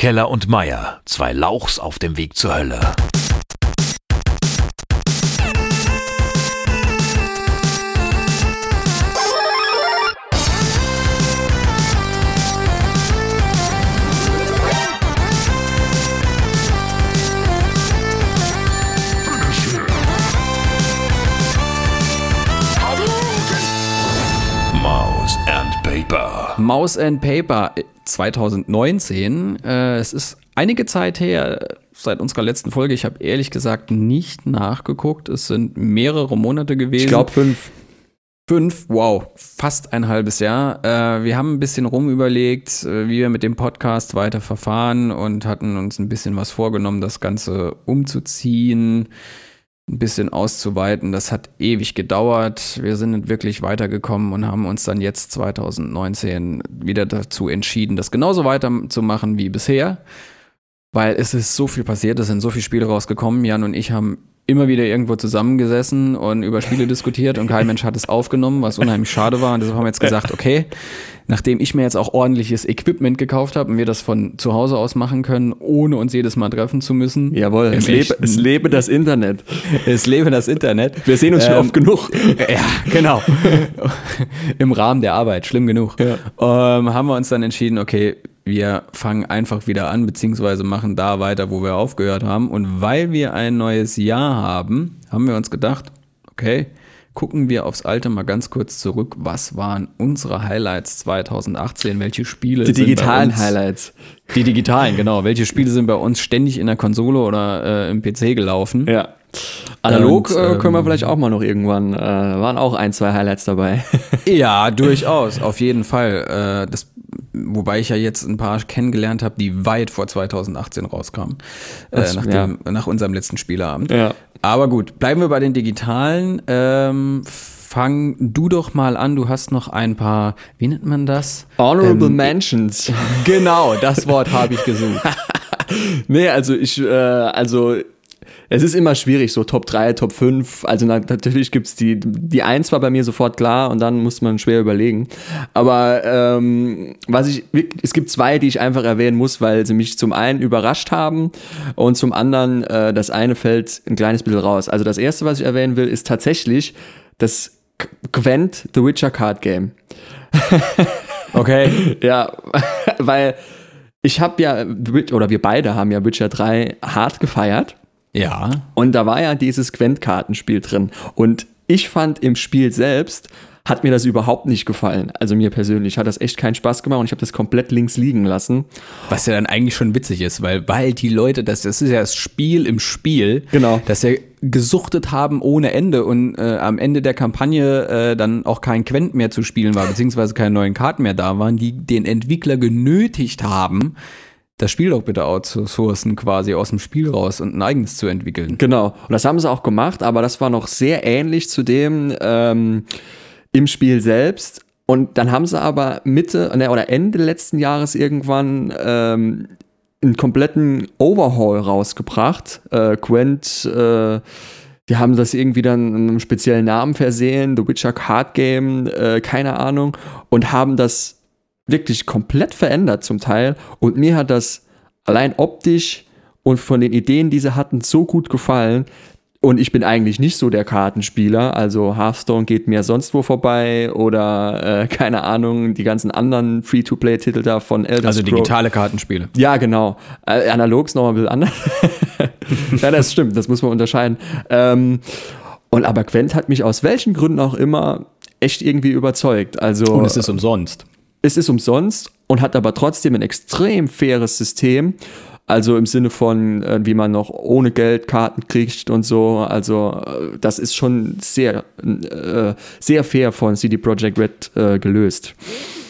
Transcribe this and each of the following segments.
Keller und Meier, zwei Lauchs auf dem Weg zur Hölle. Mouse and Paper. Mouse and Paper 2019. Äh, es ist einige Zeit her, seit unserer letzten Folge. Ich habe ehrlich gesagt nicht nachgeguckt. Es sind mehrere Monate gewesen. Ich glaube fünf. Fünf, wow, fast ein halbes Jahr. Äh, wir haben ein bisschen rumüberlegt, äh, wie wir mit dem Podcast weiter verfahren und hatten uns ein bisschen was vorgenommen, das Ganze umzuziehen, ein bisschen auszuweiten. Das hat ewig gedauert. Wir sind wirklich weitergekommen und haben uns dann jetzt 2019 wieder dazu entschieden, das genauso weiterzumachen wie bisher. Weil es ist so viel passiert, es sind so viele Spiele rausgekommen. Jan und ich haben immer wieder irgendwo zusammengesessen und über Spiele diskutiert und kein Mensch hat es aufgenommen, was unheimlich schade war. Und deshalb haben wir jetzt gesagt, okay, nachdem ich mir jetzt auch ordentliches Equipment gekauft habe und wir das von zu Hause aus machen können, ohne uns jedes Mal treffen zu müssen. Jawohl, es, lebe, es lebe das Internet. Es lebe das Internet. Wir sehen uns schon Ähm, oft genug. Ja, genau. Im Rahmen der Arbeit, schlimm genug. Ähm, haben wir uns dann entschieden, okay, wir fangen einfach wieder an, beziehungsweise machen da weiter, wo wir aufgehört haben. Und weil wir ein neues Jahr haben, haben wir uns gedacht, okay, gucken wir aufs Alte mal ganz kurz zurück. Was waren unsere Highlights 2018? Welche Spiele Die sind bei digitalen uns- Highlights. Die digitalen, genau. Welche Spiele sind bei uns ständig in der Konsole oder äh, im PC gelaufen? Ja. Analog Und, äh, können wir ähm, vielleicht auch mal noch irgendwann. Äh, waren auch ein, zwei Highlights dabei. Ja, durchaus, auf jeden Fall. Äh, das, wobei ich ja jetzt ein paar kennengelernt habe, die weit vor 2018 rauskamen, äh, Das- nach, ja. nach unserem letzten Spieleabend. Ja. Aber gut, bleiben wir bei den digitalen. Ähm, fang du doch mal an. Du hast noch ein paar, wie nennt man das? Honorable Ähm, Mentions. Genau, das Wort habe ich gesucht. Nee, also ich, äh, also es ist immer schwierig, so Top 3, Top 5. Also na, natürlich gibt's die, die 1 war bei mir sofort klar und dann muss man schwer überlegen. Aber ähm, was ich, es gibt zwei, die ich einfach erwähnen muss, weil sie mich zum einen überrascht haben und zum anderen, äh, das eine fällt ein kleines bisschen raus. Also das erste, was ich erwähnen will, ist tatsächlich das Qu- Gwent The Witcher Card Game. Okay. Ja, weil ich habe ja, oder wir beide haben ja Witcher 3 hart gefeiert. Ja. Und da war ja dieses Gwent-Kartenspiel drin. Und ich fand im Spiel selbst, hat mir das überhaupt nicht gefallen. Also mir persönlich hat das echt keinen Spaß gemacht und ich habe das komplett links liegen lassen. Was ja dann eigentlich schon witzig ist, weil, weil die Leute, das, das ist ja das Spiel im Spiel, Genau. dass sie gesuchtet haben ohne Ende und äh, am Ende der Kampagne äh, dann auch kein Quent mehr zu spielen war, beziehungsweise keine neuen Karten mehr da waren, die den Entwickler genötigt haben, das Spiel doch bitte outzusourcen, quasi aus dem Spiel raus und ein eigenes zu entwickeln. Genau. Und das haben sie auch gemacht, aber das war noch sehr ähnlich zu dem ähm, im Spiel selbst. Und dann haben sie aber Mitte ne, oder Ende letzten Jahres irgendwann ähm, einen kompletten Overhaul rausgebracht. Äh, Gwent, äh, die haben das irgendwie dann einem speziellen Namen versehen, The Witcher Card Game, äh, keine Ahnung, und haben das wirklich komplett verändert zum Teil. Und mir hat das allein optisch und von den Ideen, die sie hatten, so gut gefallen. Und ich bin eigentlich nicht so der Kartenspieler. Also Hearthstone geht mir sonst wo vorbei oder äh, keine Ahnung, die ganzen anderen Free-to-Play-Titel da von Elder Also Scrolls. digitale Kartenspiele. Ja, genau. Äh, analog ist noch mal ein bisschen anders. ja, das stimmt, das muss man unterscheiden. Ähm, und aber Gwent hat mich aus welchen Gründen auch immer echt irgendwie überzeugt. Also Und es ist umsonst. Es ist umsonst und hat aber trotzdem ein extrem faires System. Also im Sinne von, äh, wie man noch ohne Geld Karten kriegt und so. Also äh, das ist schon sehr, äh, sehr fair von CD Projekt Red gelöst.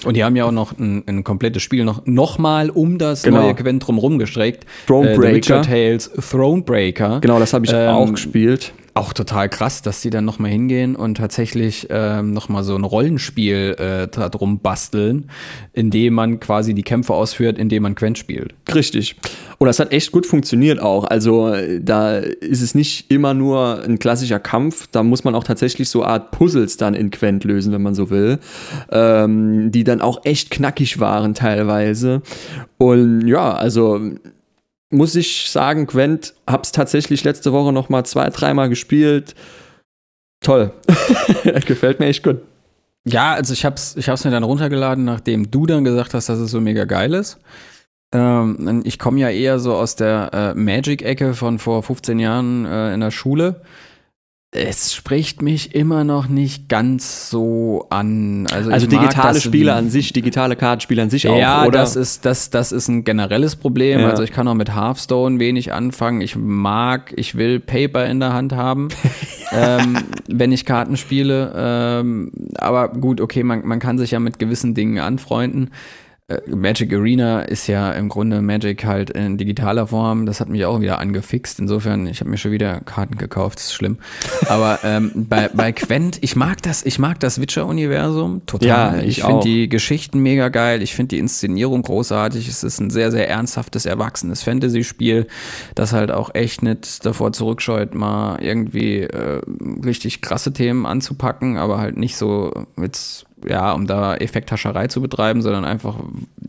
Und die haben ja auch noch ein, ein komplettes Spiel noch, noch mal um das Genau. neue Quent drumherum gestrickt. Thronebreaker. Äh, The Witcher Tales Thronebreaker. Genau, das habe ich Ähm, auch gespielt. Auch total krass, dass die dann nochmal hingehen und tatsächlich ähm, nochmal so ein Rollenspiel äh, drum basteln, indem man quasi die Kämpfe ausführt, indem man Quent spielt. Richtig. Und das hat echt gut funktioniert auch. Also da ist es nicht immer nur ein klassischer Kampf, da muss man auch tatsächlich so Art Puzzles dann in Quent lösen, wenn man so will, ähm, die dann auch echt knackig waren teilweise. Und ja, also muss ich sagen, Gwent, hab's tatsächlich letzte Woche noch mal zwei, dreimal gespielt. Toll. Gefällt mir echt gut. Ja, also ich hab's, ich hab's mir dann runtergeladen, nachdem du dann gesagt hast, dass es so mega geil ist. Ähm, ich komme ja eher so aus der äh, Magic-Ecke von vor 15 Jahren äh, in der Schule es spricht mich immer noch nicht ganz so an. Also, also digitale Spiele an sich, digitale Kartenspiele an sich ja, auch, Ja, das ist, das, das ist ein generelles Problem. Ja. Also ich kann auch mit Hearthstone wenig anfangen. Ich mag, ich will Paper in der Hand haben, ähm, wenn ich Karten spiele. Ähm, aber gut, okay, man, man kann sich ja mit gewissen Dingen anfreunden. Äh, Magic Arena ist ja im Grunde Magic halt in digitaler Form. Das hat mich auch wieder angefixt. Insofern, ich habe mir schon wieder Karten gekauft, das ist schlimm. Aber ähm, bei, bei Quent, ich mag das, ich mag das Witcher-Universum total. Ja, ich, ich finde die Geschichten mega geil, ich finde die Inszenierung großartig. Es ist ein sehr, sehr ernsthaftes, erwachsenes Fantasy-Spiel, das halt auch echt nicht davor zurückscheut, mal irgendwie äh, richtig krasse Themen anzupacken, aber halt nicht so mit ja, um da Effekthascherei zu betreiben, sondern einfach,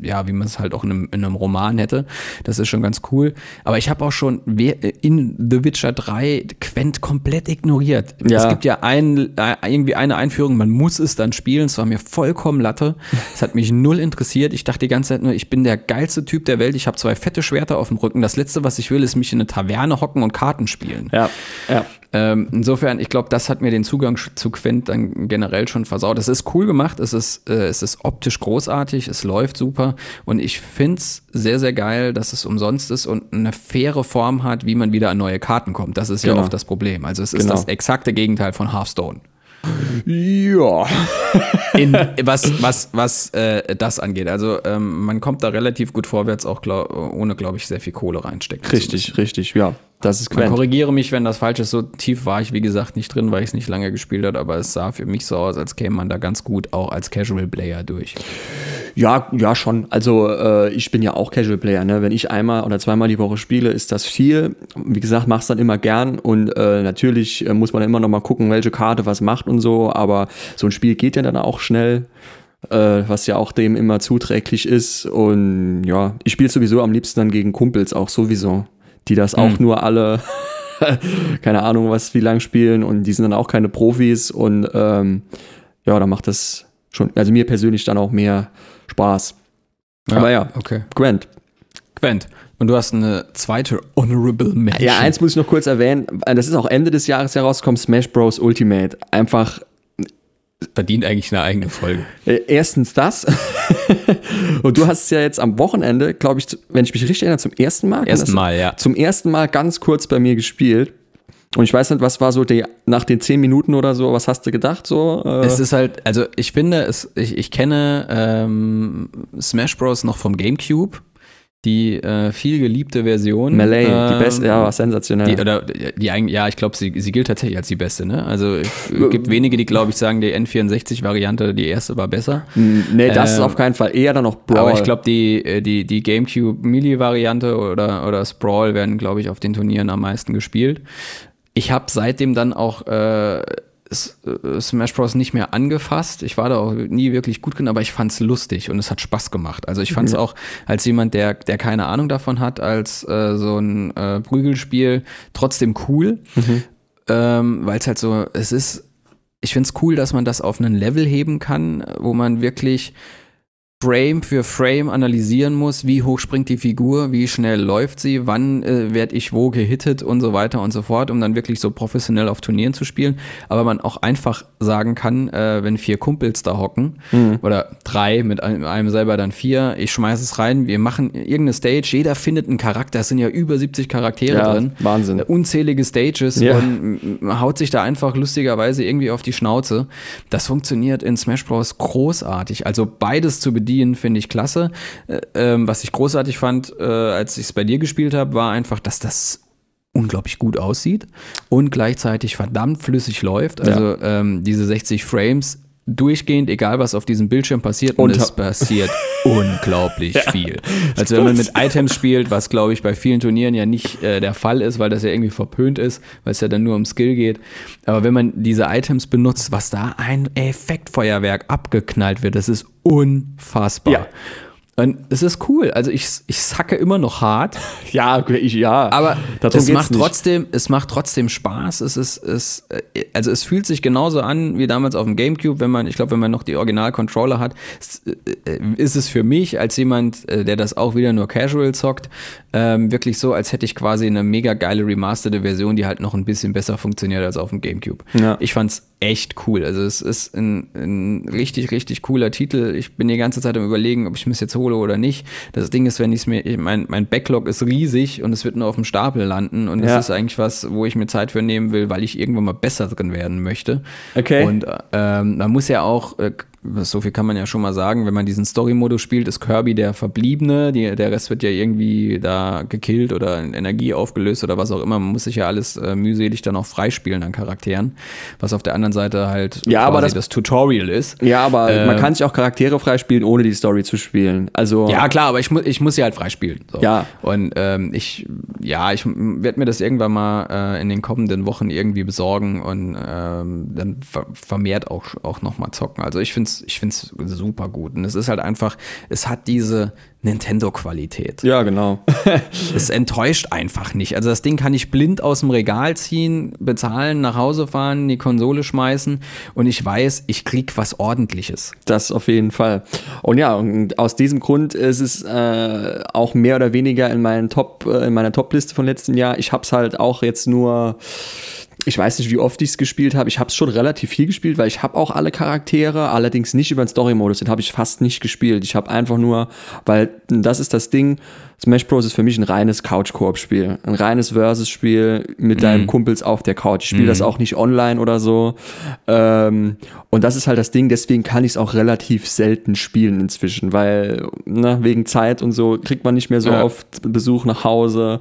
ja, wie man es halt auch in einem, in einem, Roman hätte. Das ist schon ganz cool. Aber ich habe auch schon in The Witcher 3 Quent komplett ignoriert. Ja. Es gibt ja ein, äh, irgendwie eine Einführung, man muss es dann spielen. Es war mir vollkommen Latte. Es hat mich null interessiert. Ich dachte die ganze Zeit nur, ich bin der geilste Typ der Welt. Ich habe zwei fette Schwerter auf dem Rücken. Das Letzte, was ich will, ist mich in eine Taverne hocken und Karten spielen. Ja, ja. Ähm, insofern, ich glaube, das hat mir den Zugang zu Quent dann generell schon versaut. Es ist cool gemacht, es ist, äh, es ist optisch großartig, es läuft super und ich finde es sehr, sehr geil, dass es umsonst ist und eine faire Form hat, wie man wieder an neue Karten kommt. Das ist genau. ja oft das Problem. Also es ist genau. das exakte Gegenteil von Hearthstone. Ja. In, was was, was äh, das angeht. Also ähm, man kommt da relativ gut vorwärts, auch glaub, ohne, glaube ich, sehr viel Kohle reinstecken. Richtig, richtig, ja. Das ist Quent. Man korrigiere mich, wenn das falsch ist. So tief war ich, wie gesagt, nicht drin, weil ich es nicht lange gespielt habe, aber es sah für mich so aus, als käme man da ganz gut auch als Casual Player durch. Ja, ja, schon. Also äh, ich bin ja auch Casual Player. Ne? Wenn ich einmal oder zweimal die Woche spiele, ist das viel. Wie gesagt, mach's dann immer gern und äh, natürlich äh, muss man immer noch mal gucken, welche Karte was macht und so. Aber so ein Spiel geht ja dann auch schnell. Äh, was ja auch dem immer zuträglich ist. Und ja, ich spiele sowieso am liebsten dann gegen Kumpels auch sowieso die das auch mhm. nur alle, keine Ahnung, was wie lang spielen und die sind dann auch keine Profis und ähm, ja, da macht das schon, also mir persönlich dann auch mehr Spaß. Ja, Aber ja, okay. Gwent. Gwent. Und du hast eine zweite Honorable Mention. Ja, eins muss ich noch kurz erwähnen. Das ist auch Ende des Jahres herausgekommen, Smash Bros. Ultimate. Einfach verdient eigentlich eine eigene Folge. Äh, erstens das. und du hast es ja jetzt am Wochenende, glaube ich, wenn ich mich richtig erinnere, zum ersten Mal. Ersten Mal, ja. Zum ersten Mal ganz kurz bei mir gespielt. Und ich weiß nicht, was war so die, nach den zehn Minuten oder so, was hast du gedacht? So, äh? Es ist halt, also ich finde, es, ich, ich kenne ähm, Smash Bros. noch vom GameCube die äh, viel geliebte Version. Melee, äh, die beste, ja, war sensationell. Die, oder die eigentlich, ja, ich glaube, sie, sie gilt tatsächlich als die beste, ne? Also es gibt wenige, die, glaube ich, sagen, die N64-Variante, die erste war besser. Nee, das äh, ist auf keinen Fall eher dann noch Brawl. Aber ich glaube, die, äh, die, die GameCube Melee-Variante oder, oder Sprawl werden, glaube ich, auf den Turnieren am meisten gespielt. Ich habe seitdem dann auch äh, Smash Bros. nicht mehr angefasst. Ich war da auch nie wirklich gut drin, aber ich fand es lustig und es hat Spaß gemacht. Also ich fand es mhm. auch als jemand, der, der keine Ahnung davon hat, als äh, so ein äh, Prügelspiel trotzdem cool, mhm. ähm, weil es halt so, es ist, ich finde es cool, dass man das auf einen Level heben kann, wo man wirklich Frame für Frame analysieren muss, wie hoch springt die Figur, wie schnell läuft sie, wann äh, werde ich wo gehittet und so weiter und so fort, um dann wirklich so professionell auf Turnieren zu spielen. Aber man auch einfach sagen kann, äh, wenn vier Kumpels da hocken mhm. oder drei, mit einem, einem, selber dann vier, ich schmeiße es rein, wir machen irgendeine Stage, jeder findet einen Charakter, es sind ja über 70 Charaktere ja, drin. Wahnsinn. Äh, unzählige Stages ja. und haut sich da einfach lustigerweise irgendwie auf die Schnauze. Das funktioniert in Smash Bros. großartig. Also beides zu bedienen bedienen, finde ich klasse. Äh, ähm, was ich großartig fand, äh, als ich es bei dir gespielt habe, war einfach, dass das unglaublich gut aussieht und gleichzeitig verdammt flüssig läuft. Also ähm, diese 60 Frames durchgehend, egal was auf diesem Bildschirm passiert, und, es passiert unglaublich viel. Also wenn man mit Items spielt, was glaube ich bei vielen Turnieren ja nicht äh, der Fall ist, weil das ja irgendwie verpönt ist, weil es ja dann nur um Skill geht. Aber wenn man diese Items benutzt, was da ein Effektfeuerwerk abgeknallt wird, das ist unfassbar. Ja. Und es ist cool. Also ich, ich sacke immer noch hart. Ja, ich, ja. Aber Darum es macht, nicht. trotzdem, es macht trotzdem Spaß. Es ist, es, äh, also es fühlt sich genauso an wie damals auf dem Gamecube, wenn man, ich glaube, wenn man noch die Original-Controller hat, es, äh, ist es für mich als jemand, äh, der das auch wieder nur casual zockt, ähm, wirklich so, als hätte ich quasi eine mega geile remasterte Version, die halt noch ein bisschen besser funktioniert als auf dem Gamecube. Ja. Ich fand's echt cool. Also es ist ein, ein richtig, richtig cooler Titel. Ich bin die ganze Zeit am überlegen, ob ich mir jetzt hole oder nicht. Das Ding ist, wenn ich es mir, mein, mein Backlog ist riesig und es wird nur auf dem Stapel landen und Ja. es ist eigentlich was, wo ich mir Zeit für nehmen will, weil ich irgendwann mal besser drin werden möchte. Okay. Und ähm, man muss ja auch, äh, so viel kann man ja schon mal sagen, wenn man diesen Story-Modus spielt, ist Kirby der Verbliebene, die, der Rest wird ja irgendwie da gekillt oder in Energie aufgelöst oder was auch immer. Man muss sich ja alles äh, mühselig dann auch freispielen an Charakteren, was auf der anderen Seite halt Ja, aber das- das Tutorial ist. ja, aber man Ähm, kann sich auch Charaktere freispielen, ohne die Story zu spielen. Also, Ja, klar, aber ich, mu ich muss sie halt freispielen. So. Ja. Und ähm, ich, ja, ich werde mir das irgendwann mal äh, in den kommenden Wochen irgendwie besorgen und ähm, dann ver vermehrt auch, auch nochmal zocken. Also ich finde es ich find's super gut. Und es ist halt einfach, es hat diese Nintendo-Qualität. ja genau. Es enttäuscht einfach nicht. Also das Ding kann ich blind aus dem Regal ziehen, bezahlen, nach Hause fahren, die Konsole schmeißen und ich weiß, ich krieg was ordentliches. Das auf jeden Fall. Und ja, und aus diesem Grund ist es äh, auch mehr oder weniger in, meinen Top, äh, in meiner Top-Liste von letzten Jahr. Ich habe es halt auch jetzt nur, ich weiß nicht, wie oft ich es gespielt habe. Ich habe es schon relativ viel gespielt, weil ich habe auch alle Charaktere, allerdings nicht über den Story-Modus. Den habe ich fast nicht gespielt. Ich habe einfach nur, weil das ist das Ding, Smash Bros. ist für mich ein reines Couch-Koop-Spiel. Ein reines Versus-Spiel mit deinen Kumpels auf der Couch. Ich spiele das auch nicht online oder so. Ähm, und das ist halt das Ding, deswegen kann ich es auch relativ selten spielen inzwischen, weil ne, wegen Zeit und so kriegt man nicht mehr so Ja. oft Besuch nach Hause,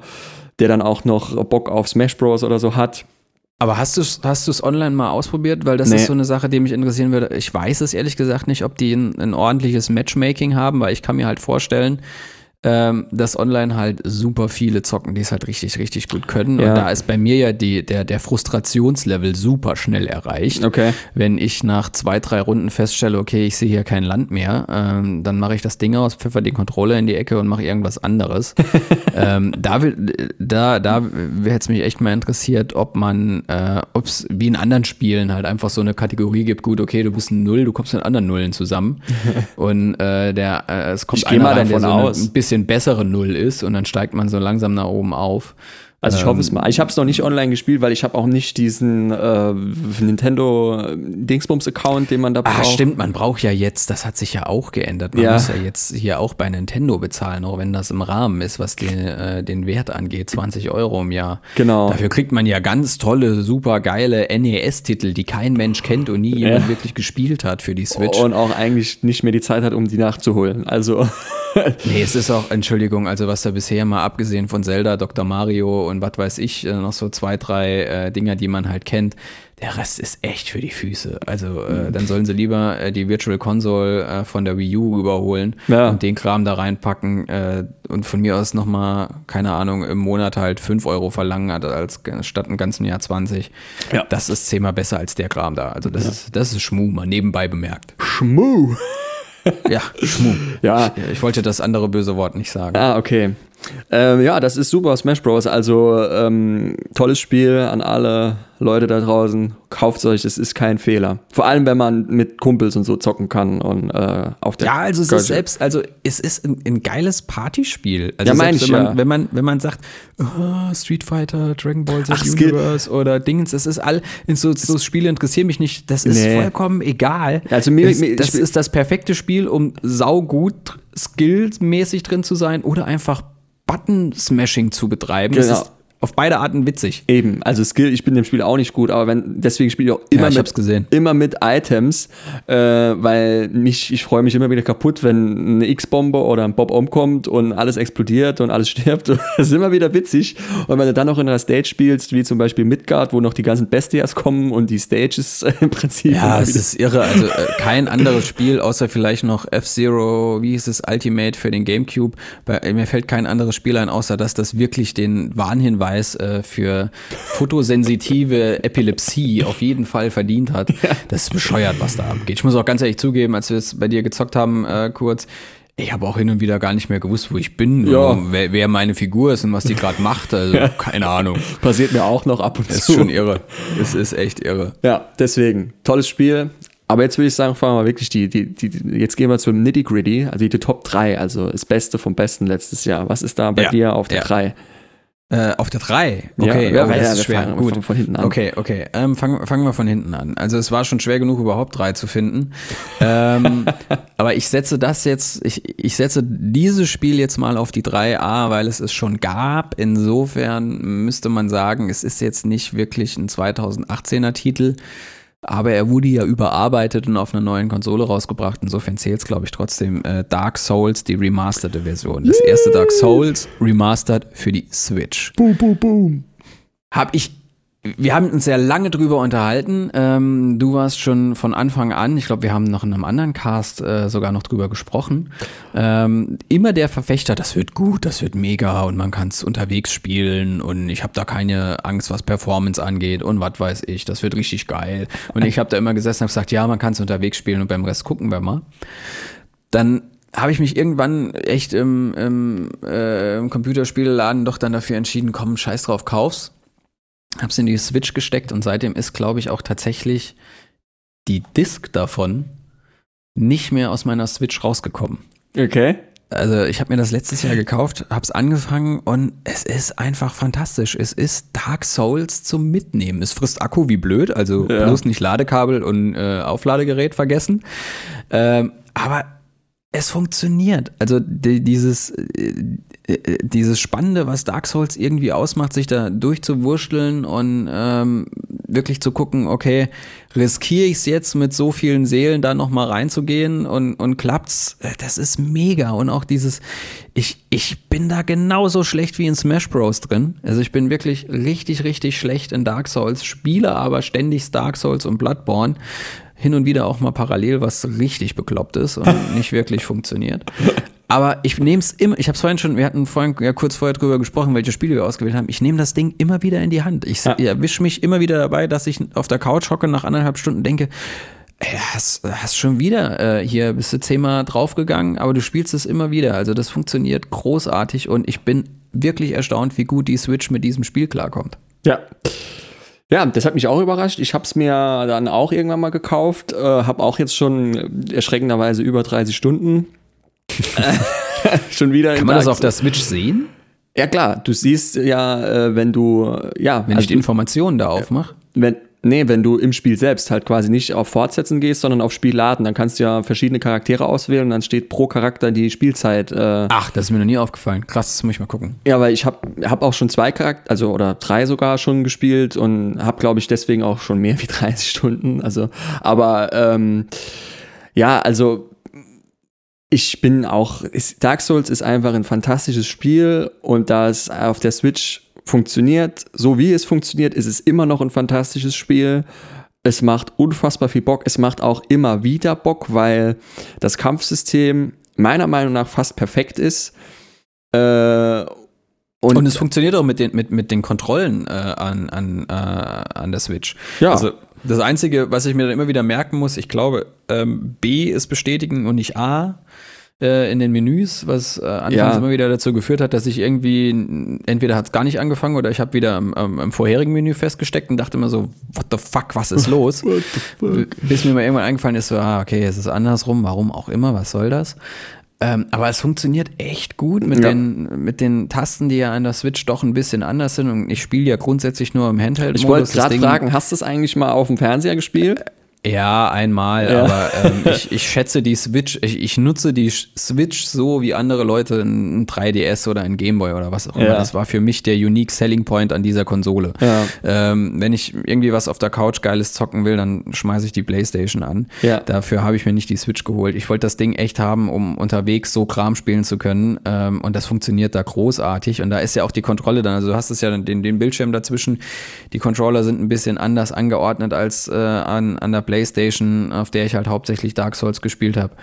der dann auch noch Bock auf Smash Bros. oder so hat. Aber hast du es hast du's online mal ausprobiert? Weil das Nee. ist so eine Sache, die mich interessieren würde. Ich weiß es ehrlich gesagt nicht, ob die ein, ein ordentliches Matchmaking haben, weil ich kann mir halt vorstellen, ähm, dass online halt super viele zocken, die es halt richtig, richtig gut können. Ja. Und da ist bei mir ja die, der, der Frustrationslevel super schnell erreicht. Okay. Wenn ich nach zwei, drei Runden feststelle, okay, ich sehe hier kein Land mehr, ähm, dann mache ich das Ding aus, pfeffer den Controller in die Ecke und mache irgendwas anderes. ähm, da will, da, da hätte es mich echt mal interessiert, ob man, äh, ob es wie in anderen Spielen halt einfach so eine Kategorie gibt, gut, okay, du bist ein Null, du kommst mit anderen Nullen zusammen. und äh, der, äh, es kommt Ich einer mal rein, der davon so eine, aus. ein bisschen bessere Null ist und dann steigt man so langsam nach oben auf. Also ich hoffe es mal. Ich habe es noch nicht online gespielt, weil ich habe auch nicht diesen äh, Nintendo Dingsbums-Account, den man da Ah, braucht. stimmt, man braucht ja jetzt, das hat sich ja auch geändert. Man Ja. muss ja jetzt hier auch bei Nintendo bezahlen, auch wenn das im Rahmen ist, was den, äh, den Wert angeht, 20 Euro im Jahr. Genau. Dafür kriegt man ja ganz tolle, super geile NES-Titel, die kein Mensch kennt und nie jemand wirklich gespielt hat für die Switch. Und auch eigentlich nicht mehr die Zeit hat, um die nachzuholen. Also Nee, es ist auch, Entschuldigung, also was da bisher mal abgesehen von Zelda, Dr. Mario und was weiß ich, äh, noch so zwei, drei äh, Dinger, die man halt kennt, der Rest ist echt für die Füße. Also äh, dann sollen sie lieber äh, die Virtual Console äh, von der Wii U überholen Ja. und den Kram da reinpacken äh, und von mir aus nochmal, keine Ahnung, im Monat halt 5 Euro verlangen, als statt im ganzen Jahr 20. Ja. Das ist zehnmal besser als der Kram da. Also das ist, das ist Schmu, mal nebenbei bemerkt. Schmu. Ja, Schmu. Ja. Ich, ich wollte das andere böse Wort nicht sagen. Ah, okay. Ähm, ja, das ist super Smash Bros. Also ähm, tolles Spiel an alle Leute da draußen. Kauft euch, es ist kein Fehler. Vor allem, wenn man mit Kumpels und so zocken kann und äh, auf der Ja, also es Gürtel. ist selbst, also es ist ein, ein geiles Partyspiel. Also Ja, mein selbst ich, wenn, ja. man, wenn man wenn man sagt, oh, Street Fighter, Dragon Ball Z Ach, Universe oder Dings, es ist all so, so Spiele interessieren mich nicht. Das ist Nee. vollkommen egal. Also mir- mir- das ist das perfekte Spiel, um saugut skillsmäßig drin zu sein oder einfach Button Smashing zu betreiben. Das Genau. ist auf beide Arten witzig. Eben, also Skill, ich bin im Spiel auch nicht gut, aber wenn, deswegen spiele ich auch immer, Ja, ich mit, immer mit Items, äh, weil mich, ich freue mich immer wieder kaputt, wenn eine X-Bombe oder ein Bob umkommt und alles explodiert und alles stirbt. Das ist immer wieder witzig. Und wenn du dann noch in einer Stage spielst, wie zum Beispiel Midgard, wo noch die ganzen Bestias kommen und die Stages im Prinzip. Ja, es ist irre. Also äh, kein anderes Spiel, außer vielleicht noch F-Zero, wie hieß es, Ultimate für den Gamecube. Bei, äh, mir fällt kein anderes Spiel ein, außer dass das wirklich den Warnhinweis äh, für fotosensitive Epilepsie auf jeden Fall verdient hat. Das ist bescheuert, was da abgeht. Ich muss auch ganz ehrlich zugeben, als wir es bei dir gezockt haben, äh, kurz, ich habe auch hin und wieder gar nicht mehr gewusst, wo ich bin, Ja. wer, wer meine Figur ist und was die gerade macht. Also keine Ahnung. passiert mir auch noch ab und Das zu. ist schon irre. Es ist echt irre. Ja, deswegen, tolles Spiel. Aber jetzt würde ich sagen, fahren wir wirklich die, die, die, jetzt gehen wir zum Nitty Gritty, also die Top 3, also das Beste vom Besten letztes Jahr. Was ist da bei Ja, dir auf der ja. 3? Äh, auf der 3. Ja, Okay, ja, oh, ja, das wir ist schwer. Gut. fangen von hinten an. Okay, okay. Ähm, fangen, fangen wir von hinten an. Also es war schon schwer genug, überhaupt 3 zu finden. ähm, aber ich setze das jetzt, ich, ich setze dieses Spiel jetzt mal auf die 3a, weil es es schon gab. Insofern müsste man sagen, es ist jetzt nicht wirklich ein 2018er Titel. Aber er wurde ja überarbeitet und auf einer neuen Konsole rausgebracht. Insofern zählt es, glaube ich, trotzdem äh, Dark Souls, die remasterte Version. Das erste Dark Souls remastered für die Switch. Boom, boom, boom. Hab ich. Wir haben uns sehr lange drüber unterhalten. Ähm, du warst schon von Anfang an, ich glaube, wir haben noch in einem anderen Cast äh, sogar noch drüber gesprochen. Ähm, immer der Verfechter, das wird gut, das wird mega und man kann es unterwegs spielen und ich habe da keine Angst, was Performance angeht und was weiß ich, das wird richtig geil. Und ich habe da immer gesessen und gesagt, ja, man kann es unterwegs spielen und beim Rest gucken wir mal. Dann habe ich mich irgendwann echt im, im, äh, im Computerspielladen doch dann dafür entschieden, komm, scheiß drauf, kauf's. Hab's in die Switch gesteckt und seitdem ist, glaube ich, auch tatsächlich die Disk davon nicht mehr aus meiner Switch rausgekommen. Okay. Also ich habe mir das letztes Jahr gekauft, hab's angefangen und es ist einfach fantastisch. Es ist Dark Souls zum Mitnehmen. Es frisst Akku wie blöd, also Ja. bloß nicht Ladekabel und äh, Aufladegerät vergessen. Ähm, aber es funktioniert. Also die, dieses, äh, äh, dieses Spannende, was Dark Souls irgendwie ausmacht, sich da durchzuwurschteln und ähm, wirklich zu gucken, okay, riskiere ich es jetzt mit so vielen Seelen da nochmal reinzugehen und, und klappt's, Äh, das ist mega. Und auch dieses, ich, ich bin da genauso schlecht wie in Smash Bros. drin. Also ich bin wirklich richtig, richtig schlecht in Dark Souls, spiele aber ständig Dark Souls und Bloodborne hin und wieder auch mal parallel, was richtig bekloppt ist und nicht wirklich funktioniert. Aber ich nehme es immer, ich habe es vorhin schon, wir hatten vorhin ja kurz vorher drüber gesprochen, welche Spiele wir ausgewählt haben. Ich nehme das Ding immer wieder in die Hand. Ich Ja. erwische mich immer wieder dabei, dass ich auf der Couch hocke nach anderthalb Stunden denke, ey, hast, hast schon wieder äh, hier, bist du zehnmal draufgegangen, aber du spielst es immer wieder. Also das funktioniert großartig und ich bin wirklich erstaunt, wie gut die Switch mit diesem Spiel klarkommt. Ja. Ja, das hat mich auch überrascht. Ich habe es mir dann auch irgendwann mal gekauft, äh, habe auch jetzt schon äh, erschreckenderweise über 30 Stunden. schon wieder Kann man das Dark auf der Switch sehen, Ja klar, du siehst ja, äh, wenn du ja, wenn also ich die Informationen da aufmache? wenn nee, wenn du im Spiel selbst halt quasi nicht auf Fortsetzen gehst, sondern auf Spiel laden, dann kannst du ja verschiedene Charaktere auswählen und dann steht pro Charakter die Spielzeit. Äh, Ach, das ist mir noch nie aufgefallen. Krass, das muss ich mal gucken. Ja, weil ich habe hab auch schon zwei Charakter, also oder drei sogar schon gespielt und habe, glaube ich, deswegen auch schon mehr wie 30 Stunden. Also, aber ähm, ja, also ich bin auch, Dark Souls ist einfach ein fantastisches Spiel und da es auf der Switch funktioniert, so wie es funktioniert, ist es immer noch ein fantastisches Spiel. Es macht unfassbar viel Bock. Es macht auch immer wieder Bock, weil das Kampfsystem meiner Meinung nach fast perfekt ist. Äh, und, Und es funktioniert auch mit den, mit, mit den Kontrollen äh, an, an, äh, an der Switch. Ja. Also das Einzige, was ich mir dann immer wieder merken muss, ich glaube, ähm, B ist bestätigen und nicht A äh, in den Menüs, was äh, anfangs Ja. immer wieder dazu geführt hat, dass ich irgendwie, entweder hat es gar nicht angefangen oder ich habe wieder am, am, am vorherigen Menü festgesteckt und dachte immer so, what the fuck, was ist los? Bis mir mal irgendwann eingefallen ist, so, ah, okay, es ist andersrum, warum auch immer, was soll das? Ähm, aber es funktioniert echt gut mit, Ja. den, mit den Tasten, die ja an der Switch doch ein bisschen anders sind. Und ich spiele ja grundsätzlich nur im Handheld. ich wollte gerade fragen, hast du es eigentlich mal auf dem Fernseher gespielt? Ja, einmal, Ja. aber ähm, ich, ich schätze die Switch, ich, ich nutze die Switch so wie andere Leute ein 3DS oder ein Gameboy oder was auch immer. Ja. Das war für mich der unique selling point an dieser Konsole. Ja. Ähm, wenn ich irgendwie was auf der Couch Geiles zocken will, dann schmeiße ich die Playstation an. Dafür habe ich mir nicht die Switch geholt. Ich wollte das Ding echt haben, um unterwegs so Kram spielen zu können. Ähm, und das funktioniert da großartig. Und da ist ja auch die Kontrolle dann. Also du hast es ja den, den Bildschirm dazwischen. Die Controller sind ein bisschen anders angeordnet als äh, an, an der Playstation, auf der ich halt hauptsächlich Dark Souls gespielt habe.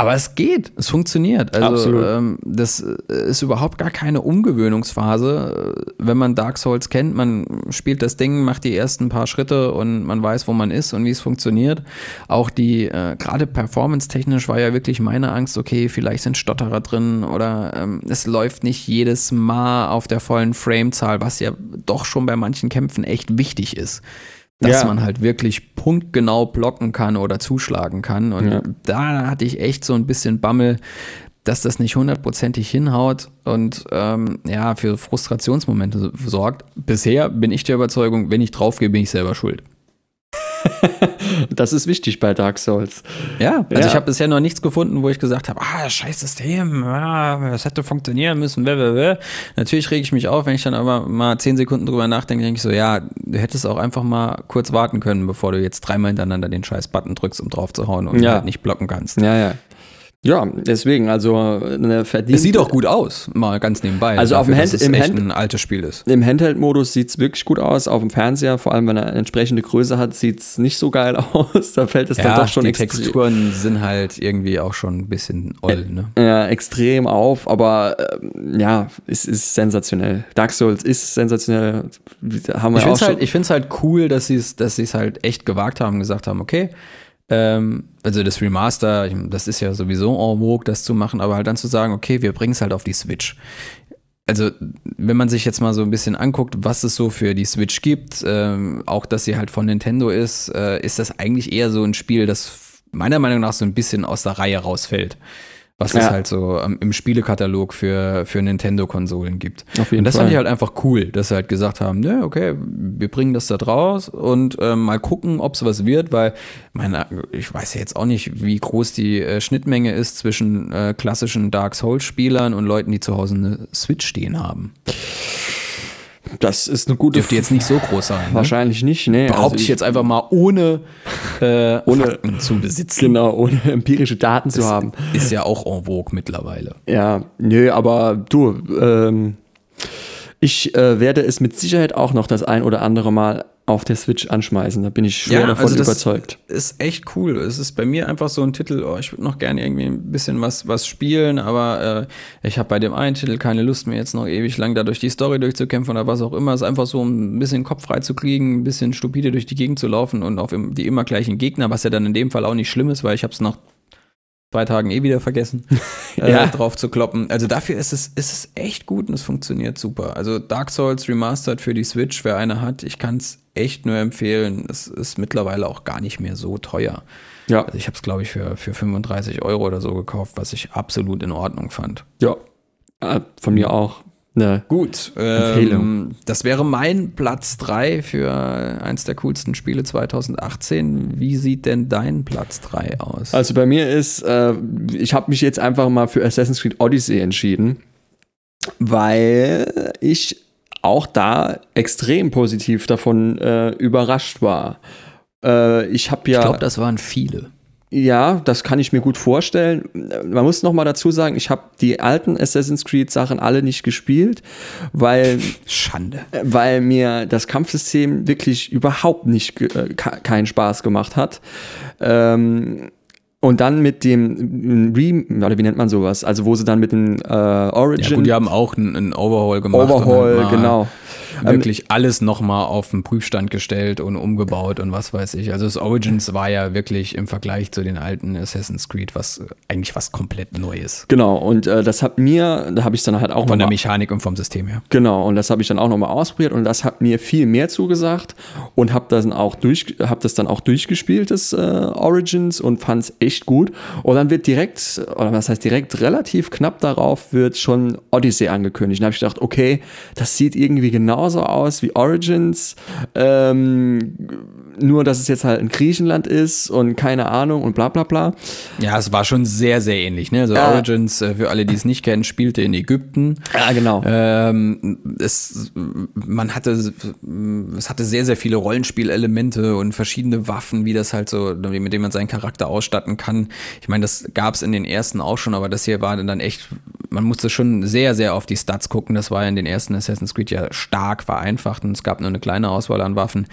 Aber es geht, es funktioniert. Also ähm, das äh, ist überhaupt gar keine Umgewöhnungsphase. Äh, Wenn man Dark Souls kennt, man spielt das Ding, macht die ersten paar Schritte und man weiß, wo man ist und wie es funktioniert. Auch die, äh, gerade performance-technisch war ja wirklich meine Angst, okay, vielleicht sind Stotterer drin oder ähm, es läuft nicht jedes Mal auf der vollen Framezahl, was ja doch schon bei manchen Kämpfen echt wichtig ist dass Ja. man halt wirklich punktgenau blocken kann oder zuschlagen kann. Und Ja. da hatte ich echt so ein bisschen Bammel, dass das nicht hundertprozentig hinhaut und ähm, ja, für Frustrationsmomente sorgt. Bisher bin ich der Überzeugung, wenn ich draufgehe, bin ich selber schuld. Das ist wichtig bei Dark Souls. Ja, also Ja. ich habe bisher noch nichts gefunden, wo ich gesagt habe, ah, scheiß System, ah, das hätte funktionieren müssen, bäh. Natürlich rege ich mich auf, wenn ich dann aber mal zehn Sekunden drüber nachdenke, denke ich so, ja, du hättest auch einfach mal kurz warten können, bevor du jetzt dreimal hintereinander den scheiß Button drückst, um drauf zu hauen und Ja. halt nicht blocken kannst. Ja, ja. Ja, deswegen, also eine verdiente. Es sieht auch gut aus, mal ganz nebenbei. Also auf dem dafür, Hand- dass es im echt Hand- ein altes Spiel ist. Im Handheld-Modus sieht es wirklich gut aus. Auf dem Fernseher, vor allem wenn er eine entsprechende Größe hat, sieht es nicht so geil aus. Da fällt es dann doch schon die extre- Texturen sind halt irgendwie auch schon ein bisschen oll, ne? ja, extrem auf, aber ähm, ja, es ist sensationell. Dark Souls ist sensationell. Haben wir Ich finde es halt, halt cool, dass sie es dass sie's halt echt gewagt haben, gesagt haben, okay, ähm, also das Remaster, das ist ja sowieso en vogue, das zu machen, aber halt dann zu sagen, okay, wir bringen es halt auf die Switch. Also, wenn man sich jetzt mal so ein bisschen anguckt, was es so für die Switch gibt, ähm, auch dass sie halt von Nintendo ist, äh, ist das eigentlich eher so ein Spiel, das meiner Meinung nach so ein bisschen aus der Reihe rausfällt. Was es Ja. halt so ähm, im Spielekatalog für, für Nintendo-Konsolen gibt. Auf jeden und das Fall. fand ich halt einfach cool, dass sie halt gesagt haben, ne, okay, wir bringen das da draus und ähm, mal gucken, ob es was wird, weil meine, ich weiß ja jetzt auch nicht, wie groß die äh, Schnittmenge ist zwischen äh, klassischen Dark Souls-Spielern und Leuten, die zu Hause eine Switch stehen haben. Das ist eine gute Dürfte jetzt nicht so groß sein. Ne? Wahrscheinlich nicht, nee. Behaupte Also ich jetzt einfach mal, ohne, äh, Ohne- Fakten zu besitzen. Genau, ohne empirische Daten zu haben. Ist ja auch en vogue mittlerweile. Ja, nö, aber du, ähm, ich äh, werde es mit Sicherheit auch noch das ein oder andere Mal auf der Switch anschmeißen. Da bin ich schwer davon also das überzeugt. Ist echt cool. Es ist bei mir einfach so ein Titel, oh, ich würde noch gerne irgendwie ein bisschen was, was spielen, aber äh, ich habe bei dem einen Titel keine Lust mir jetzt noch ewig lang da durch die Story durchzukämpfen oder was auch immer. Es ist einfach so, um ein bisschen Kopf frei zu kriegen, ein bisschen stupide durch die Gegend zu laufen und auf die immer gleichen Gegner, was ja dann in dem Fall auch nicht schlimm ist, weil ich habe es nach zwei Tagen eh wieder vergessen, äh, Ja. drauf zu kloppen. Also dafür ist es, ist es echt gut und es funktioniert super. Also Dark Souls Remastered für die Switch, wer eine hat, ich kann es echt nur empfehlen. Es ist mittlerweile auch gar nicht mehr so teuer. Ja, Also ich habe es, glaube ich, für, für 35 Euro oder so gekauft, was ich absolut in Ordnung fand. ja. Äh, von mir auch. Ne. Gut, Empfehlung. ähm, das wäre mein Platz 3 für eins der coolsten Spiele 2018. Wie sieht denn dein Platz 3 aus? Also bei mir ist, äh, ich habe mich jetzt einfach mal für Assassin's Creed Odyssey entschieden, weil ich auch da extrem positiv davon äh, überrascht war. Äh, ich habe ja. ich glaube, das waren viele. Ja, das kann ich mir gut vorstellen. Man muss noch mal dazu sagen, ich habe die alten Assassin's Creed Sachen alle nicht gespielt, weil Schande. weil mir das Kampfsystem wirklich überhaupt nicht äh, ke- keinen Spaß gemacht hat. Ähm, und dann mit dem Re oder wie nennt man sowas? Also wo sie dann mit dem äh, Ja Origin gut, die haben auch einen, einen Overhaul gemacht. Overhaul, genau. Wirklich alles nochmal auf den Prüfstand gestellt und umgebaut und was weiß ich. Also das Origins war ja wirklich im Vergleich zu den alten Assassin's Creed was eigentlich was komplett Neues. Genau. Und äh, das hat mir, da habe ich dann halt auch Von der Mechanik und vom System her. Genau, und das habe ich dann auch nochmal ausprobiert und das hat mir viel mehr zugesagt und habe das dann auch durch, habe das dann auch durchgespielt, das äh, Origins und fand es echt gut. Und dann wird direkt, oder was heißt direkt, relativ knapp darauf wird schon Odyssey angekündigt. Und habe ich gedacht, okay, das sieht irgendwie genauso aus wie Origins. Ähm, nur dass es jetzt halt in Griechenland ist und keine Ahnung und bla bla bla. Ja, es war schon sehr, sehr ähnlich. Ne? Also Ja. Origins, äh, für alle, die es nicht kennen, spielte in Ägypten. Ja, genau. Ähm, es, man hatte, es hatte sehr, sehr viele Rollenspielelemente und verschiedene Waffen, wie das halt so, mit denen man seinen Charakter ausstatten kann. Ich meine, das gab es in den ersten auch schon, aber das hier war dann echt, man musste schon sehr, sehr auf die Stats gucken. Das war in den ersten Assassin's Creed ja stark vereinfacht und es gab nur eine kleine Auswahl an Waffen.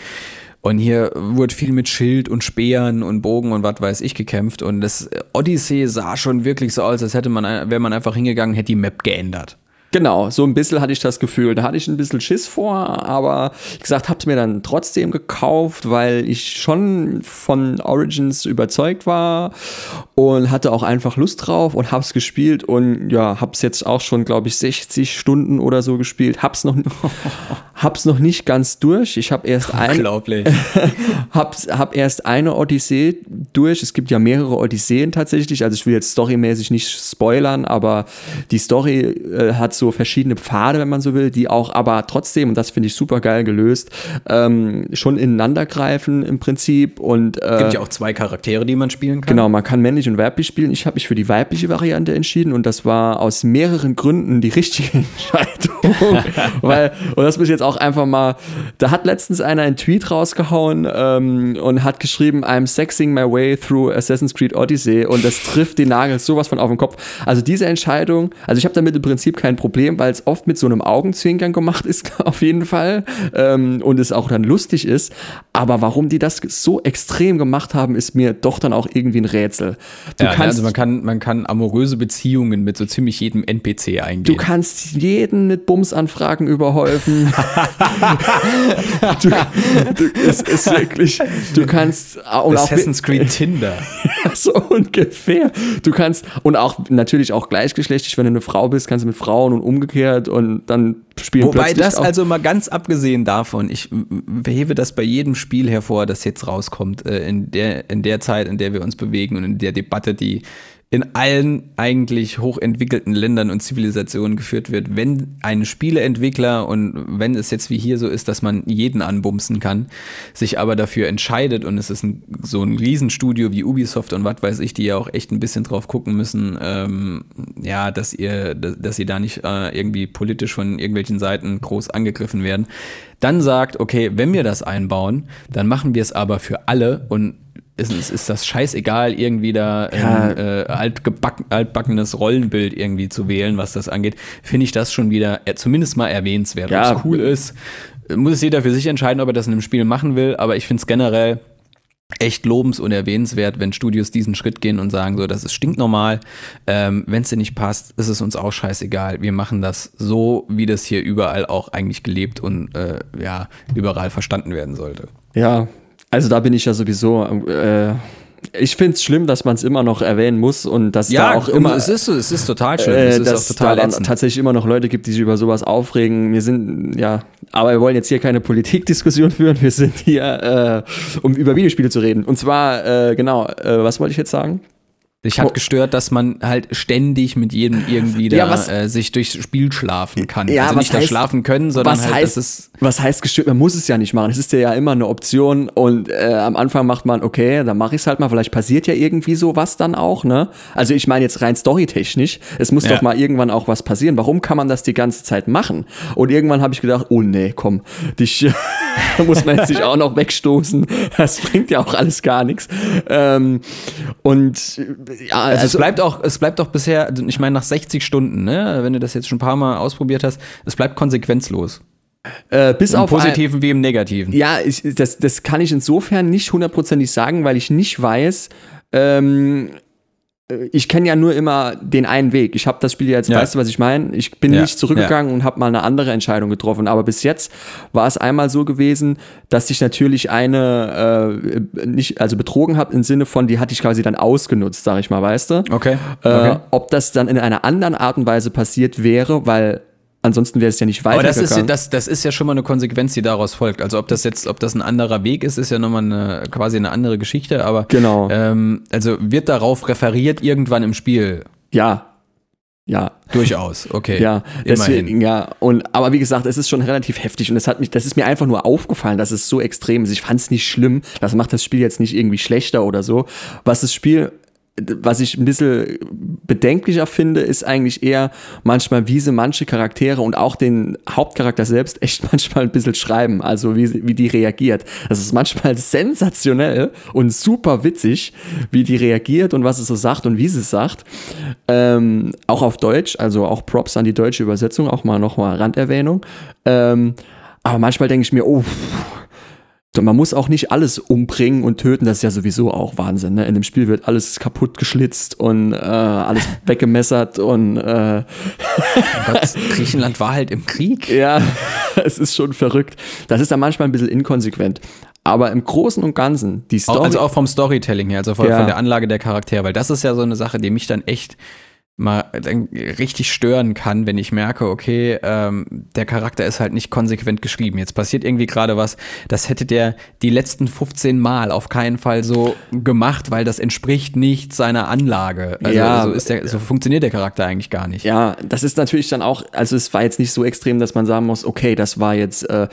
Und hier wurde viel mit Schild und Speeren und Bogen und was weiß ich gekämpft. Und das Odyssey sah schon wirklich so aus, als hätte man, wäre man einfach hingegangen, hätte die Map geändert. Genau, so ein bisschen hatte ich das Gefühl. Da hatte ich ein bisschen Schiss vor, aber wie gesagt, hab's mir dann trotzdem gekauft, weil ich schon von Origins überzeugt war und hatte auch einfach Lust drauf und hab's gespielt und ja, hab's jetzt auch schon, glaube ich, 60 Stunden oder so gespielt. Hab's noch, hab's noch nicht ganz durch. Ich habe erst ein, Unglaublich. hab, hab erst eine Odyssee durch. Es gibt ja mehrere Odysseen tatsächlich. Also ich will jetzt storymäßig nicht spoilern, aber die Story äh, hat so verschiedene Pfade, wenn man so will, die auch aber trotzdem, und das finde ich super geil gelöst, ähm, schon ineinander greifen im Prinzip. Und äh, gibt ja auch zwei Charaktere, die man spielen kann. Genau, man kann männlich und weiblich spielen. Ich habe mich für die weibliche Variante entschieden und das war aus mehreren Gründen die richtige Entscheidung. Weil, und das muss ich jetzt auch einfach mal, da hat letztens einer einen Tweet rausgehauen ähm, und hat geschrieben, I'm sexing my way through Assassin's Creed Odyssey und das trifft den Nagel sowas von auf den Kopf. Also diese Entscheidung, also ich habe damit im Prinzip kein Problem, weil es oft mit so einem Augenzwinkern gemacht ist, auf jeden Fall, ähm, und es auch dann lustig ist. Aber warum die das so extrem gemacht haben, ist mir doch dann auch irgendwie ein Rätsel. Du ja, kannst also man kann, man kann amoröse Beziehungen mit so ziemlich jedem NPC eingehen. Du kannst jeden mit Bumsanfragen überhäufen. du, du, es ist wirklich, du kannst und auch Assassin's Creed Tinder. so ungefähr. Du kannst und auch natürlich auch gleichgeschlechtlich, wenn du eine Frau bist, kannst du mit Frauen und umgekehrt und dann spielen Wobei plötzlich das also mal ganz abgesehen davon, ich hebe das bei jedem Spiel hervor, das jetzt rauskommt, äh, in der, in der Zeit, in der wir uns bewegen und in der Debatte, die in allen eigentlich hochentwickelten Ländern und Zivilisationen geführt wird, wenn ein Spieleentwickler und wenn es jetzt wie hier so ist, dass man jeden anbumsen kann, sich aber dafür entscheidet und es ist ein, so ein Riesenstudio wie Ubisoft und was weiß ich, die ja auch echt ein bisschen drauf gucken müssen, ähm, ja, dass ihr, dass, dass sie da nicht äh, irgendwie politisch von irgendwelchen Seiten groß angegriffen werden, dann sagt, okay, wenn wir das einbauen, dann machen wir es aber für alle und ist, ist, ist das scheißegal, irgendwie da Ja. ein äh, altgeback, altbackenes Rollenbild irgendwie zu wählen, was das angeht, finde ich das schon wieder äh, zumindest mal erwähnenswert. Ja. Ob es cool ist, muss es jeder für sich entscheiden, ob er das in einem Spiel machen will, aber ich finde es generell echt lobens- und erwähnenswert, wenn Studios diesen Schritt gehen und sagen, so, das ist stinknormal, ähm, wenn es dir nicht passt, ist es uns auch scheißegal. Wir machen das so, wie das hier überall auch eigentlich gelebt und äh, ja, überall verstanden werden sollte. Ja, also da bin ich ja sowieso. Äh, ich finde es schlimm, dass man es immer noch erwähnen muss und dass da auch immer. es ist es ist total schön. äh, es ist dass auch total da ätzend. tatsächlich immer noch Leute gibt, die sich über sowas aufregen. Wir sind, ja, aber wir wollen jetzt hier keine Politikdiskussion führen. Wir sind hier, äh, um über Videospiele zu reden. Und zwar, äh, genau, äh, was wollte ich jetzt sagen? Dich hat gestört, dass man halt ständig mit jedem irgendwie da Ja, was- äh, sich durchs Spiel schlafen kann. Ja, also nicht das heißt- Schlafen können, sondern was halt, heißt, ist. was heißt gestört? Man muss es ja nicht machen. Es ist ja immer eine Option und äh, am Anfang macht man, okay, dann mache ich es halt mal. Vielleicht passiert ja irgendwie sowas dann auch, ne? Also ich meine jetzt rein storytechnisch. Es muss Ja. doch mal irgendwann auch was passieren. Warum kann man das die ganze Zeit machen? Und irgendwann habe ich gedacht, oh nee, komm, dich muss man jetzt sich auch noch wegstoßen. Das bringt ja auch alles gar nichts. Ähm, und äh, ja, Also, es bleibt auch, es bleibt auch bisher, also ich meine nach 60 Stunden, ne, wenn du das jetzt schon ein paar Mal ausprobiert hast, es bleibt konsequenzlos. äh, bis Im auf ein- Positiven wie im Negativen. Ja, ich, das, das kann ich insofern nicht hundertprozentig sagen, weil ich nicht weiß, ähm, äh, ich kenne ja nur immer den einen Weg. Ich habe das Spiel jetzt, Ja. weißt du, was ich meine? Ich bin Ja, nicht zurückgegangen und habe mal eine andere Entscheidung getroffen. Aber bis jetzt war es einmal so gewesen, dass ich natürlich eine äh, nicht, also betrogen habe im Sinne von, die hatte ich quasi dann ausgenutzt, sag ich mal, weißt du? Okay. Äh, okay. Ob das dann in einer anderen Art und Weise passiert wäre, weil ansonsten wäre es ja nicht Aber das ist, das, das ist ja schon mal eine Konsequenz, die daraus folgt. Also ob das jetzt, ob das ein anderer Weg ist, ist ja nochmal eine, quasi eine andere Geschichte, aber Genau. ähm, also wird darauf referiert irgendwann im Spiel. ja, Ja, Durchaus, okay. Ja, deswegen, ja. Und, aber wie gesagt, es ist schon relativ heftig und das hat mich, das ist mir einfach nur aufgefallen, dass es so extrem ist. Ich fand es nicht schlimm. Das macht das Spiel jetzt nicht irgendwie schlechter oder so. Was das Spiel was ich ein bisschen bedenklicher finde, ist eigentlich eher manchmal, wie sie manche Charaktere und auch den Hauptcharakter selbst echt manchmal ein bisschen schreiben, also wie, wie die reagiert. Das ist manchmal sensationell und super witzig, wie die reagiert und was sie so sagt und wie sie es sagt. Ähm, auch auf Deutsch, also auch Props an die deutsche Übersetzung, auch mal nochmal Randerwähnung. Ähm, aber manchmal denke ich mir, oh, man muss auch nicht alles umbringen und töten, das ist ja sowieso auch Wahnsinn. Ne? In dem Spiel wird alles kaputt geschlitzt und äh, alles weggemessert und äh Gott, Griechenland war halt im Krieg. Ja, es ist schon verrückt. Das ist dann manchmal ein bisschen inkonsequent. Aber im Großen und Ganzen, die Story. Also auch vom Storytelling her, also von, ja. von der Anlage der Charaktere, weil das ist ja so eine Sache, die mich dann echt mal richtig stören kann, wenn ich merke, okay, ähm, der Charakter ist halt nicht konsequent geschrieben. Jetzt passiert irgendwie gerade was, das hätte der die letzten 15 Mal auf keinen Fall so gemacht, weil das entspricht nicht seiner Anlage. Also ja, so, ist der, so funktioniert der Charakter eigentlich gar nicht. Ja, das ist natürlich dann auch, also es war jetzt nicht so extrem, dass man sagen muss, okay, das war jetzt äh,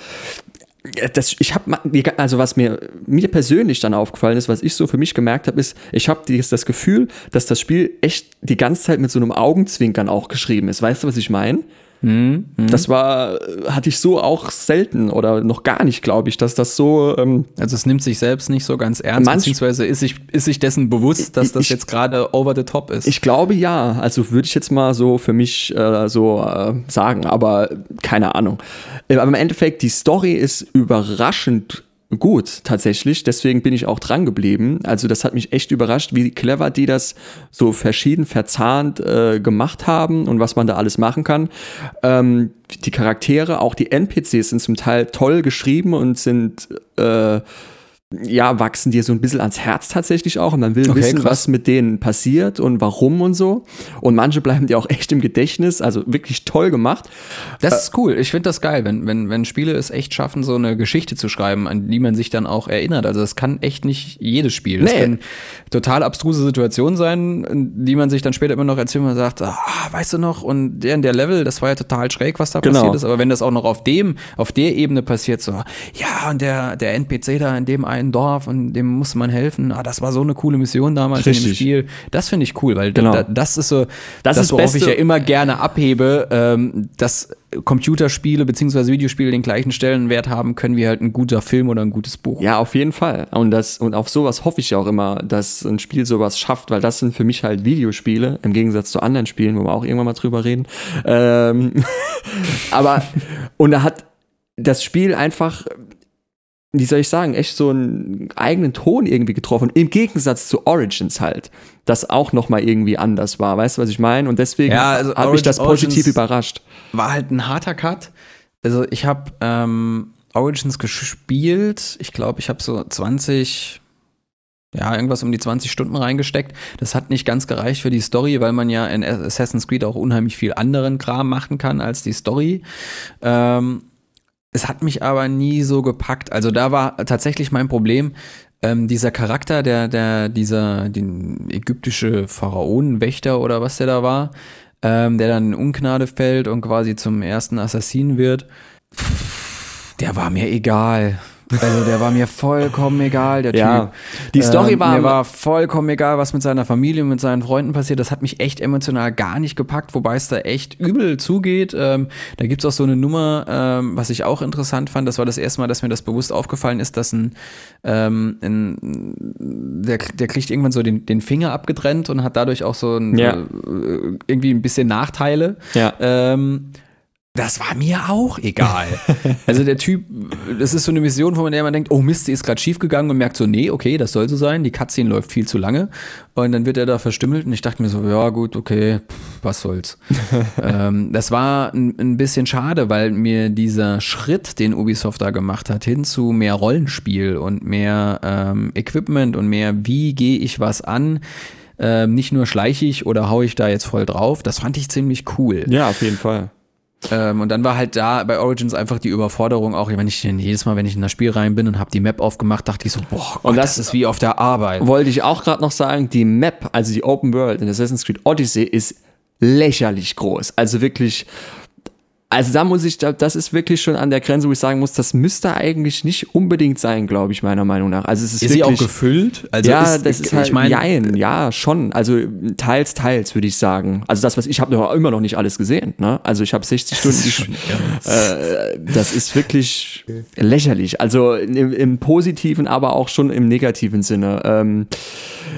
das, ich habe also was mir mir persönlich dann aufgefallen ist, was ich so für mich gemerkt habe, ist, ich habe das Gefühl, dass das Spiel echt die ganze Zeit mit so einem Augenzwinkern auch geschrieben ist. Weißt du, was ich meine? Mhm. Das war, hatte ich so auch selten oder noch gar nicht, glaube ich, dass das so. Ähm, also es nimmt sich selbst nicht so ganz ernst, beziehungsweise ist sich, ist sich dessen bewusst, dass das ich, jetzt gerade over the top ist. Ich glaube ja. Also würde ich jetzt mal so für mich äh, so äh, sagen, aber keine Ahnung. Aber im Endeffekt, die Story ist überraschend gut tatsächlich. Deswegen bin ich auch dran geblieben. Also das hat mich echt überrascht, wie clever die das so verschieden verzahnt äh, gemacht haben und was man da alles machen kann. Ähm, die Charaktere, auch die NPCs sind zum Teil toll geschrieben und sind äh, ja, wachsen dir so ein bisschen ans Herz tatsächlich auch und man will okay, wissen, krass. was mit denen passiert und warum und so. Und manche bleiben dir auch echt im Gedächtnis, also wirklich toll gemacht. Das ist cool. Ich finde das geil, wenn, wenn, wenn Spiele es echt schaffen, so eine Geschichte zu schreiben, an die man sich dann auch erinnert. Also das kann echt nicht jedes Spiel. Das nee. können total abstruse Situationen sein, die man sich dann später immer noch erzählt und man sagt, ah, weißt du noch, und der in der Level, das war ja total schräg, was da genau. passiert ist. Aber wenn das auch noch auf dem, auf der Ebene passiert, so, ja, und der, der NPC da in dem einen kleinen Dorf und dem muss man helfen. Ah, das war so eine coole Mission damals Richtig. in dem Spiel. Das finde ich cool, weil genau. da, das ist so, das, das ist worauf Beste. ich ja immer gerne abhebe, ähm, dass Computerspiele bzw. Videospiele den gleichen Stellenwert haben können wie halt ein guter Film oder ein gutes Buch. Ja, auf jeden Fall. Und das und auf sowas hoffe ich ja auch immer, dass ein Spiel sowas schafft, weil das sind für mich halt Videospiele im Gegensatz zu anderen Spielen, wo wir auch irgendwann mal drüber reden. Ähm, aber und da hat das Spiel einfach wie soll ich sagen, echt so einen eigenen Ton irgendwie getroffen. Im Gegensatz zu Origins halt, das auch nochmal irgendwie anders war. Weißt du, was ich meine? Und deswegen ja, also habe ich das positiv Origins überrascht. War halt ein harter Cut. Also ich habe ähm, Origins gespielt. Ich glaube, ich habe so 20, ja, irgendwas um die 20 Stunden reingesteckt. Das hat nicht ganz gereicht für die Story, weil man ja in Assassin's Creed auch unheimlich viel anderen Kram machen kann als die Story. Ähm, es hat mich aber nie so gepackt. Also da war tatsächlich mein Problem, ähm, dieser Charakter, der, der, dieser, den ägyptische Pharaonenwächter oder was der da war, ähm, der dann in Ungnade fällt und quasi zum ersten Assassinen wird, der war mir egal. Also der war mir vollkommen egal, der ja. Typ. Die Story ähm, war mir war vollkommen egal, was mit seiner Familie und mit seinen Freunden passiert. Das hat mich echt emotional gar nicht gepackt, wobei es da echt übel zugeht. Ähm, da gibt es auch so eine Nummer, ähm, was ich auch interessant fand. Das war das erste Mal, dass mir das bewusst aufgefallen ist, dass ein, ähm, ein der, der kriegt irgendwann so den, den Finger abgetrennt und hat dadurch auch so ein, ja. äh, irgendwie ein bisschen Nachteile. Ja. Das war mir auch egal. also der Typ, das ist so eine Mission, von der man denkt, oh Mist, die ist gerade schief gegangen und merkt so, nee, okay, das soll so sein. Die Cutscene läuft viel zu lange. Und dann wird er da verstümmelt und ich dachte mir so, ja gut, okay, was soll's. ähm, das war ein, ein, bisschen schade, weil mir dieser Schritt, den Ubisoft da gemacht hat, hin zu mehr Rollenspiel und mehr ähm, Equipment und mehr, wie gehe ich was an, ähm, nicht nur schleiche ich oder haue ich da jetzt voll drauf, das fand ich ziemlich cool. Ja, auf jeden Fall. Ähm, und dann war halt da bei Origins einfach die Überforderung auch, wenn ich jedes Mal, wenn ich in das Spiel rein bin und habe die Map aufgemacht, dachte ich so, boah, Gott, und das, das, ist wie auf der Arbeit. Wollte ich auch gerade noch sagen, die Map, also die Open World in Assassin's Creed Odyssey ist lächerlich groß. Also wirklich also da muss ich, das ist wirklich schon an der Grenze, wo ich sagen muss, das müsste eigentlich nicht unbedingt sein, glaube ich, meiner Meinung nach. Also es ist, Ist wirklich, sie auch gefüllt? Also ja, ist, das ist halt, ich meine, jein, ja, schon. Also teils, teils, würde ich sagen. Also das, was ich habe noch immer noch nicht alles gesehen. Ne? Also ich habe 60 Stunden. ist schon äh, das ist wirklich lächerlich. Also im, im positiven, aber auch schon im negativen Sinne. Ähm,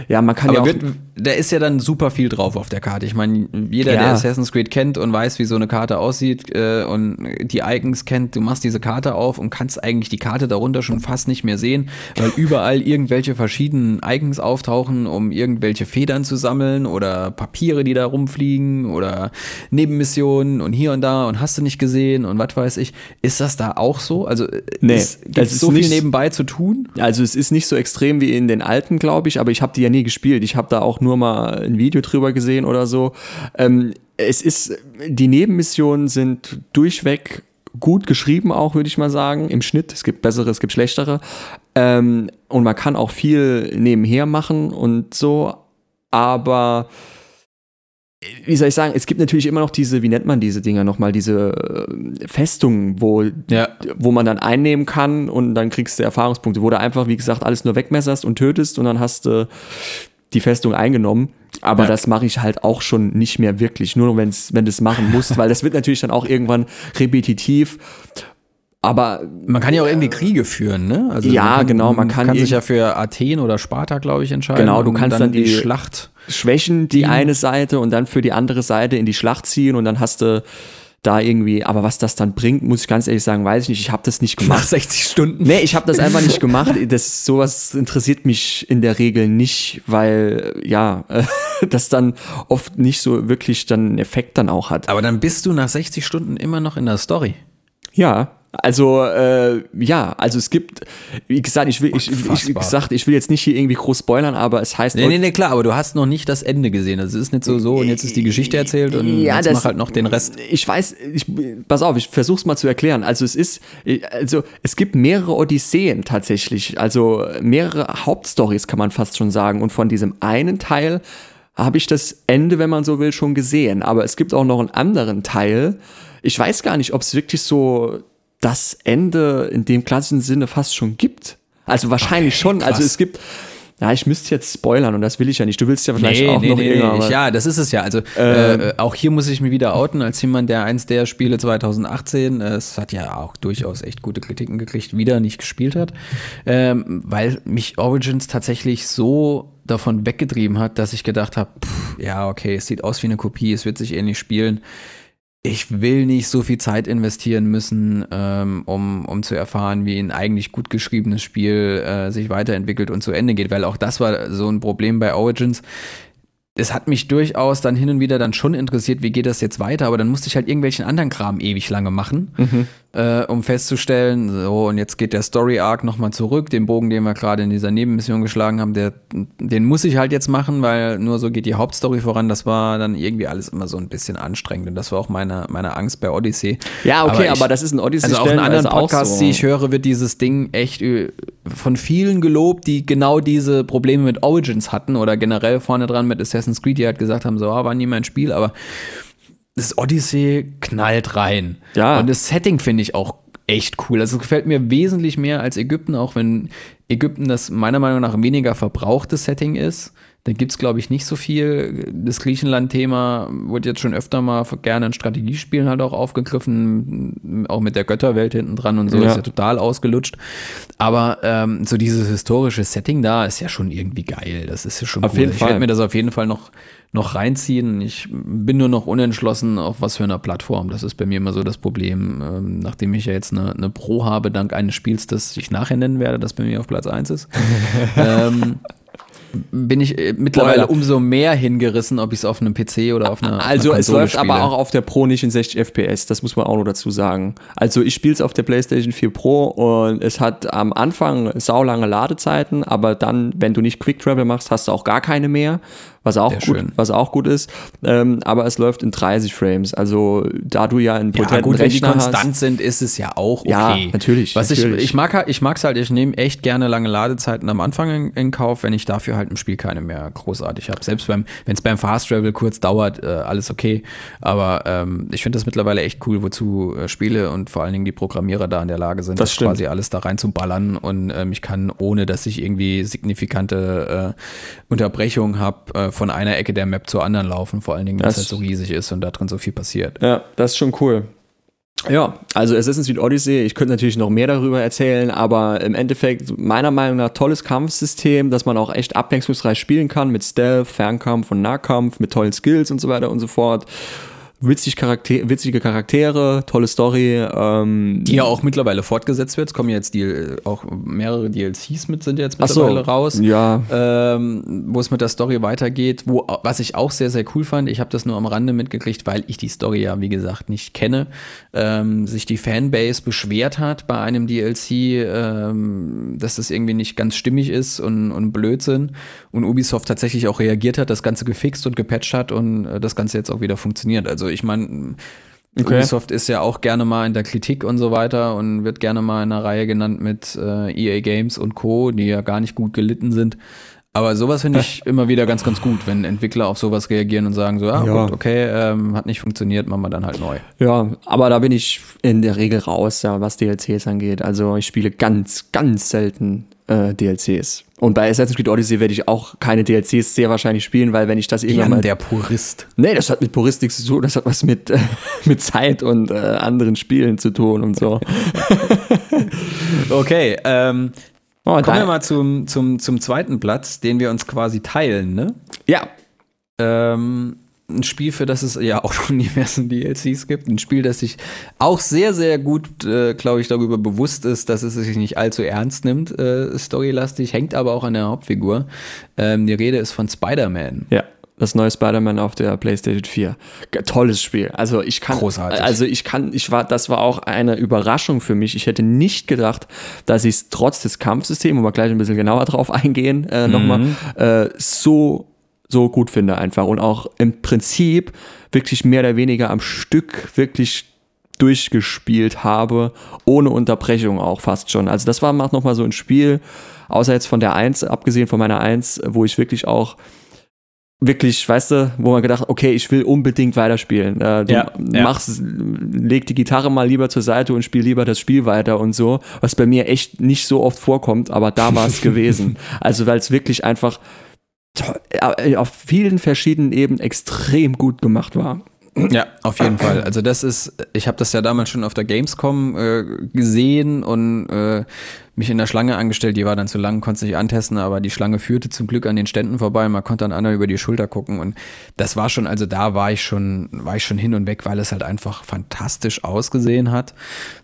ja, man kann ja aber auch. wird, da ist ja dann super viel drauf auf der Karte. Ich meine, jeder, Ja. der Assassin's Creed kennt und weiß, wie so eine Karte aussieht äh, und die Icons kennt, du machst diese Karte auf und kannst eigentlich die Karte darunter schon fast nicht mehr sehen, weil überall irgendwelche verschiedenen Icons auftauchen, um irgendwelche Federn zu sammeln oder Papiere, die da rumfliegen oder Nebenmissionen und hier und da und hast du nicht gesehen und was weiß ich. Ist das da auch so? Also äh, Nee, ist, das ist so viel nicht- nebenbei zu tun? Also es ist nicht so extrem wie in den alten, glaube ich, aber ich habe die ja nie gespielt. Ich habe da auch nur mal ein Video drüber gesehen oder so. Ähm, es ist, die Nebenmissionen sind durchweg gut geschrieben auch, würde ich mal sagen, im Schnitt. Es gibt bessere, es gibt schlechtere. Ähm, und man kann auch viel nebenher machen und so, aber wie soll ich sagen, es gibt natürlich immer noch diese, wie nennt man diese Dinger nochmal, diese äh, Festungen, wo Ja. wo man dann einnehmen kann und dann kriegst du Erfahrungspunkte, wo du einfach, wie gesagt, alles nur wegmesserst und tötest und dann hast du die Festung eingenommen. Aber Ja. das mache ich halt auch schon nicht mehr wirklich, nur wenn's, wenn du es machen musst, weil das wird natürlich dann auch irgendwann repetitiv. Aber Man kann ja auch irgendwie Kriege führen, ne? Also Ja, man kann, genau, man kann sich irgend- ja für Athen oder Sparta, glaube ich, entscheiden. Genau, du kannst dann die, die- Schlacht. schwächen die Die- eine Seite und dann für die andere Seite in die Schlacht ziehen und dann hast du da irgendwie, aber was das dann bringt, muss ich ganz ehrlich sagen, weiß ich nicht. Ich habe das nicht gemacht. Nach 60 Stunden. Nee, ich habe das einfach nicht gemacht. Das, sowas interessiert mich in der Regel nicht, weil ja, das dann oft nicht so wirklich dann einen Effekt dann auch hat. Aber dann bist du nach 60 Stunden immer noch in der Story. Ja, also äh, ja, also es gibt, wie gesagt, ich will, ich, ich, wie gesagt, ich will jetzt nicht hier irgendwie groß spoilern, aber es heißt Nee, nee, nee, klar, aber du hast noch nicht das Ende gesehen. Also es ist nicht so so und jetzt ist die Geschichte erzählt und Ja, jetzt das- mach halt noch den Rest. Ich weiß, ich, pass auf, ich versuch's mal zu erklären. Also es ist, also es gibt mehrere Odysseen tatsächlich, also mehrere Hauptstories kann man fast schon sagen. Und von diesem einen Teil habe ich das Ende, wenn man so will, schon gesehen. Aber es gibt auch noch einen anderen Teil. Ich weiß gar nicht, ob es wirklich so das Ende in dem klassischen Sinne fast schon gibt. Also wahrscheinlich schon. Also krass. es gibt, ja, ich müsste jetzt spoilern und das will ich ja nicht. Du willst ja vielleicht auch noch nee, irgendwann ja, das ist es ja. Also Ähm. äh, auch hier muss ich mich wieder outen als jemand, der eins der Spiele 2018, äh, es hat ja auch durchaus echt gute Kritiken gekriegt, wieder nicht gespielt hat, ähm, weil mich Origins tatsächlich so davon weggetrieben hat, dass ich gedacht habe, ja, okay, es sieht aus wie eine Kopie, es wird sich ähnlich spielen. Ich will nicht so viel Zeit investieren müssen, ähm, um, um zu erfahren, wie ein eigentlich gut geschriebenes Spiel äh, sich weiterentwickelt und zu Ende geht, weil auch das war so ein Problem bei Origins. Es hat mich durchaus dann hin und wieder dann schon interessiert, wie geht das jetzt weiter, aber dann musste ich halt irgendwelchen anderen Kram ewig lange machen, äh, um festzustellen, so und jetzt geht der Story Arc nochmal zurück, den Bogen, den wir gerade in dieser Nebenmission geschlagen haben, der, den muss ich halt jetzt machen, weil nur so geht die Hauptstory voran. Das war dann irgendwie alles immer so ein bisschen anstrengend und das war auch meine, meine Angst bei Odyssey. Ja, okay, aber, ich- das ist ein Odyssey. also auch in anderen auch Podcasts, so. die ich höre, wird dieses Ding echt äh, von vielen gelobt, die genau diese Probleme mit Origins hatten oder generell vorne dran mit Assassin's Creed, die halt gesagt haben, so, ah, war nie mein Spiel, aber das Odyssey knallt rein. Ja. Und das Setting finde ich auch echt cool. Also es gefällt mir wesentlich mehr als Ägypten, auch wenn Ägypten das meiner Meinung nach weniger verbrauchtes Setting ist. Da gibt es, glaube ich, nicht so viel. Das Griechenland-Thema wurde jetzt schon öfter mal gerne in Strategiespielen halt auch aufgegriffen, auch mit der Götterwelt hinten dran und so, Ja. ist ja total ausgelutscht. Aber ähm, so dieses historische Setting da ist ja schon irgendwie geil. Das ist ja schon Auf cool. jeden ich Fall. werde mir das auf jeden Fall noch, noch reinziehen. Ich bin nur noch unentschlossen, auf was für einer Plattform. Das ist bei mir immer so das Problem. Ähm, nachdem ich ja jetzt eine, eine Pro habe, dank eines Spiels, das ich nachher nennen werde, das bei mir auf Platz 1 ist. ähm, bin ich äh, mittlerweile Spoiler. umso mehr hingerissen, ob ich es auf einem PC oder auf einer Also auf einer es Konsole läuft aber spiele. auch auf der Pro nicht in 60 FPS, das muss man auch noch dazu sagen. Also ich spiele es auf der PlayStation 4 Pro und es hat am Anfang saulange Ladezeiten, aber dann, wenn du nicht Quick Travel machst, hast du auch gar keine mehr, was auch, Sehr gut, schön. was auch gut ist. Ähm, aber es läuft in 30 Frames. Also da du ja einen Ja, potenten gut, wenn die Rechner konstant hast. sind, ist es ja auch okay. Ja, natürlich, Was natürlich. ich, ich mag ich mag's halt, ich nehme echt gerne lange Ladezeiten am Anfang in, in Kauf, wenn ich dafür halt im Spiel keine mehr großartig habe. Selbst beim, wenn es beim Fast Travel kurz dauert, äh, alles okay. Aber ähm, ich finde das mittlerweile echt cool, wozu äh, Spiele und vor allen Dingen die Programmierer da in der Lage sind, Das stimmt. quasi alles da rein zu ballern und ähm, ich kann, ohne dass ich irgendwie signifikante äh, Unterbrechungen habe, äh, von einer Ecke der Map zur anderen laufen, vor allen Dingen, wenn es halt so riesig ist und da drin so viel passiert. Ja, das ist schon cool. Ja, also Assassin's Creed Odyssey, ich könnte natürlich noch mehr darüber erzählen, aber im Endeffekt meiner Meinung nach tolles Kampfsystem, das man auch echt abwechslungsreich spielen kann mit Stealth, Fernkampf und Nahkampf, mit tollen Skills und so weiter und so fort. Witzig Charakter witzige Charaktere, tolle Story. Ähm, Die ja auch mittlerweile fortgesetzt wird. Es kommen jetzt die, auch mehrere DLCs mit, sind jetzt Ach so, mittlerweile raus. ja. Ähm, wo es mit der Story weitergeht. Wo, was ich auch sehr, sehr cool fand, ich habe das nur am Rande mitgekriegt, weil ich die Story ja, wie gesagt, nicht kenne, ähm, sich die Fanbase beschwert hat bei einem DLC, ähm, dass das irgendwie nicht ganz stimmig ist und, und Blödsinn. Und Ubisoft tatsächlich auch reagiert hat, das Ganze gefixt und gepatcht hat und äh, das Ganze jetzt auch wieder funktioniert. Also ich meine, Okay. Ubisoft ist ja auch gerne mal in der Kritik und so weiter und wird gerne mal in einer Reihe genannt mit äh, EA Games und Co., die ja gar nicht gut gelitten sind. Aber sowas finde ich immer wieder ganz, ganz gut, wenn Entwickler auf sowas reagieren und sagen so, ah, Ja. gut, okay, ähm, hat nicht funktioniert, machen wir dann halt neu. Ja, aber da bin ich in der Regel raus, ja, was DLCs angeht. Also ich spiele ganz, ganz selten äh, DLCs. Und bei Assassin's Creed Odyssey werde ich auch keine DLCs sehr wahrscheinlich spielen, weil wenn ich das irgendwann mal der Purist. Nee, das hat mit Puristik nichts zu tun, das hat was mit, äh, mit Zeit und äh, anderen Spielen zu tun und so. Okay, ähm, Oh, kommen wir mal zum, zum, zum zweiten Platz, den wir uns quasi teilen, ne? Ja, Ähm, ein Spiel, für das es ja auch schon diverse DLCs gibt. Ein Spiel, das sich auch sehr, sehr gut, äh, glaube ich, darüber bewusst ist, dass es sich nicht allzu ernst nimmt, äh, storylastig, hängt aber auch an der Hauptfigur. Ähm, die Rede ist von Spider-Man. ja. Das neue Spider-Man auf der PlayStation 4. Ge- Tolles Spiel. Also ich kann, Großartig. also ich kann, ich war, das war auch eine Überraschung für mich. Ich hätte nicht gedacht, dass ich es trotz des Kampfsystems, wo wir gleich ein bisschen genauer drauf eingehen, äh, nochmal, äh, so, so gut finde einfach. Und auch im Prinzip wirklich mehr oder weniger am Stück wirklich durchgespielt habe, ohne Unterbrechung auch fast schon. Also das war noch mal so ein Spiel, außer jetzt von der 1, abgesehen von meiner 1, wo ich wirklich auch wirklich, weißt du, wo man gedacht, okay, ich will unbedingt weiterspielen. Äh, du Ja, ja. machst, leg die Gitarre mal lieber zur Seite und spiel lieber das Spiel weiter und so, was bei mir echt nicht so oft vorkommt, aber da war es gewesen. Also weil es wirklich einfach auf vielen verschiedenen Ebenen extrem gut gemacht war. Ja, auf jeden Fall. Also das ist, ich habe das ja damals schon auf der Gamescom äh, gesehen und äh, mich in der Schlange angestellt. Die war dann zu lang, konnte nicht antesten, aber die Schlange führte zum Glück an den Ständen vorbei. Man konnte an einer über die Schulter gucken und das war schon, also da war ich schon, war ich schon hin und weg, weil es halt einfach fantastisch ausgesehen hat.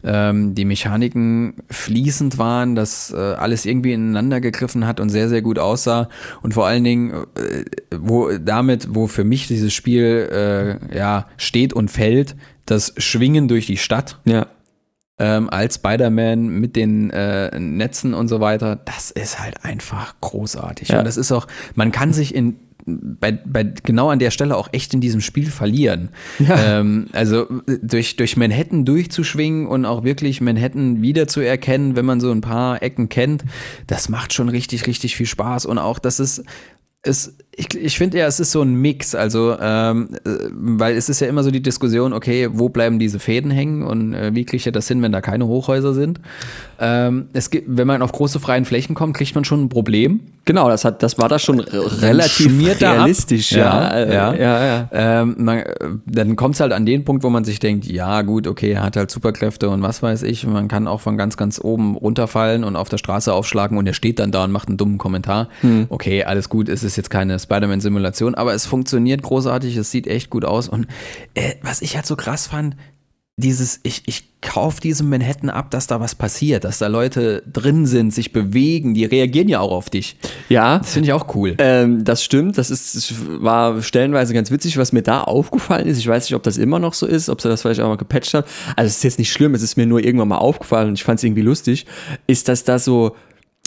Ähm, die Mechaniken fließend waren, dass äh, alles irgendwie ineinander gegriffen hat und sehr, sehr gut aussah und vor allen Dingen, äh, wo damit, wo für mich dieses Spiel äh, ja steht und fällt, das Schwingen durch die Stadt Ja. Ähm, als Spider-Man mit den äh, Netzen und so weiter, das ist halt einfach großartig. Ja. Und das ist auch, man kann sich in bei, bei genau an der Stelle auch echt in diesem Spiel verlieren. Ja. Ähm, also äh, durch, durch Manhattan durchzuschwingen und auch wirklich Manhattan wiederzuerkennen, wenn man so ein paar Ecken kennt, das macht schon richtig, richtig viel Spaß. Und auch, das ist, es, ich, ich finde ja, es ist so ein Mix, also ähm, äh, weil es ist ja immer so die Diskussion, okay, wo bleiben diese Fäden hängen und äh, wie kriege ich das hin, wenn da keine Hochhäuser sind? Ähm, es gibt, wenn man auf große freien Flächen kommt, kriegt man schon ein Problem. Genau, das hat, das war da schon relativ realistisch, Ja, ja. äh, ja. ja, ja. Ähm, man, äh, dann kommt es halt an den Punkt, wo man sich denkt, ja gut, okay, er hat halt Superkräfte und was weiß ich. Man kann auch von ganz, ganz oben runterfallen und auf der Straße aufschlagen und er steht dann da und macht einen dummen Kommentar. Okay, alles gut, es ist jetzt keine Spider-Man-Simulation, aber es funktioniert großartig, es sieht echt gut aus. Und äh, was ich halt so krass fand, dieses, ich, ich kauf diesem Manhattan ab, dass da was passiert, dass da Leute drin sind, sich bewegen, die reagieren ja auch auf dich. Ja, Das finde ich auch cool. Ähm, das stimmt, das ist, das war stellenweise ganz witzig, was mir da aufgefallen ist. Ich weiß nicht, ob das immer noch so ist, ob sie das vielleicht auch mal gepatcht hat. Also es ist jetzt nicht schlimm, es ist mir nur irgendwann mal aufgefallen und ich fand es irgendwie lustig, ist, dass da so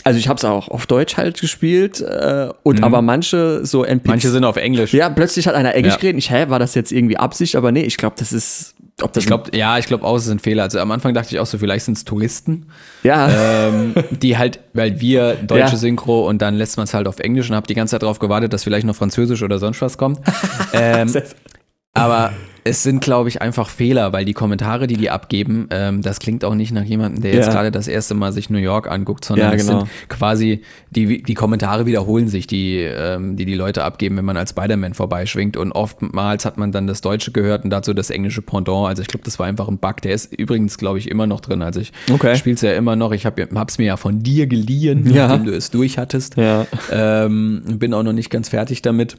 also ich habe es auch auf Deutsch halt gespielt äh, und aber manche so NPCs. Mhm. Manche sind auf Englisch. Ja, plötzlich hat einer Englisch Ja. geredet. Ich, hä, war das jetzt irgendwie Absicht? Aber nee, ich glaube, das ist. Ob das Ich glaube, ja, ich glaube auch, es ist ein Fehler. Also am Anfang dachte ich auch so, vielleicht sind es Touristen, Ja. ähm, die halt, weil wir deutsche Ja. Synchro und dann lässt man es halt auf Englisch und habe die ganze Zeit darauf gewartet, dass vielleicht noch Französisch oder sonst was kommt. ähm, aber es sind, glaube ich, einfach Fehler, weil die Kommentare, die die abgeben, ähm, das klingt auch nicht nach jemandem, der jetzt Ja. gerade das erste Mal sich New York anguckt, sondern Ja, es genau. sind quasi, die, die Kommentare wiederholen sich, die, ähm, die die Leute abgeben, wenn man als Spider-Man vorbeischwingt und oftmals hat man dann das Deutsche gehört und dazu das englische Pendant, also ich glaube, das war einfach ein Bug, der ist übrigens, glaube ich, immer noch drin, also ich Okay. spiele es ja immer noch, ich habe es mir ja von dir geliehen, Ja. nachdem du es durch hattest. ja. Ähm, bin auch noch nicht ganz fertig damit.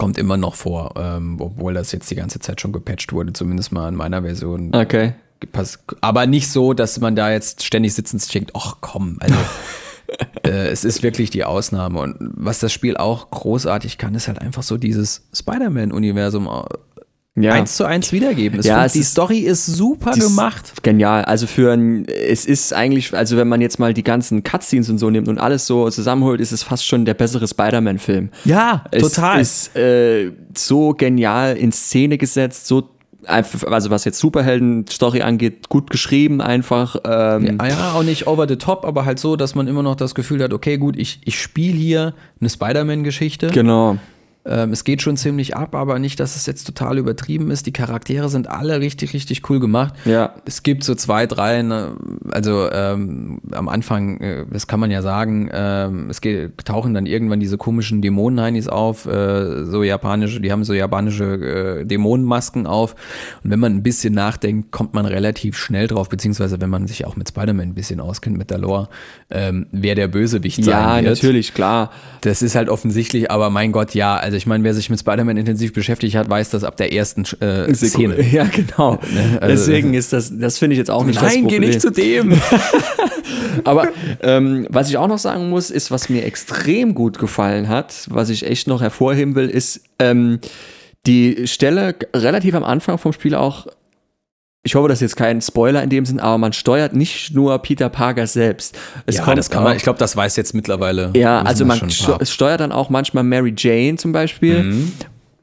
Kommt immer noch vor, ähm, obwohl das jetzt die ganze Zeit schon gepatcht wurde, zumindest mal in meiner Version. Okay. Aber nicht so, dass man da jetzt ständig sitzend denkt, ach komm, also äh, es ist wirklich die Ausnahme. Und was das Spiel auch großartig kann, ist halt einfach so dieses Spider-Man-Universum äh, Ja. eins zu eins wiedergeben. Es Ja, die ist- Story ist super Die ist gemacht. Genial. Also für ein, es ist eigentlich, also wenn man jetzt mal die ganzen Cutscenes und so nimmt und alles so zusammenholt, ist es fast schon der bessere Spider-Man-Film. Ja, Es total. ist äh, so genial in Szene gesetzt, so einfach, also was jetzt Superhelden-Story angeht, gut geschrieben einfach. Ähm, Ah ja, auch nicht over the top, aber halt so, dass man immer noch das Gefühl hat, okay, gut, ich, ich spiele hier eine Spider-Man-Geschichte. Genau. Ähm, es geht schon ziemlich ab, aber nicht, dass es jetzt total übertrieben ist. Die Charaktere sind alle richtig, richtig cool gemacht. Ja. Es gibt so zwei, drei, ne, also ähm, am Anfang, äh, das kann man ja sagen, ähm, es geht, tauchen dann irgendwann diese komischen Dämonen-Heinis auf, äh, so japanische, die haben so japanische äh, Dämonenmasken auf. Und wenn man ein bisschen nachdenkt, kommt man relativ schnell drauf, beziehungsweise wenn man sich auch mit Spider-Man ein bisschen auskennt, mit der Lore, ähm, wer der Bösewicht sein Ja, wird. natürlich, klar. Das ist halt offensichtlich, aber mein Gott, ja. Also ich meine, wer sich mit Spider-Man intensiv beschäftigt hat, weiß das ab der ersten äh, Szene. Ja, genau. also- Deswegen ist das, das finde ich jetzt auch nicht das Nein, geh Problem. nicht zu dem. Aber ähm, was ich auch noch sagen muss, ist, was mir extrem gut gefallen hat, was ich echt noch hervorheben will, ist ähm, die Stelle relativ am Anfang vom Spiel auch. Ich hoffe, das ist jetzt kein Spoiler in dem Sinn, aber man steuert nicht nur Peter Parker selbst. Es ja, das kann man, auch- ich glaube, das weiß jetzt mittlerweile. ja, also man es steuert dann auch manchmal Mary Jane zum Beispiel. Mhm.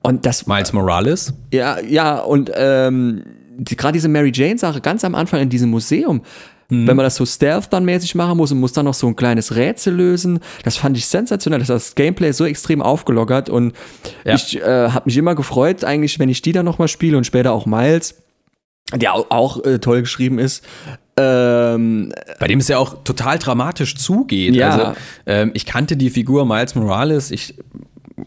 Und das Miles Morales. ja, ja, und ähm, die, gerade diese Mary Jane-Sache ganz am Anfang in diesem Museum, Mhm. wenn man das so Stealth dann mäßig machen muss und muss dann noch so ein kleines Rätsel lösen, das fand ich sensationell. Das hat das Gameplay so extrem aufgelockert und Ja. ich äh, habe mich immer gefreut, eigentlich, wenn ich die dann nochmal spiele und später auch Miles, der auch, äh, toll geschrieben ist. Ähm, Bei dem es ja auch total dramatisch zugeht. Ja. Also, ähm, ich kannte die Figur Miles Morales. Ich,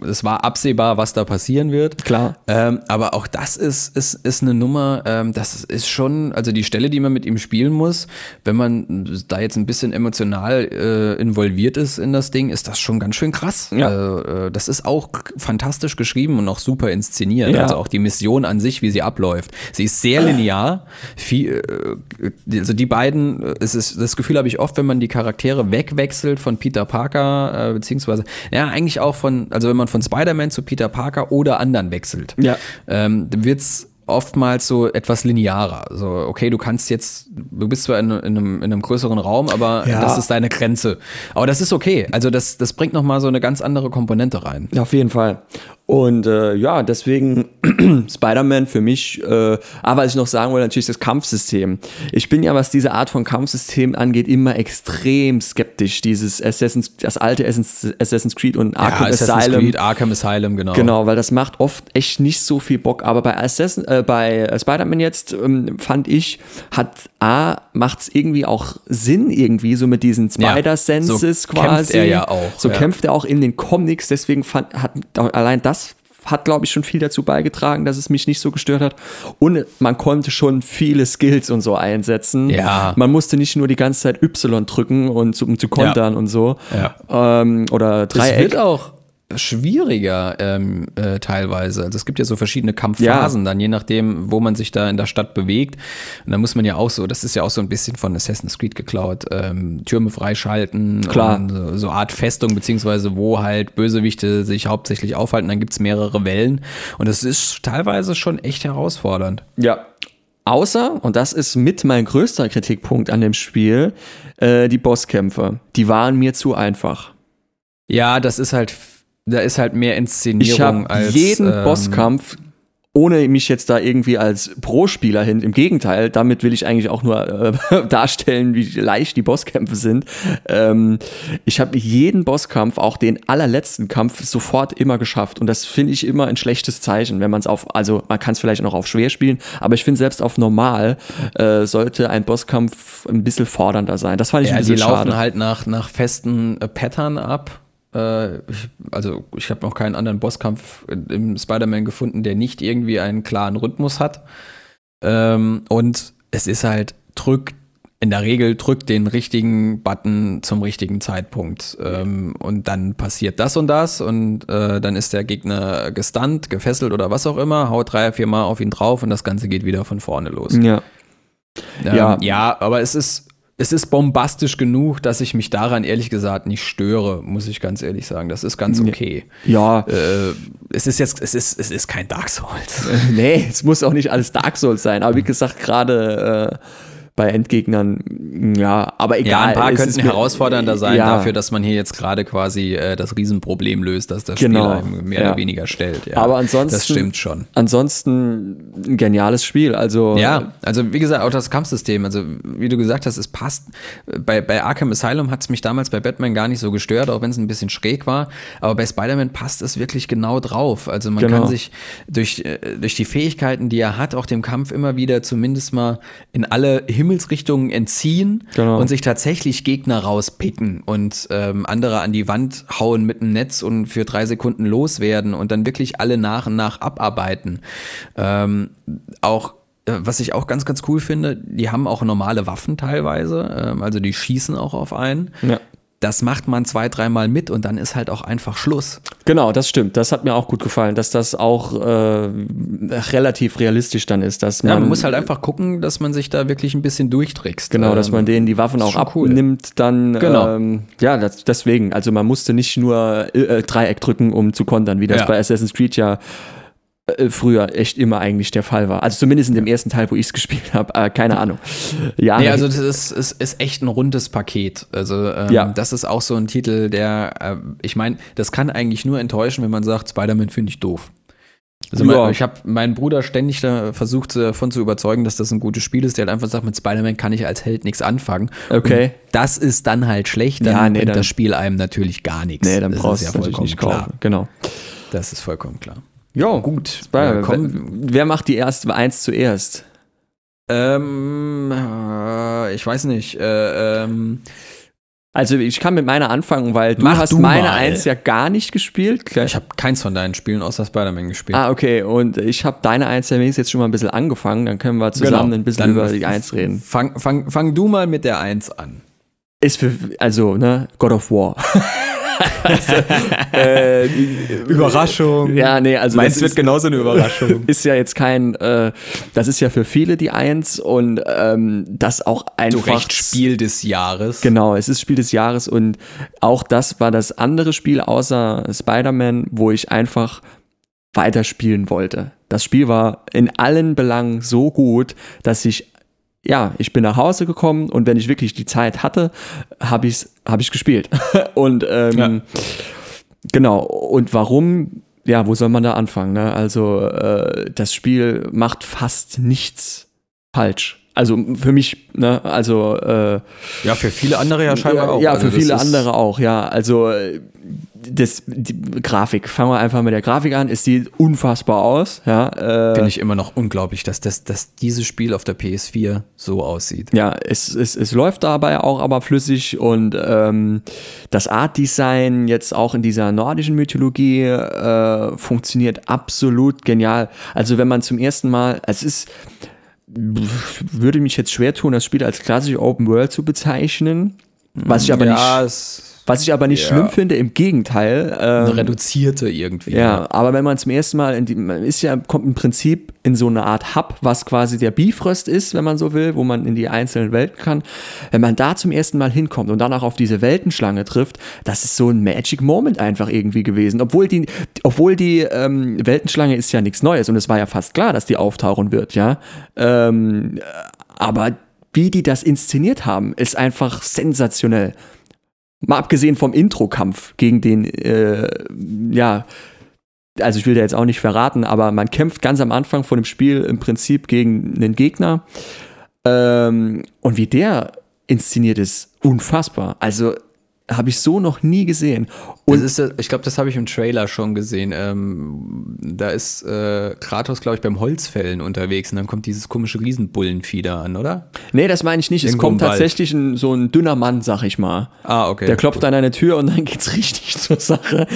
es war absehbar, was da passieren wird. Klar. Ähm, aber auch das ist, ist, ist eine Nummer, ähm, das ist schon, also die Stelle, die man mit ihm spielen muss, wenn man da jetzt ein bisschen emotional äh, involviert ist in das Ding, ist das schon ganz schön krass. Ja. Also, äh, das ist auch fantastisch geschrieben und auch super inszeniert. Ja. Also auch die Mission an sich, wie sie abläuft. Sie ist sehr linear. Viel, äh, also die beiden, äh, es ist, das Gefühl habe ich oft, wenn man die Charaktere wegwechselt von Peter Parker, äh, beziehungsweise, ja, eigentlich auch von, also wenn man von Spider-Man zu Peter Parker oder anderen wechselt, Ja. ähm, wird's oftmals so etwas linearer. So, okay, du kannst jetzt, du bist zwar in, in, einem, in einem größeren Raum, aber Ja. das ist deine Grenze. Aber das ist okay. Also das, das bringt nochmal so eine ganz andere Komponente rein. Auf jeden Fall. Und äh, ja, deswegen Spider-Man für mich. Äh, aber was ich noch sagen wollte, natürlich das Kampfsystem. Ich bin ja, was diese Art von Kampfsystem angeht, immer extrem skeptisch. Dieses Assassin's, das alte Assassin's, Creed und Arkham Assassin's Asylum. Creed, Arkham Asylum, genau. Genau, weil das macht oft echt nicht so viel Bock. Aber bei Assassin, äh, bei äh, Spider-Man jetzt ähm, fand ich, hat A, macht's irgendwie auch Sinn irgendwie, so mit diesen Ja, Spider-Senses so kämpft quasi. er ja auch, So ja. kämpft er auch in den Comics, deswegen fand, hat allein das hat, glaube ich, schon viel dazu beigetragen, dass es mich nicht so gestört hat. Und man konnte schon viele Skills und so einsetzen. Ja. Man musste nicht nur die ganze Zeit Y drücken, und zu, um zu kontern und so. Ja. Ähm, oder Das Dreieck. wird auch schwieriger ähm, äh, teilweise. Also es gibt ja so verschiedene Kampfphasen dann, je nachdem, wo man sich da in der Stadt bewegt. Und da muss man ja auch so, das ist ja auch so ein bisschen von Assassin's Creed geklaut, ähm, Türme freischalten, Klar. so, so Art Festung, beziehungsweise wo halt Bösewichte sich hauptsächlich aufhalten, dann gibt's mehrere Wellen. Und das ist teilweise schon echt herausfordernd. Ja. Außer, und das ist mit mein größter Kritikpunkt an dem Spiel, äh, die Bosskämpfe. Die waren mir zu einfach. Ja, das ist halt, da ist halt mehr Inszenierung Ich habe als jeden ähm, Bosskampf, ohne mich jetzt da irgendwie als Pro-Spieler hin, im Gegenteil, damit will ich eigentlich auch nur äh, darstellen, wie leicht die Bosskämpfe sind. Ähm, ich habe jeden Bosskampf, auch den allerletzten Kampf, sofort immer geschafft. Und das finde ich immer ein schlechtes Zeichen, wenn man es auf, also man kann es vielleicht noch auf schwer spielen, aber ich finde selbst auf normal äh, sollte ein Bosskampf ein bisschen fordernder sein. Das fand ich Ja, ein die bisschen laufen schade. halt nach, nach festen äh, Pattern ab. Äh, ich, also ich habe noch keinen anderen Bosskampf im Spider-Man gefunden, der nicht irgendwie einen klaren Rhythmus hat. Ähm, und es ist halt, drück, in der Regel drückt den richtigen Button zum richtigen Zeitpunkt. Ähm, und dann passiert das und das und äh, dann ist der Gegner gestunt, gefesselt oder was auch immer, haut drei, vier Mal auf ihn drauf und das Ganze geht wieder von vorne los. Ja. Ähm, Ja. ja, aber es ist, es ist bombastisch genug, dass ich mich daran ehrlich gesagt nicht störe, muss ich ganz ehrlich sagen. Das ist ganz okay. Ja, Äh, es ist jetzt, es ist, es ist kein Dark Souls. nee, es muss auch nicht alles Dark Souls sein. Aber wie gesagt, gerade äh, bei Endgegnern, ja, aber egal. Ja, ein paar es könnten herausfordernder sein ja, dafür, dass man hier jetzt gerade quasi äh, das Riesenproblem löst, dass das Genau, Spiel einem mehr ja. oder weniger stellt. Ja, Aber ansonsten- Das stimmt schon. Ansonsten ein geniales Spiel. Also Ja, also wie gesagt, auch das Kampfsystem, also wie du gesagt hast, es passt. Bei, bei Arkham Asylum hat es mich damals bei Batman gar nicht so gestört, auch wenn es ein bisschen schräg war. Aber bei Spider-Man passt es wirklich genau drauf. Also man Genau. kann sich durch, äh, durch die Fähigkeiten, die er hat, auch dem Kampf immer wieder zumindest mal in alle Himmelsrichtungen entziehen Genau. und sich tatsächlich Gegner rauspicken und ähm, andere an die Wand hauen mit dem Netz und für drei Sekunden loswerden und dann wirklich alle nach und nach abarbeiten. Ähm, auch äh, was ich auch ganz, ganz cool finde, die haben auch normale Waffen teilweise, ähm, also die schießen auch auf einen. Ja. Das macht man zwei, dreimal mit und dann ist halt auch einfach Schluss. Genau, das stimmt. Das hat mir auch gut gefallen, dass das auch äh, relativ realistisch dann ist, dass man, Ja, man muss halt einfach gucken, dass man sich da wirklich ein bisschen durchtrickst. Genau, dass man Ähm, denen die Waffen auch schon cool. abnimmt, dann Genau. ähm, ja, das, deswegen. Also man musste nicht nur äh, Dreieck drücken, um zu kontern, wie das Ja. bei Assassin's Creed ja äh, früher echt immer eigentlich der Fall war. Also zumindest in dem ersten Teil, wo ich es gespielt habe, äh, keine Ahnung. Ja, Nee, also das ist, ist, ist echt ein rundes Paket. Also ähm, Ja. das ist auch so ein Titel, der, äh, ich meine, das kann eigentlich nur enttäuschen, wenn man sagt, Spider-Man finde ich doof. Also Ja. mein, ich habe meinen Bruder ständig da versucht davon zu überzeugen, dass das ein gutes Spiel ist. Der hat einfach gesagt, mit Spider-Man kann ich als Held nichts anfangen. Okay. Und das ist dann halt schlecht, dann Ja, nee, bringt dann- das Spiel einem natürlich gar nichts. nee, dann das brauchst du ja vollkommen nicht klar. kaufen. Genau. Das ist vollkommen klar. Ja, Gut, komm, wer macht die erste eins zuerst? ähm, äh, ich weiß nicht. Äh, ähm, Also ich kann mit meiner anfangen, weil du Mach hast du meine mal. eins ja gar nicht gespielt. ich habe keins von deinen Spielen außer Spider-Man gespielt. Ah, okay. Und ich habe deine eins ja wenigstens jetzt schon mal ein bisschen angefangen. Dann können wir zusammen ein bisschen Genau. Dann über die eins reden. Fang, fang, fang du mal mit der Eins an. Ist für, also, ne, God of War. also, äh, Überraschung. Ja, nee, also Meins wird ist, genauso eine Überraschung. ist ja jetzt kein, äh, das ist ja für viele die Eins und ähm, das auch Zu einfach. Recht Spiel des Jahres. Genau, es ist Spiel des Jahres und auch das war das andere Spiel außer Spider-Man, wo ich einfach weiterspielen wollte. Das Spiel war in allen Belangen so gut, dass ich, ja, ich bin nach Hause gekommen und wenn ich wirklich die Zeit hatte, habe ich hab ich gespielt. und ähm, Ja. genau, und warum? Ja, wo soll man da anfangen? Ne? Also äh, das Spiel macht fast nichts falsch. Also für mich, ne, also äh, Ja, für viele andere ja scheinbar auch. ja, Also für das viele andere auch, ja. Also äh, das, die Grafik, fangen wir einfach mit der Grafik an, es sieht unfassbar aus, ja. Äh, Finde ich immer noch unglaublich, dass, das, dass dieses Spiel auf der PS4 so aussieht. ja, es, es, es läuft dabei auch aber flüssig und ähm, das Art-Design jetzt auch in dieser nordischen Mythologie äh, funktioniert absolut genial. Also wenn man zum ersten Mal, es ist, würde mich jetzt schwer tun, das Spiel als klassische Open World zu bezeichnen, was ich aber ja, nicht es Was ich aber nicht Ja. schlimm finde, im Gegenteil. Eine Ähm, reduzierte irgendwie. ja, aber wenn man zum ersten Mal, in die, man ist ja, kommt im Prinzip in so eine Art Hub, was quasi der Bifrost ist, wenn man so will, wo man in die einzelnen Welten kann. Wenn man da zum ersten Mal hinkommt und danach auf diese Weltenschlange trifft, das ist so ein Magic Moment einfach irgendwie gewesen. Obwohl die, obwohl die ähm, Weltenschlange ist ja nichts Neues und es war ja fast klar, dass die auftauchen wird, ja. Ähm, aber wie die das inszeniert haben, ist einfach sensationell. Mal abgesehen vom Intro-Kampf gegen den, äh, ja, also ich will da jetzt auch nicht verraten, aber man kämpft ganz am Anfang von dem Spiel im Prinzip gegen einen Gegner. Ähm, und wie der inszeniert ist, unfassbar. Also habe ich so noch nie gesehen. Und ist, ich glaube, das habe ich im Trailer schon gesehen. Ähm, da ist äh, Kratos, glaube ich, beim Holzfällen unterwegs und dann kommt dieses komische Riesenbullenvieh da an, oder? nee, das meine ich nicht. Es Irgendwo kommt im Wald. tatsächlich ein, so ein dünner Mann, sag ich mal. Ah, okay. Der klopft an eine Tür und dann geht's richtig zur Sache.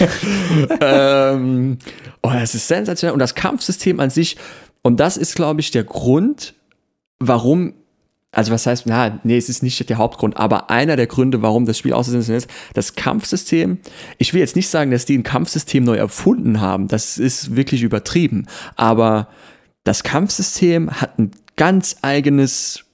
ähm, oh, das ist sensationell. Und das Kampfsystem an sich, und das ist, glaube ich, der Grund, warum, also was heißt, na, nee, es ist nicht der Hauptgrund, aber einer der Gründe, warum das Spiel aussehen ist, das Kampfsystem, ich will jetzt nicht sagen, dass die ein Kampfsystem neu erfunden haben, das ist wirklich übertrieben, aber das Kampfsystem hat ein ganz eigenes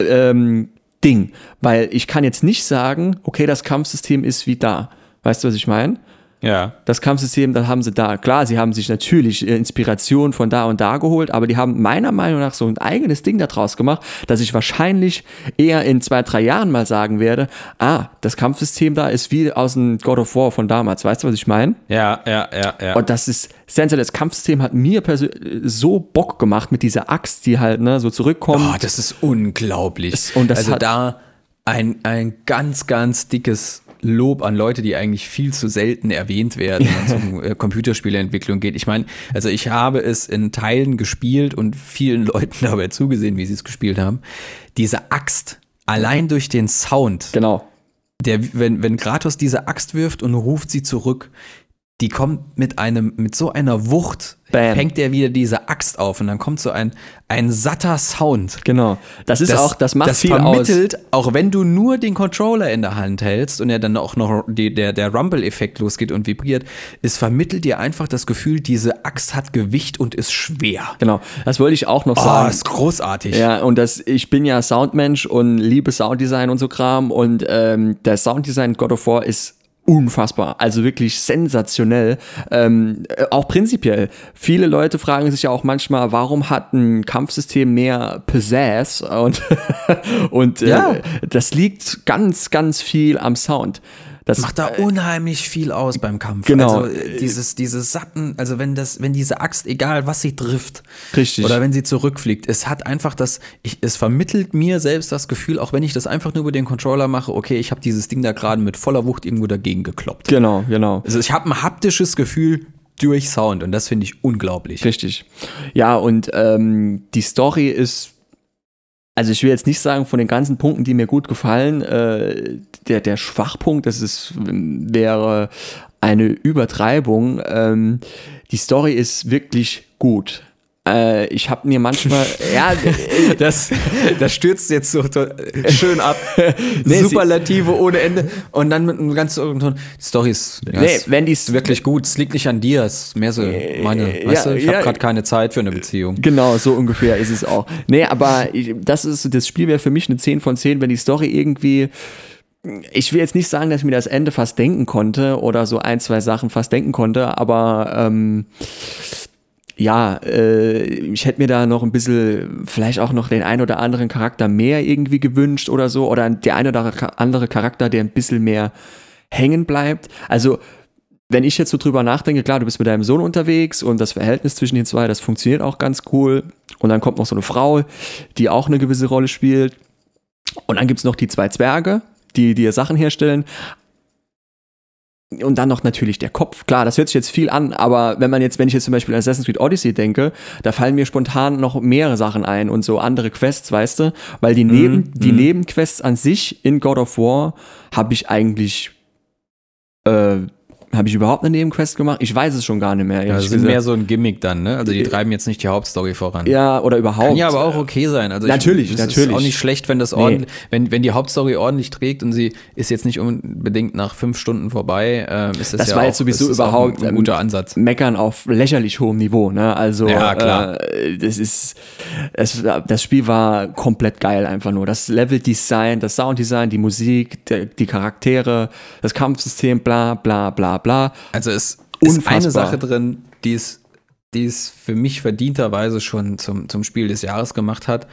ähm, Ding, weil ich kann jetzt nicht sagen, okay, das Kampfsystem ist wie da. Weißt du, was ich meine? Ja. Das Kampfsystem, das haben sie da. Klar, sie haben sich natürlich äh, Inspiration von da und da geholt, aber die haben meiner Meinung nach so ein eigenes Ding daraus gemacht, dass ich wahrscheinlich eher in zwei, drei Jahren mal sagen werde, ah, das Kampfsystem da ist wie aus dem God of War von damals. Weißt du, was ich meine? Ja, ja, ja, ja. Und das ist sensationell. Das Kampfsystem hat mir persönlich so Bock gemacht mit dieser Axt, die halt ne, so zurückkommt. Oh, das ist unglaublich. Und das also hat- da ein, ein ganz, ganz dickes Lob an Leute, die eigentlich viel zu selten erwähnt werden, wenn es um äh, Computerspieleentwicklung geht. Ich meine, also ich habe es in Teilen gespielt und vielen Leuten dabei zugesehen, wie sie es gespielt haben. Diese Axt, allein durch den Sound, Genau. der, wenn, wenn Kratos diese Axt wirft und ruft sie zurück, die kommt mit einem, mit so einer Wucht, Bam. fängt er wieder diese Axt auf und dann kommt so ein, ein satter Sound. Genau. Das ist auch, das macht das viel aus. vermittelt, auch wenn du nur den Controller in der Hand hältst und er dann auch noch die, der, der Rumble-Effekt losgeht und vibriert, es vermittelt dir einfach das Gefühl, diese Axt hat Gewicht und ist schwer. Genau. Das wollte ich auch noch Oh, sagen. ist großartig. Ja, und das, ich bin ja Soundmensch und liebe Sounddesign und so Kram und ähm, der Sounddesign God of War ist unfassbar, also wirklich sensationell. Ähm, äh, auch prinzipiell. Viele Leute fragen sich ja auch manchmal, warum hat ein Kampfsystem mehr Pizzazz und, und äh, Ja. das liegt ganz, ganz viel am Sound. Das Macht da unheimlich viel aus beim Kampf. Genau. Also äh, dieses, diese satten, also wenn das, wenn diese Axt, egal was sie trifft, Richtig. oder wenn sie zurückfliegt, es hat einfach das, ich, es vermittelt mir selbst das Gefühl, auch wenn ich das einfach nur über den Controller mache, okay, ich habe dieses Ding da gerade mit voller Wucht irgendwo dagegen gekloppt. Genau, genau. Also ich habe ein haptisches Gefühl durch Sound und das finde ich unglaublich. Richtig. Ja, und ähm, die Story ist, also ich will jetzt nicht sagen, von den ganzen Punkten, die mir gut gefallen, äh, der, der Schwachpunkt, das ist, wäre eine Übertreibung. Ähm, die Story ist wirklich gut. Äh, ich habe mir manchmal, ja, äh, Das, das stürzt jetzt so schön ab. Nee, Superlative ohne Ende. Und dann mit einem ganz Ton. Die Story ist, ja, Nee, ist wenn die- wirklich gut. Es liegt nicht an dir. Es ist mehr so meine. Äh, weißt ja, du, ich ja. habe gerade keine Zeit für eine Beziehung. Genau, so ungefähr ist es auch. Nee, aber ich, das ist das Spiel wäre für mich eine 10 von 10, wenn die Story irgendwie ich will jetzt nicht sagen, dass ich mir das Ende fast denken konnte oder so ein, zwei Sachen fast denken konnte, aber ähm, ja, äh, ich hätte mir da noch ein bisschen, vielleicht auch noch den ein oder anderen Charakter mehr irgendwie gewünscht oder so, oder der ein oder andere Charakter, der ein bisschen mehr hängen bleibt. Also, wenn ich jetzt so drüber nachdenke, klar, du bist mit deinem Sohn unterwegs und das Verhältnis zwischen den zwei, das funktioniert auch ganz cool. Und dann kommt noch so eine Frau, die auch eine gewisse Rolle spielt. Und dann gibt's noch die zwei Zwerge, die dir Sachen herstellen. Und dann noch natürlich der Kopf. Klar, das hört sich jetzt viel an, aber wenn man jetzt, wenn ich jetzt zum Beispiel an Assassin's Creed Odyssey denke, da fallen mir spontan noch mehrere Sachen ein und so andere Quests, weißt du? Weil die, Neben, die Nebenquests an sich in God of War habe ich eigentlich äh, Habe ich überhaupt eine Nebenquest gemacht? Ich weiß es schon gar nicht mehr. Das ehrlich ist gesagt. mehr so ein Gimmick dann, ne? Also die treiben jetzt nicht die Hauptstory voran. ja, oder überhaupt. Kann ja aber auch okay sein. Also Natürlich, ich, es natürlich. ist auch nicht schlecht, wenn das ordentlich, wenn, wenn die Hauptstory ordentlich trägt und sie ist jetzt nicht unbedingt nach fünf Stunden vorbei, ähm, ist das, Das ja war auch, jetzt sowieso das überhaupt ein, ein ähm, guter Ansatz. Meckern auf lächerlich hohem Niveau, ne? Also Ja, klar. Äh, das ist es, das Spiel war komplett geil einfach nur. Das Leveldesign, das Sounddesign, die Musik, der, die Charaktere, das Kampfsystem, bla bla bla bla. Also es ist Unfassbar. eine Sache drin, die es, die es für mich verdienterweise schon zum, zum Spiel des Jahres gemacht hat.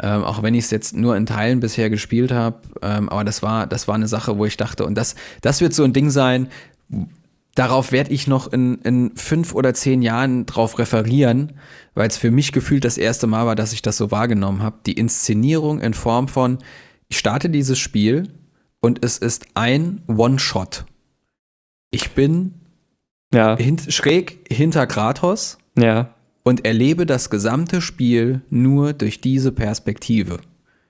Ähm, auch wenn ich es jetzt nur in Teilen bisher gespielt habe. Ähm, aber das war, das war eine Sache, wo ich dachte, und das, das wird so ein Ding sein, darauf werde ich noch in, in fünf oder zehn Jahren drauf referieren, weil es für mich gefühlt das erste Mal war, dass ich das so wahrgenommen habe. Die Inszenierung in Form von, ich starte dieses Spiel und es ist ein One-Shot. Ich bin Ja, hint, schräg hinter Kratos ja, und erlebe das gesamte Spiel nur durch diese Perspektive.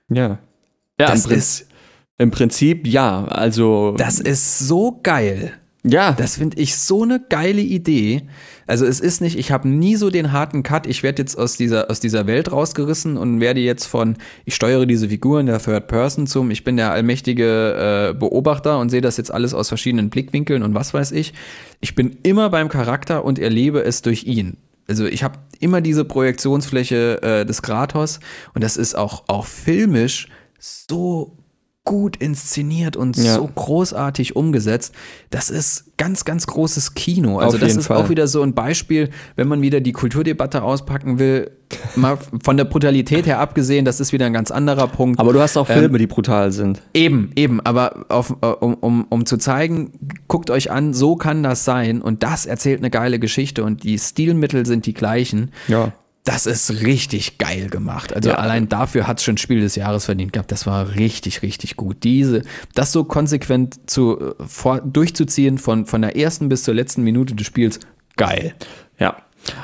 ja. Ja, Das im, ist- im Prinzip ja. Also Das ist so geil. Ja, Das finde ich so eine geile Idee. Also es ist nicht, ich habe nie so den harten Cut, ich werde jetzt aus dieser, aus dieser Welt rausgerissen und werde jetzt von, ich steuere diese Figuren der Third Person zum, ich bin der allmächtige äh, Beobachter und sehe das jetzt alles aus verschiedenen Blickwinkeln und was weiß ich. Ich bin immer beim Charakter und erlebe es durch ihn. Also ich habe immer diese Projektionsfläche äh, des Kratos und das ist auch, auch filmisch so gut inszeniert und Ja. so großartig umgesetzt. Das ist ganz, ganz großes Kino. Also Auf das ist Fall. auch wieder so ein Beispiel, wenn man wieder die Kulturdebatte auspacken will, mal von der Brutalität her abgesehen, das ist wieder ein ganz anderer Punkt. aber du hast auch Ähm, Filme, die brutal sind. Eben, eben, aber auf, äh, um, um, um zu zeigen, guckt euch an, so kann das sein und das erzählt eine geile Geschichte und die Stilmittel sind die gleichen. Ja. Das ist richtig geil gemacht. Also Ja. allein dafür hat es schon Spiel des Jahres verdient gehabt. Das war richtig, richtig gut. Diese, das so konsequent zu, äh, vor, durchzuziehen von, von der ersten bis zur letzten Minute des Spiels, geil. Ja.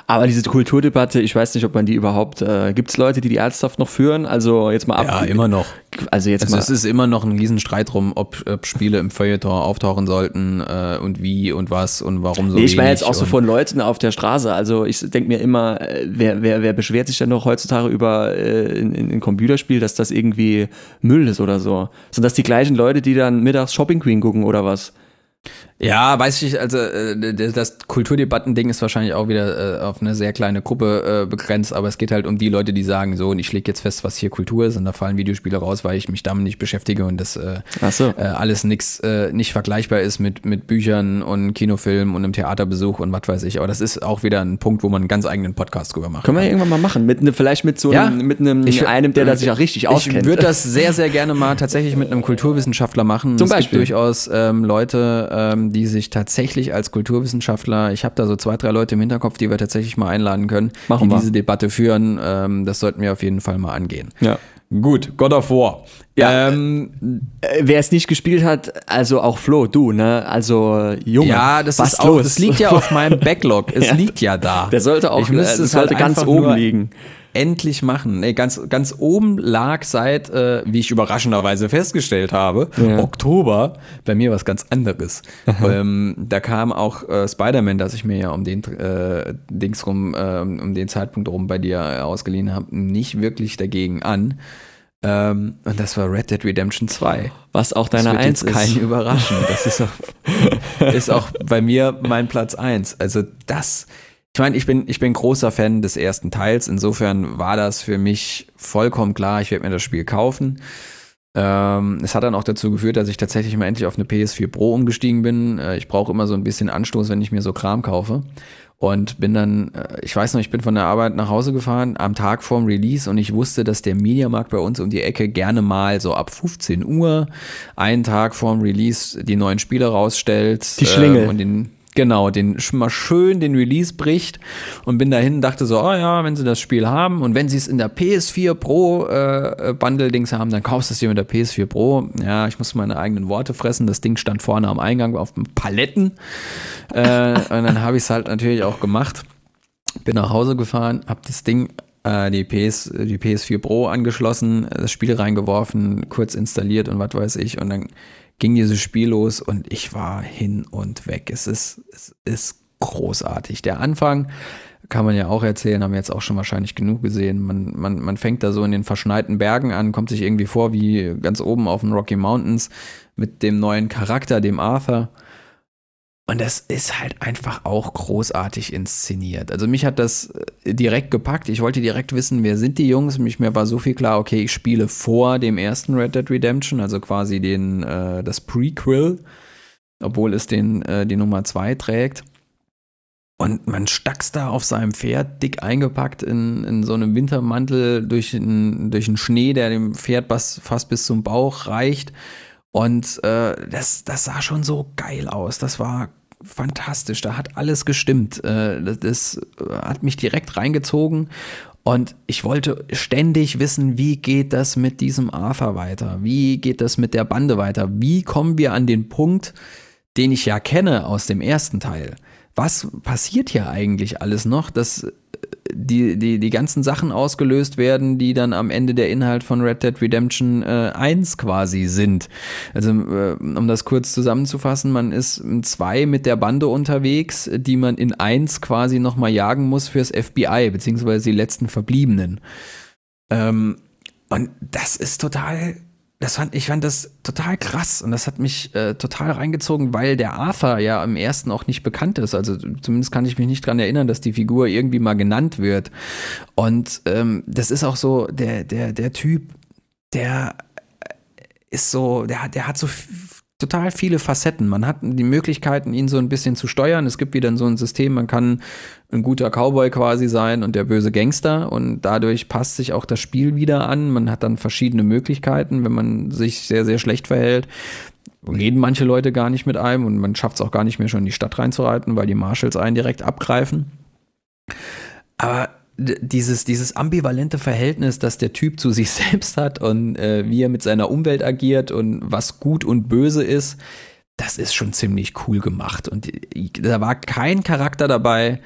Aber diese Kulturdebatte, ich weiß nicht, ob man die überhaupt, äh, gibt es Leute, die die ernsthaft noch führen? Also jetzt mal ab. Ja, immer noch. Also jetzt Also mal. es ist immer noch ein Riesenstreit drum, ob, ob Spiele im Feuilleton auftauchen sollten äh, und wie und was und warum so Nee, ich meine jetzt auch so von Leuten auf der Straße. Also ich denke mir immer, äh, wer, wer, wer beschwert sich denn noch heutzutage über äh, in, in, in Computerspiel, dass das irgendwie Müll ist oder so? Sind das die gleichen Leute, die dann mittags Shopping Queen gucken oder was? Ja, weiß ich, also äh, das Kulturdebatten-Ding ist wahrscheinlich auch wieder äh, auf eine sehr kleine Gruppe äh, begrenzt, aber es geht halt um die Leute, die sagen, so, und ich lege jetzt fest, was hier Kultur ist, und da fallen Videospiele raus, weil ich mich damit nicht beschäftige und das so. alles nix, nicht vergleichbar ist mit, mit Büchern und Kinofilmen und einem Theaterbesuch und was weiß ich. Aber das ist auch wieder ein Punkt, wo man einen ganz eigenen Podcast drüber macht. Können wir irgendwann mal machen. Mit ne, vielleicht mit so Ja. einem, mit einem, Ich- einem, der da sich auch richtig auskennt. Ich würde das sehr, sehr gerne mal tatsächlich mit einem Kulturwissenschaftler machen. Zum es Beispiel. durchaus ähm, Leute, ähm, die sich tatsächlich als Kulturwissenschaftler, ich habe da so zwei, drei Leute im Hinterkopf, die wir tatsächlich mal einladen können, Machen die wir. diese Debatte führen. Ähm, das sollten wir auf jeden Fall mal angehen. ja. Gut, God of War. Ja. Ähm, Äh, Wer es nicht gespielt hat, also auch Flo, du, ne? Also äh, Junge, ja, das was ist auch, los? das liegt ja auf meinem Backlog. Es Ja. liegt ja da. Der sollte auch, Ich müsste äh, es sollte halt ganz oben liegen. Endlich machen. Nee, ganz, ganz oben lag seit, äh, wie ich überraschenderweise festgestellt habe, Ja. Oktober, bei mir was ganz anderes. ähm, da kam auch äh, Spider-Man, das ich mir ja um den äh, Dings rum, äh, um den Zeitpunkt rum bei dir äh, ausgeliehen habe, nicht wirklich dagegen an. Ähm, und das war Red Dead Redemption 2. Was auch Das deine wird Eins jetzt keinen ist. überraschen. Das ist auch, ist auch bei mir mein Platz eins. Also das, ich meine, ich bin, ich bin großer Fan des ersten Teils. Insofern war das für mich vollkommen klar, ich werde mir das Spiel kaufen. Ähm, es hat dann auch dazu geführt, dass ich tatsächlich mal endlich auf eine PS4 Pro umgestiegen bin. Äh, ich brauche immer so ein bisschen Anstoß, wenn ich mir so Kram kaufe. Und bin dann, äh, ich weiß noch, ich bin von der Arbeit nach Hause gefahren am Tag vorm Release und ich wusste, dass der Mediamarkt bei uns um die Ecke gerne mal so ab 15 Uhr einen Tag vorm Release die neuen Spiele rausstellt. Die Schlingel. ähm, und den, genau, den sch- mal schön den Release bricht und bin dahin und dachte so, oh ja, wenn sie das Spiel haben und wenn sie es in der PS4 Pro äh, Bundle-Dings haben, dann kaufst du es dir mit der PS4 Pro. Ja, ich muss meine eigenen Worte fressen. Das Ding stand vorne am Eingang auf dem Paletten. äh, und dann habe ich es halt natürlich auch gemacht. Bin nach Hause gefahren, habe das Ding, äh, die, PS, die PS4 Pro angeschlossen, das Spiel reingeworfen, kurz installiert und was weiß ich. Und dann ging dieses Spiel los und ich war hin und weg. Es ist, es ist großartig. Der Anfang kann man ja auch erzählen, haben wir jetzt auch schon wahrscheinlich genug gesehen. Man, man, man fängt da so in den verschneiten Bergen an, kommt sich irgendwie vor wie ganz oben auf den Rocky Mountains mit dem neuen Charakter, dem Arthur. Und das ist halt einfach auch großartig inszeniert. Also mich hat das äh, direkt gepackt. Ich wollte direkt wissen, wer sind die Jungs. Mich, mir war so viel klar, okay, ich spiele vor dem ersten Red Dead Redemption, also quasi den, äh, das Prequel, obwohl es den, äh, die Nummer 2 trägt. Und man stackst da auf seinem Pferd, dick eingepackt in, in so einem Wintermantel durch einen durch Schnee, der dem Pferd fast bis zum Bauch reicht. Und äh, das, das sah schon so geil aus. Das war fantastisch. Da hat alles gestimmt. Äh, das, das hat mich direkt reingezogen. Und ich wollte ständig wissen, wie geht das mit diesem Arthur weiter? Wie geht das mit der Bande weiter? Wie kommen wir an den Punkt, den ich ja kenne aus dem ersten Teil? Was passiert hier eigentlich alles noch, dass die, die, die ganzen Sachen ausgelöst werden, die dann am Ende der Inhalt von Red Dead Redemption äh, 1 quasi sind. Also, äh, um das kurz zusammenzufassen, man ist in 2 mit der Bande unterwegs, die man in 1 quasi nochmal jagen muss fürs FBI, beziehungsweise die letzten Verbliebenen. Ähm, und das ist total das fand, ich fand das total krass und das hat mich äh, total reingezogen, weil der Arthur ja im ersten auch nicht bekannt ist. Also zumindest kann ich mich nicht dran erinnern, dass die Figur irgendwie mal genannt wird. Und ähm, das ist auch so, der, der, der Typ, der ist so, der hat, der hat so total viele Facetten. Man hat die Möglichkeiten, ihn so ein bisschen zu steuern. Es gibt wieder so ein System, man kann ein guter Cowboy quasi sein und der böse Gangster und dadurch passt sich auch das Spiel wieder an. Man hat dann verschiedene Möglichkeiten, wenn man sich sehr, sehr schlecht verhält. Reden manche Leute gar nicht mit einem und man schafft es auch gar nicht mehr schon in die Stadt reinzureiten, weil die Marshals einen direkt abgreifen. Aber dieses, dieses ambivalente Verhältnis, das der Typ zu sich selbst hat und äh, wie er mit seiner Umwelt agiert und was gut und böse ist, das ist schon ziemlich cool gemacht. Und da war kein Charakter dabei,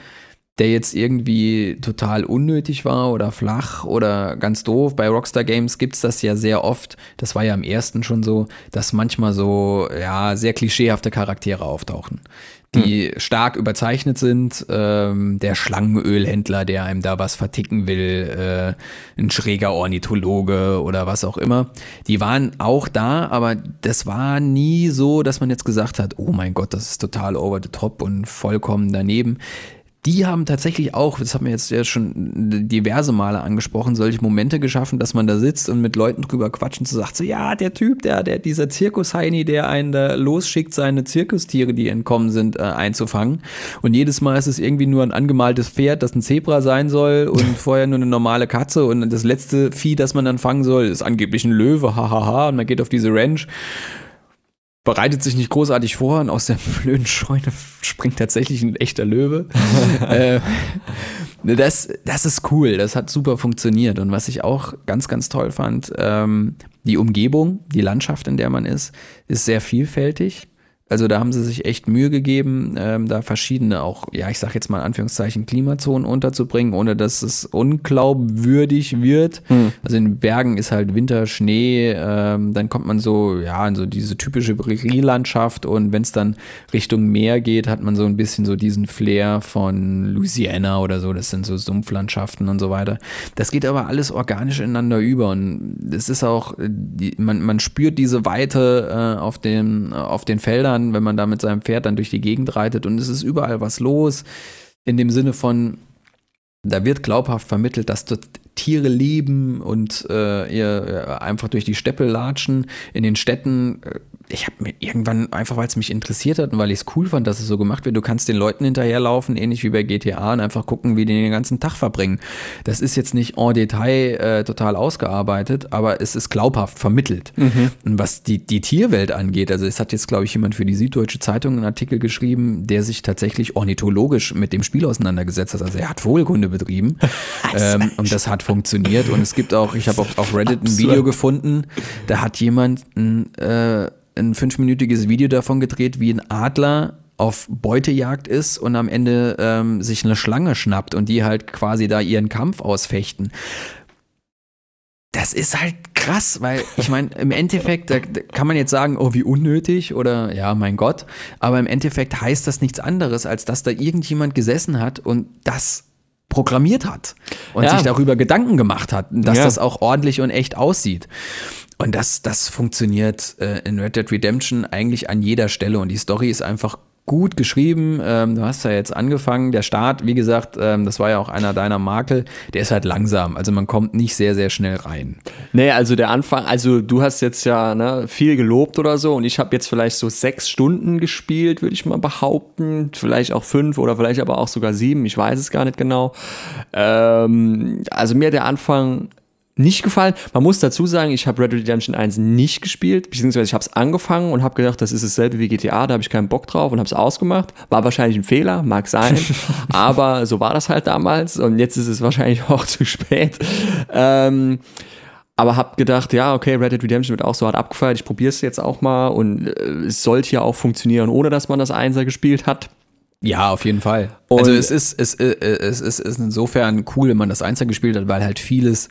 der jetzt irgendwie total unnötig war oder flach oder ganz doof. Bei Rockstar Games gibt's das ja sehr oft. Das war ja im ersten schon so, dass manchmal so, ja, sehr klischeehafte Charaktere auftauchen die hm. stark überzeichnet sind. Ähm, der Schlangenölhändler, der einem da was verticken will, äh, ein schräger Ornithologe oder was auch immer. Die waren auch da, aber das war nie so, dass man jetzt gesagt hat, oh mein Gott, das ist total over the top und vollkommen daneben die haben tatsächlich auch, das hat mir jetzt ja schon diverse Male angesprochen, solche Momente geschaffen, dass man da sitzt und mit Leuten drüber quatschen zu sagt, so ja, der Typ, der, der, dieser Zirkusheini, der einen da losschickt, seine Zirkustiere, die entkommen sind, äh, einzufangen. Und jedes Mal ist es irgendwie nur ein angemaltes Pferd, das ein Zebra sein soll und vorher nur eine normale Katze. Und das letzte Vieh, das man dann fangen soll, ist angeblich ein Löwe, hahaha, und man geht auf diese Ranch bereitet sich nicht großartig vor und aus der blöden Scheune springt tatsächlich ein echter Löwe. äh, das, das ist cool, das hat super funktioniert. Und was ich auch ganz, ganz toll fand, ähm, die Umgebung, die Landschaft, in der man ist, ist sehr vielfältig. Also da haben sie sich echt Mühe gegeben, ähm, da verschiedene auch, ja, ich sag jetzt mal in Anführungszeichen Klimazonen unterzubringen, ohne dass es unglaubwürdig wird. Mhm. Also in Bergen ist halt Winter, Schnee, ähm, dann kommt man so, ja, in so diese typische Prärielandschaft und wenn es dann Richtung Meer geht, hat man so ein bisschen so diesen Flair von Louisiana oder so, das sind so Sumpflandschaften und so weiter. Das geht aber alles organisch ineinander über und es ist auch, die, man, man spürt diese Weite äh, auf, den, auf den Feldern Feldern, wenn man da mit seinem Pferd dann durch die Gegend reitet und es ist überall was los. In dem Sinne von, da wird glaubhaft vermittelt, dass dort Tiere leben und äh, ihr einfach durch die Steppe latschen. In den Städten äh, ich habe mir irgendwann, einfach weil es mich interessiert hat und weil ich es cool fand, dass es so gemacht wird, du kannst den Leuten hinterherlaufen, ähnlich wie bei GTA, und einfach gucken, wie die den ganzen Tag verbringen. Das ist jetzt nicht en Detail äh, total ausgearbeitet, aber es ist glaubhaft vermittelt. Mhm. Und was die, die Tierwelt angeht, also es hat jetzt, glaube ich, jemand für die Süddeutsche Zeitung einen Artikel geschrieben, der sich tatsächlich ornithologisch mit dem Spiel auseinandergesetzt hat. Also er hat Vogelkunde betrieben ähm, und das hat funktioniert. Und es gibt auch, ich habe auch auf Reddit ein Video gefunden, da hat jemand ein äh, ein fünfminütiges Video davon gedreht, wie ein Adler auf Beutejagd ist und am Ende ähm, sich eine Schlange schnappt und die halt quasi da ihren Kampf ausfechten. das ist halt krass, weil ich meine, im Endeffekt da, da kann man jetzt sagen, oh, wie unnötig oder ja, mein Gott, aber im Endeffekt heißt das nichts anderes, als dass da irgendjemand gesessen hat und das programmiert hat und Ja. sich darüber Gedanken gemacht hat, dass Ja. das auch ordentlich und echt aussieht. Und das, das funktioniert äh, in Red Dead Redemption eigentlich an jeder Stelle und die Story ist einfach gut geschrieben. Ähm, du hast ja jetzt angefangen. Der Start, wie gesagt, ähm, das war ja auch einer deiner Makel, der ist halt langsam. Also man kommt nicht sehr, sehr schnell rein. Nee, also der Anfang, also du hast jetzt ja ne, viel gelobt oder so und ich habe jetzt vielleicht so sechs Stunden gespielt, würde ich mal behaupten. Vielleicht auch fünf oder vielleicht aber auch sogar sieben, ich weiß es gar nicht genau. Ähm, also mir der Anfang nicht gefallen. Man muss dazu sagen, ich habe Red Dead Redemption 1 nicht gespielt, beziehungsweise ich habe es angefangen und habe gedacht, das ist dasselbe wie GTA, da habe ich keinen Bock drauf und habe es ausgemacht. War wahrscheinlich ein Fehler, mag sein, aber so war das halt damals und jetzt ist es wahrscheinlich auch zu spät. Ähm, aber hab gedacht, ja, okay, Red Dead Redemption wird auch so hart abgefeiert, ich probiere es jetzt auch mal und äh, es sollte ja auch funktionieren, ohne dass man das Einser gespielt hat. Ja, auf jeden Fall. Und- also es ist, es, äh, es, ist, es ist insofern cool, wenn man das Einzel gespielt hat, weil halt vieles,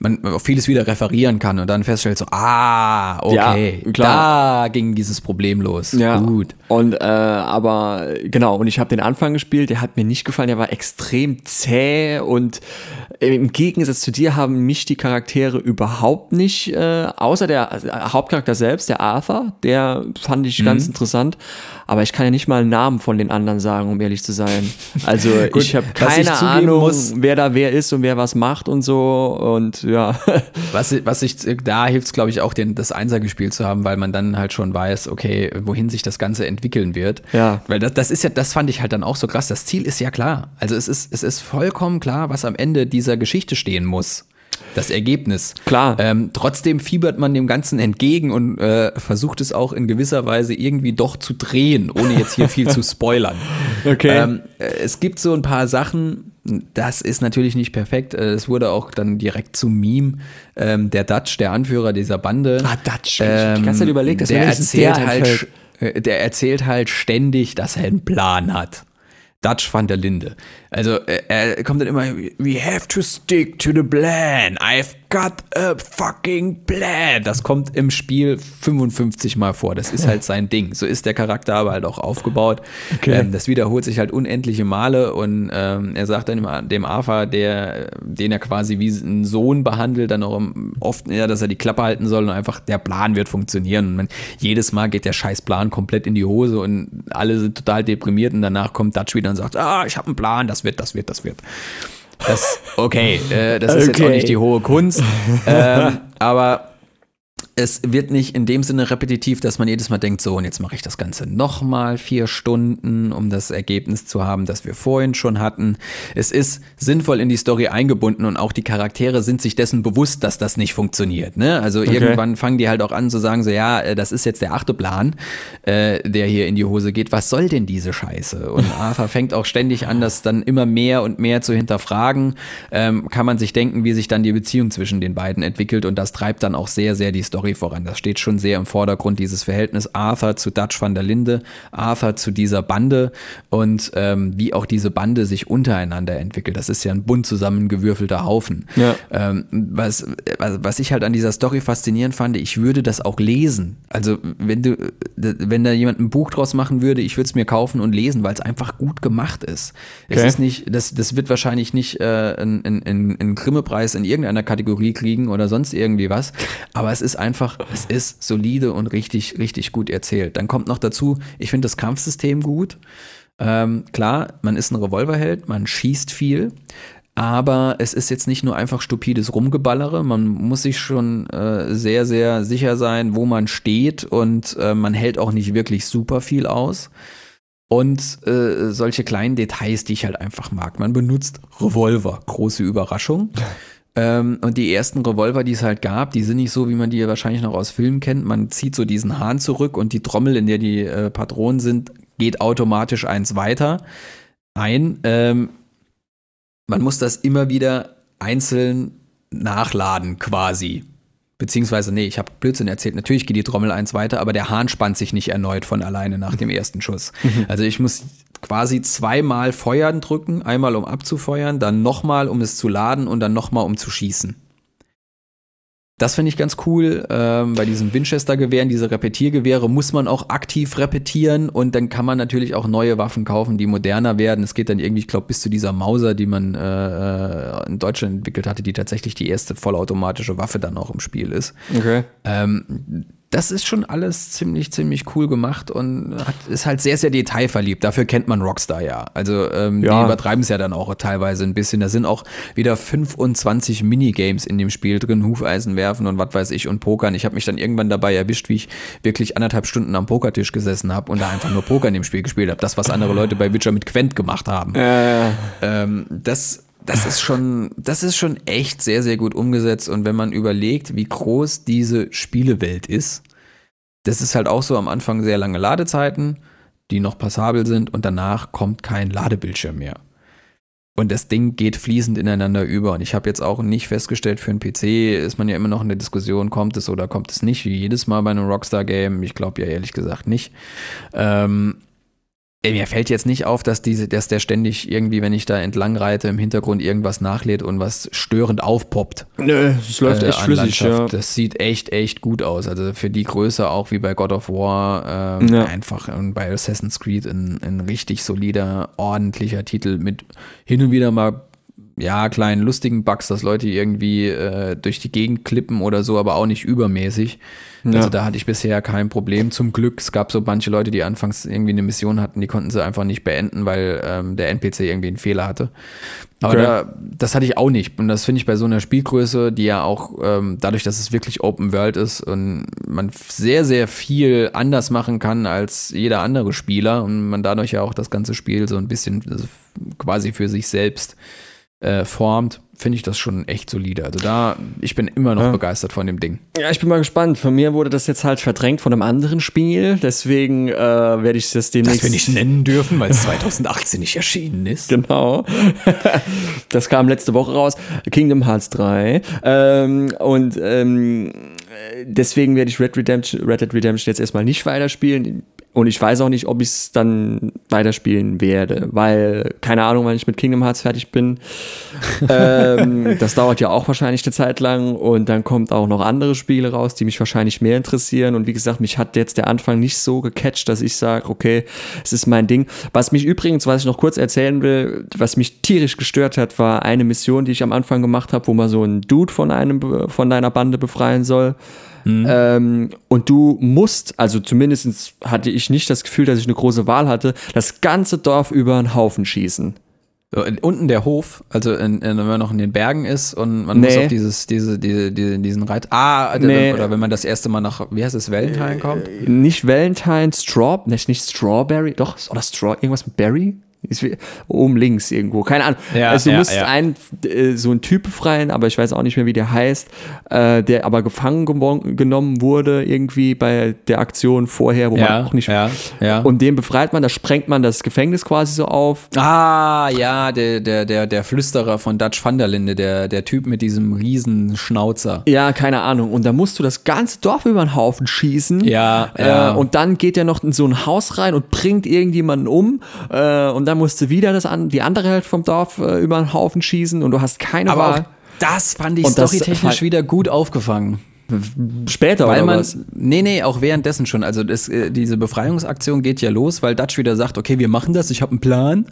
man auf vieles wieder referieren kann und dann feststellt so, ah, okay, Ja, klar. da ging dieses Problem los. Ja. Gut. Und äh, aber genau, und ich habe den Anfang gespielt, der hat mir nicht gefallen, der war extrem zäh und im Gegensatz zu dir haben mich die Charaktere überhaupt nicht, äh, außer der äh, Hauptcharakter selbst, der Arthur, der fand ich ganz interessant, aber ich kann ja nicht mal einen Namen von den anderen sagen, um ehrlich zu sein. Also Gut, ich habe ich keine zugeben Ahnung, muss- wer da wer ist und wer was macht und so und ja. Was, was ich, da hilft es, glaube ich, auch, den, das Einser gespielt zu haben, weil man dann halt schon weiß, okay, wohin sich das Ganze entwickeln wird. Ja. Weil das, das ist ja, das fand ich halt dann auch so krass. Das Ziel ist ja klar. Also es ist, es ist vollkommen klar, was am Ende dieser Geschichte stehen muss. Das Ergebnis. Klar. Ähm, trotzdem fiebert man dem Ganzen entgegen und äh, versucht es auch in gewisser Weise irgendwie doch zu drehen, ohne jetzt hier viel zu spoilern. Okay. Ähm, äh, es gibt so ein paar Sachen, das ist natürlich nicht perfekt. Äh, Es wurde auch dann direkt zum Meme. Ähm, der Dutch, der Anführer dieser Bande. Ah, Dutch. Ich hab die ganze Zeit überlegt, dass der erzählt der halt, einfällt. äh, der erzählt halt ständig, dass er einen Plan hat. Dutch van der Linde. Also äh, er kommt dann immer, we have to stick to the plan. I've got a fucking plan. Das kommt im Spiel 55 Mal vor. Das ist halt sein Ding. So ist der Charakter aber halt auch aufgebaut. Okay. Ähm, das wiederholt sich halt unendliche Male und ähm, er sagt dann immer dem Arthur, der, den er quasi wie einen Sohn behandelt, dann auch oft, ja, dass er die Klappe halten soll und einfach der Plan wird funktionieren. Und man, jedes Mal geht der scheiß Plan komplett in die Hose und alle sind total deprimiert und danach kommt Dutch wieder und sagt, ah, ich habe einen Plan, das wird, das wird, das wird. Das, okay, äh, das ist jetzt auch Okay. nicht die hohe Kunst, ähm, aber es wird nicht in dem Sinne repetitiv, dass man jedes Mal denkt, so, und jetzt mache ich das Ganze nochmal vier Stunden, um das Ergebnis zu haben, das wir vorhin schon hatten. Es ist sinnvoll in die Story eingebunden und auch die Charaktere sind sich dessen bewusst, dass das nicht funktioniert. Ne? Also irgendwann fangen die halt auch an zu sagen, so, ja, äh, das ist jetzt der achte Plan, äh, der hier in die Hose geht. Was soll denn diese Scheiße? Und Arthur fängt auch ständig an, das dann immer mehr und mehr zu hinterfragen. Ähm, kann man sich denken, wie sich dann die Beziehung zwischen den beiden entwickelt und das treibt dann auch sehr, sehr die Story voran. Das steht schon sehr im Vordergrund, dieses Verhältnis Arthur zu Dutch van der Linde, Arthur zu dieser Bande und ähm, wie auch diese Bande sich untereinander entwickelt. Das ist ja ein bunt zusammengewürfelter Haufen. Ja. Ähm, was, was ich halt an dieser Story faszinierend fand, ich würde das auch lesen. Also wenn du, wenn da jemand ein Buch draus machen würde, ich würde es mir kaufen und lesen, weil es einfach gut gemacht ist. Es Okay. ist nicht, das, das wird wahrscheinlich nicht äh, einen einen- einen einen Grimme-Preis in irgendeiner Kategorie kriegen oder sonst irgendwie was. Aber es ist einfach, es ist solide und richtig, richtig gut erzählt. Dann kommt noch dazu, ich finde das Kampfsystem gut. Ähm, klar, man ist ein Revolverheld, man schießt viel, aber es ist jetzt nicht nur einfach stupides Rumgeballere. Man muss sich schon äh, sehr, sehr sicher sein, wo man steht und äh, man hält auch nicht wirklich super viel aus. Und äh, solche kleinen Details, die ich halt einfach mag. Man benutzt Revolver, große Überraschung. Ähm, und die ersten Revolver, die es halt gab, die sind nicht so, wie man die wahrscheinlich noch aus Filmen kennt. Man zieht so diesen Hahn zurück und die Trommel, in der die äh, Patronen sind, geht automatisch eins weiter ein. Ähm, man muss das immer wieder einzeln nachladen quasi. Beziehungsweise, nee, ich habe Blödsinn erzählt. Natürlich geht die Trommel eins weiter, aber der Hahn spannt sich nicht erneut von alleine nach dem ersten Schuss. Also ich muss quasi zweimal Feuern drücken, einmal um abzufeuern, dann nochmal, um es zu laden und dann nochmal, um zu schießen. Das finde ich ganz cool. Ähm, bei diesen Winchester-Gewehren, diese Repetiergewehre, muss man auch aktiv repetieren und dann kann man natürlich auch neue Waffen kaufen, die moderner werden. Es geht dann irgendwie, ich glaube, bis zu dieser Mauser, die man äh, in Deutschland entwickelt hatte, die tatsächlich die erste vollautomatische Waffe dann auch im Spiel ist. Okay. Ähm, das ist schon alles ziemlich, ziemlich cool gemacht und hat, ist halt sehr, sehr detailverliebt. Dafür kennt man Rockstar ja. Also ähm, Ja. die übertreiben es ja dann auch teilweise ein bisschen. Da sind auch wieder 25 Minigames in dem Spiel drin, Hufeisen werfen und was weiß ich und Pokern. Ich habe mich dann irgendwann dabei erwischt, wie ich wirklich anderthalb Stunden am Pokertisch gesessen habe und da einfach nur Poker in dem Spiel gespielt habe. Das, was andere Leute bei Witcher mit Quent gemacht haben. Äh, Ähm, das, das ist schon, das ist schon echt sehr, sehr gut umgesetzt. Und wenn man überlegt, wie groß diese Spielewelt ist, das ist halt auch so am Anfang sehr lange Ladezeiten, die noch passabel sind und danach kommt kein Ladebildschirm mehr. Und das Ding geht fließend ineinander über. Und ich habe jetzt auch nicht festgestellt, für einen PC ist man ja immer noch in der Diskussion, kommt es oder kommt es nicht, wie jedes Mal bei einem Rockstar-Game. Ich glaube ja ehrlich gesagt nicht. Ähm, Ey, Mir fällt jetzt nicht auf, dass, diese, dass der ständig irgendwie, wenn ich da entlang reite, im Hintergrund irgendwas nachlädt und was störend aufpoppt. nö, es läuft äh, echt flüssig, ja. Das sieht echt, echt gut aus. Also für die Größe auch wie bei God of War ähm, Ja. einfach und bei Assassin's Creed ein, ein richtig solider, ordentlicher Titel mit hin und wieder mal ja, kleinen lustigen Bugs, dass Leute irgendwie äh, durch die Gegend klippen oder so, aber auch nicht übermäßig. Ja. Also da hatte ich bisher kein Problem. Zum Glück, es gab so manche Leute, die anfangs irgendwie eine Mission hatten, die konnten sie einfach nicht beenden, weil ähm, der NPC irgendwie einen Fehler hatte. Aber Okay. da, das hatte ich auch nicht. Und das finde ich bei so einer Spielgröße, die ja auch ähm, dadurch, dass es wirklich Open World ist und man sehr, sehr viel anders machen kann als jeder andere Spieler und man dadurch ja auch das ganze Spiel so ein bisschen also quasi für sich selbst äh, formt, finde ich das schon echt solide. Also da, ich bin immer noch Ja. begeistert von dem Ding. Ja, ich bin mal gespannt. Von mir wurde das jetzt halt verdrängt von einem anderen Spiel. Deswegen äh, werde ich das demnächst. Das wir nicht nennen dürfen, weil es 2018 nicht erschienen ist. Genau. das kam letzte Woche raus. Kingdom Hearts 3. Ähm, und ähm, deswegen werde ich Red, Redemption, Red Dead Redemption jetzt erstmal nicht weiterspielen. Und ich weiß auch nicht, ob ich es dann weiterspielen werde, weil keine Ahnung, wann ich mit Kingdom Hearts fertig bin. ähm, das dauert ja auch wahrscheinlich eine Zeit lang und dann kommt auch noch andere Spiele raus, die mich wahrscheinlich mehr interessieren. Und wie gesagt, mich hat jetzt der Anfang nicht so gecatcht, dass ich sage, okay, es ist mein Ding. Was mich übrigens, was ich noch kurz erzählen will, was mich tierisch gestört hat, war eine Mission, die ich am Anfang gemacht habe, wo man so einen Dude von einem von deiner Bande befreien soll. Ähm, und du musst, also zumindest hatte ich nicht das Gefühl, dass ich eine große Wahl hatte, das ganze Dorf über einen Haufen schießen. So, in- Unten der Hof, also in, in, wenn man noch in den Bergen ist und man muss Nee. auf dieses, diese, diese, diese, diesen Reit. Ah, äh, Nee. oder wenn man das erste Mal nach, wie heißt es, Valentine kommt? Nicht Valentine, Straw, nicht, nicht Strawberry, doch, oder Straw, irgendwas mit Berry? Ist Oben links irgendwo, keine Ahnung. Ja, also du ja, musst ja. einen, äh, so einen Typ befreien, aber ich weiß auch nicht mehr, wie der heißt, äh, der aber gefangen genommen wurde irgendwie bei der Aktion vorher, wo man auch nicht. Und den befreit man, da sprengt man das Gefängnis quasi so auf. ah, ja, der, der, der, der Flüsterer von Dutch van der Linde, der, der Typ mit diesem riesen Schnauzer. Ja, keine Ahnung. Und da musst du das ganze Dorf über den Haufen schießen. Ja, ja. Äh, und dann geht er noch in so ein Haus rein und bringt irgendjemanden um. Äh, und dann musst du wieder das an, die andere Hälfte vom Dorf äh, über den Haufen schießen und du hast keine Aber auch Wahl. das fand ich storytechnisch wieder gut aufgefangen. Später Weil oder man, was? nee, nee, auch währenddessen schon. Also das, äh, diese Befreiungsaktion geht ja los, weil Dutch wieder sagt, okay, wir machen das, ich habe einen Plan.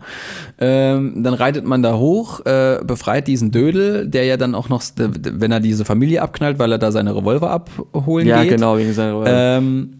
Ähm, dann reitet man da hoch, äh, befreit diesen Dödel, der ja dann auch noch, wenn er diese Familie abknallt, weil er da seine Revolver abholen Ja, geht. genau, wegen seiner. Ähm,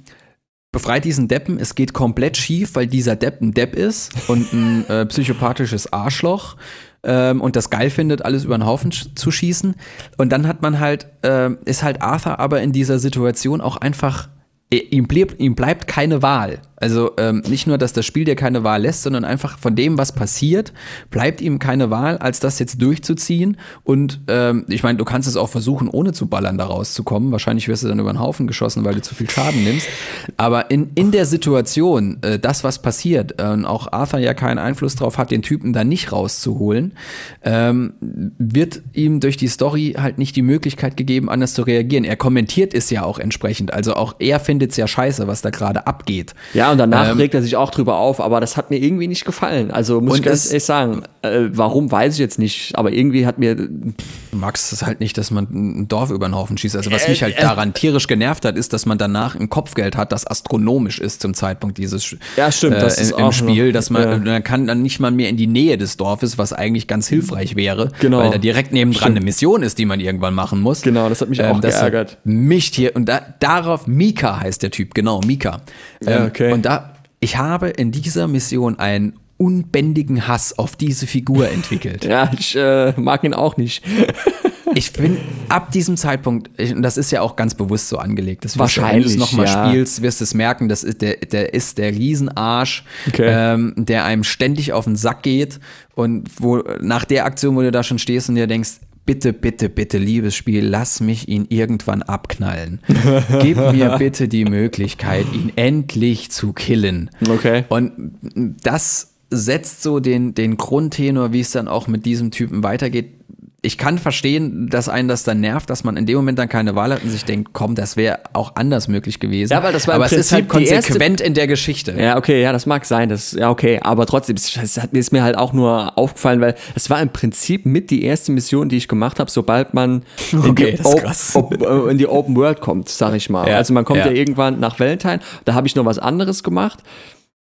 befreit diesen Deppen, es geht komplett schief, weil dieser Depp ein Depp ist und ein äh, psychopathisches Arschloch ähm, und das geil findet, alles über den Haufen sch zu schießen. Und dann hat man halt, ähm, ist halt Arthur aber in dieser Situation auch einfach, äh, ihm, blieb, ihm bleibt keine Wahl. Also ähm, nicht nur, dass das Spiel dir keine Wahl lässt, sondern einfach von dem, was passiert, bleibt ihm keine Wahl, als das jetzt durchzuziehen. Und ähm, ich meine, du kannst es auch versuchen, ohne zu ballern, da rauszukommen. Wahrscheinlich wirst du dann über den Haufen geschossen, weil du zu viel Schaden nimmst. Aber in, in der Situation, äh, das, was passiert, äh, und auch Arthur ja keinen Einfluss drauf hat, den Typen da nicht rauszuholen, ähm, wird ihm durch die Story halt nicht die Möglichkeit gegeben, anders zu reagieren. Er kommentiert es ja auch entsprechend. Also auch er findet es ja scheiße, was da gerade abgeht. ja, Ja, und danach Ähm, regt er sich auch drüber auf, aber das hat mir irgendwie nicht gefallen. Also muss ich ganz ehrlich sagen, äh, warum weiß ich jetzt nicht, aber irgendwie hat mir magst es halt nicht, dass man ein Dorf über den Haufen schießt. Also was Äh, mich halt äh, daran tierisch genervt hat, ist, dass man danach ein Kopfgeld hat, das astronomisch ist zum Zeitpunkt dieses Ja, stimmt, das äh, ist im, auch im Spiel, dass man man kann dann nicht mal mehr in die Nähe des Dorfes, was eigentlich ganz hilfreich wäre, Genau. weil da direkt nebendran Stimmt. eine Mission ist, die man irgendwann machen muss. Ähm, Genau, das hat mich auch das geärgert. Mich hier und da, darauf Mika heißt der Typ, genau Mika. Ja, Ähm, okay. Und da ich habe in dieser Mission einen unbändigen Hass auf diese Figur entwickelt. ja, ich äh, mag ihn auch nicht. Ich bin ab diesem Zeitpunkt, ich, und das ist ja auch ganz bewusst so angelegt, das wirst du, wenn du Wahrscheinlich, es nochmal ja. spielst, wirst du es merken, das ist der, der ist der Riesenarsch, Okay. ähm, der einem ständig auf den Sack geht und wo nach der Aktion, wo du da schon stehst und dir denkst, bitte, bitte, bitte, liebes Spiel, lass mich ihn irgendwann abknallen. Gib mir bitte die Möglichkeit, ihn endlich zu killen. Okay. Und das setzt so den, den Grundtenor, wie es dann auch mit diesem Typen weitergeht. Ich kann verstehen, dass einen das dann nervt, dass man in dem Moment dann keine Wahl hat und sich denkt, komm, das wäre auch anders möglich gewesen. Ja, weil das war im Aber es ist halt Prinzip konsequent in der Geschichte. Ja, okay, ja, das mag sein, das, ja, okay, aber trotzdem, es hat ist mir halt auch nur aufgefallen, weil es war im Prinzip mit die erste Mission, die ich gemacht habe, sobald man in, Okay, die, das ist Op- krass. Op- äh, in die Open World kommt, sag ich mal. Ja, also man kommt ja. ja. irgendwann nach Valentine, da habe ich noch was anderes gemacht,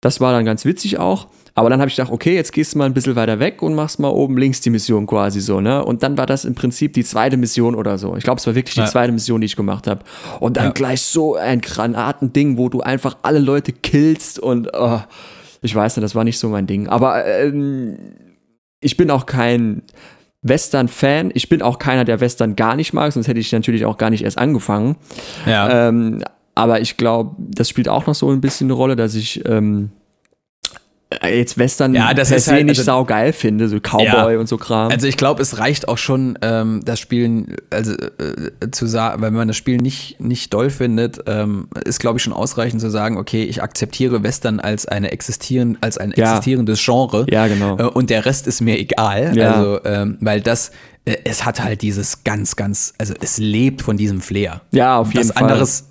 das war dann ganz witzig auch, aber dann habe ich gedacht, okay, jetzt gehst du mal ein bisschen weiter weg und machst mal oben links die Mission quasi so, ne? Und dann war das im Prinzip die zweite Mission oder so. Ich glaube, es war wirklich die Ja. zweite Mission, die ich gemacht habe. Und dann Ja. gleich so ein Granatending, wo du einfach alle Leute killst und oh, ich weiß nicht, das war nicht so mein Ding. Aber ähm, ich bin auch kein Western-Fan. Ich bin auch keiner, der Western gar nicht mag, sonst hätte ich natürlich auch gar nicht erst angefangen. Ja. Ähm, aber ich glaube, das spielt auch noch so ein bisschen eine Rolle, dass ich ähm, äh, jetzt Western Ja, das ist halt- nicht also- saugeil finde, so Cowboy und so Kram. Also ich glaube, es reicht auch schon, ähm, das Spiel, also äh, zu sagen, wenn man das Spiel nicht, nicht doll findet, ähm, ist, glaube ich, schon ausreichend zu sagen, okay, ich akzeptiere Western als eine existieren, als ein Ja. existierendes Genre. Ja, genau. Äh, und der Rest ist mir egal. Ja. Also, ähm, weil das, äh, es hat halt dieses ganz, ganz, also es lebt von diesem Flair. Ja, auf jeden Was Fall. anderes äh,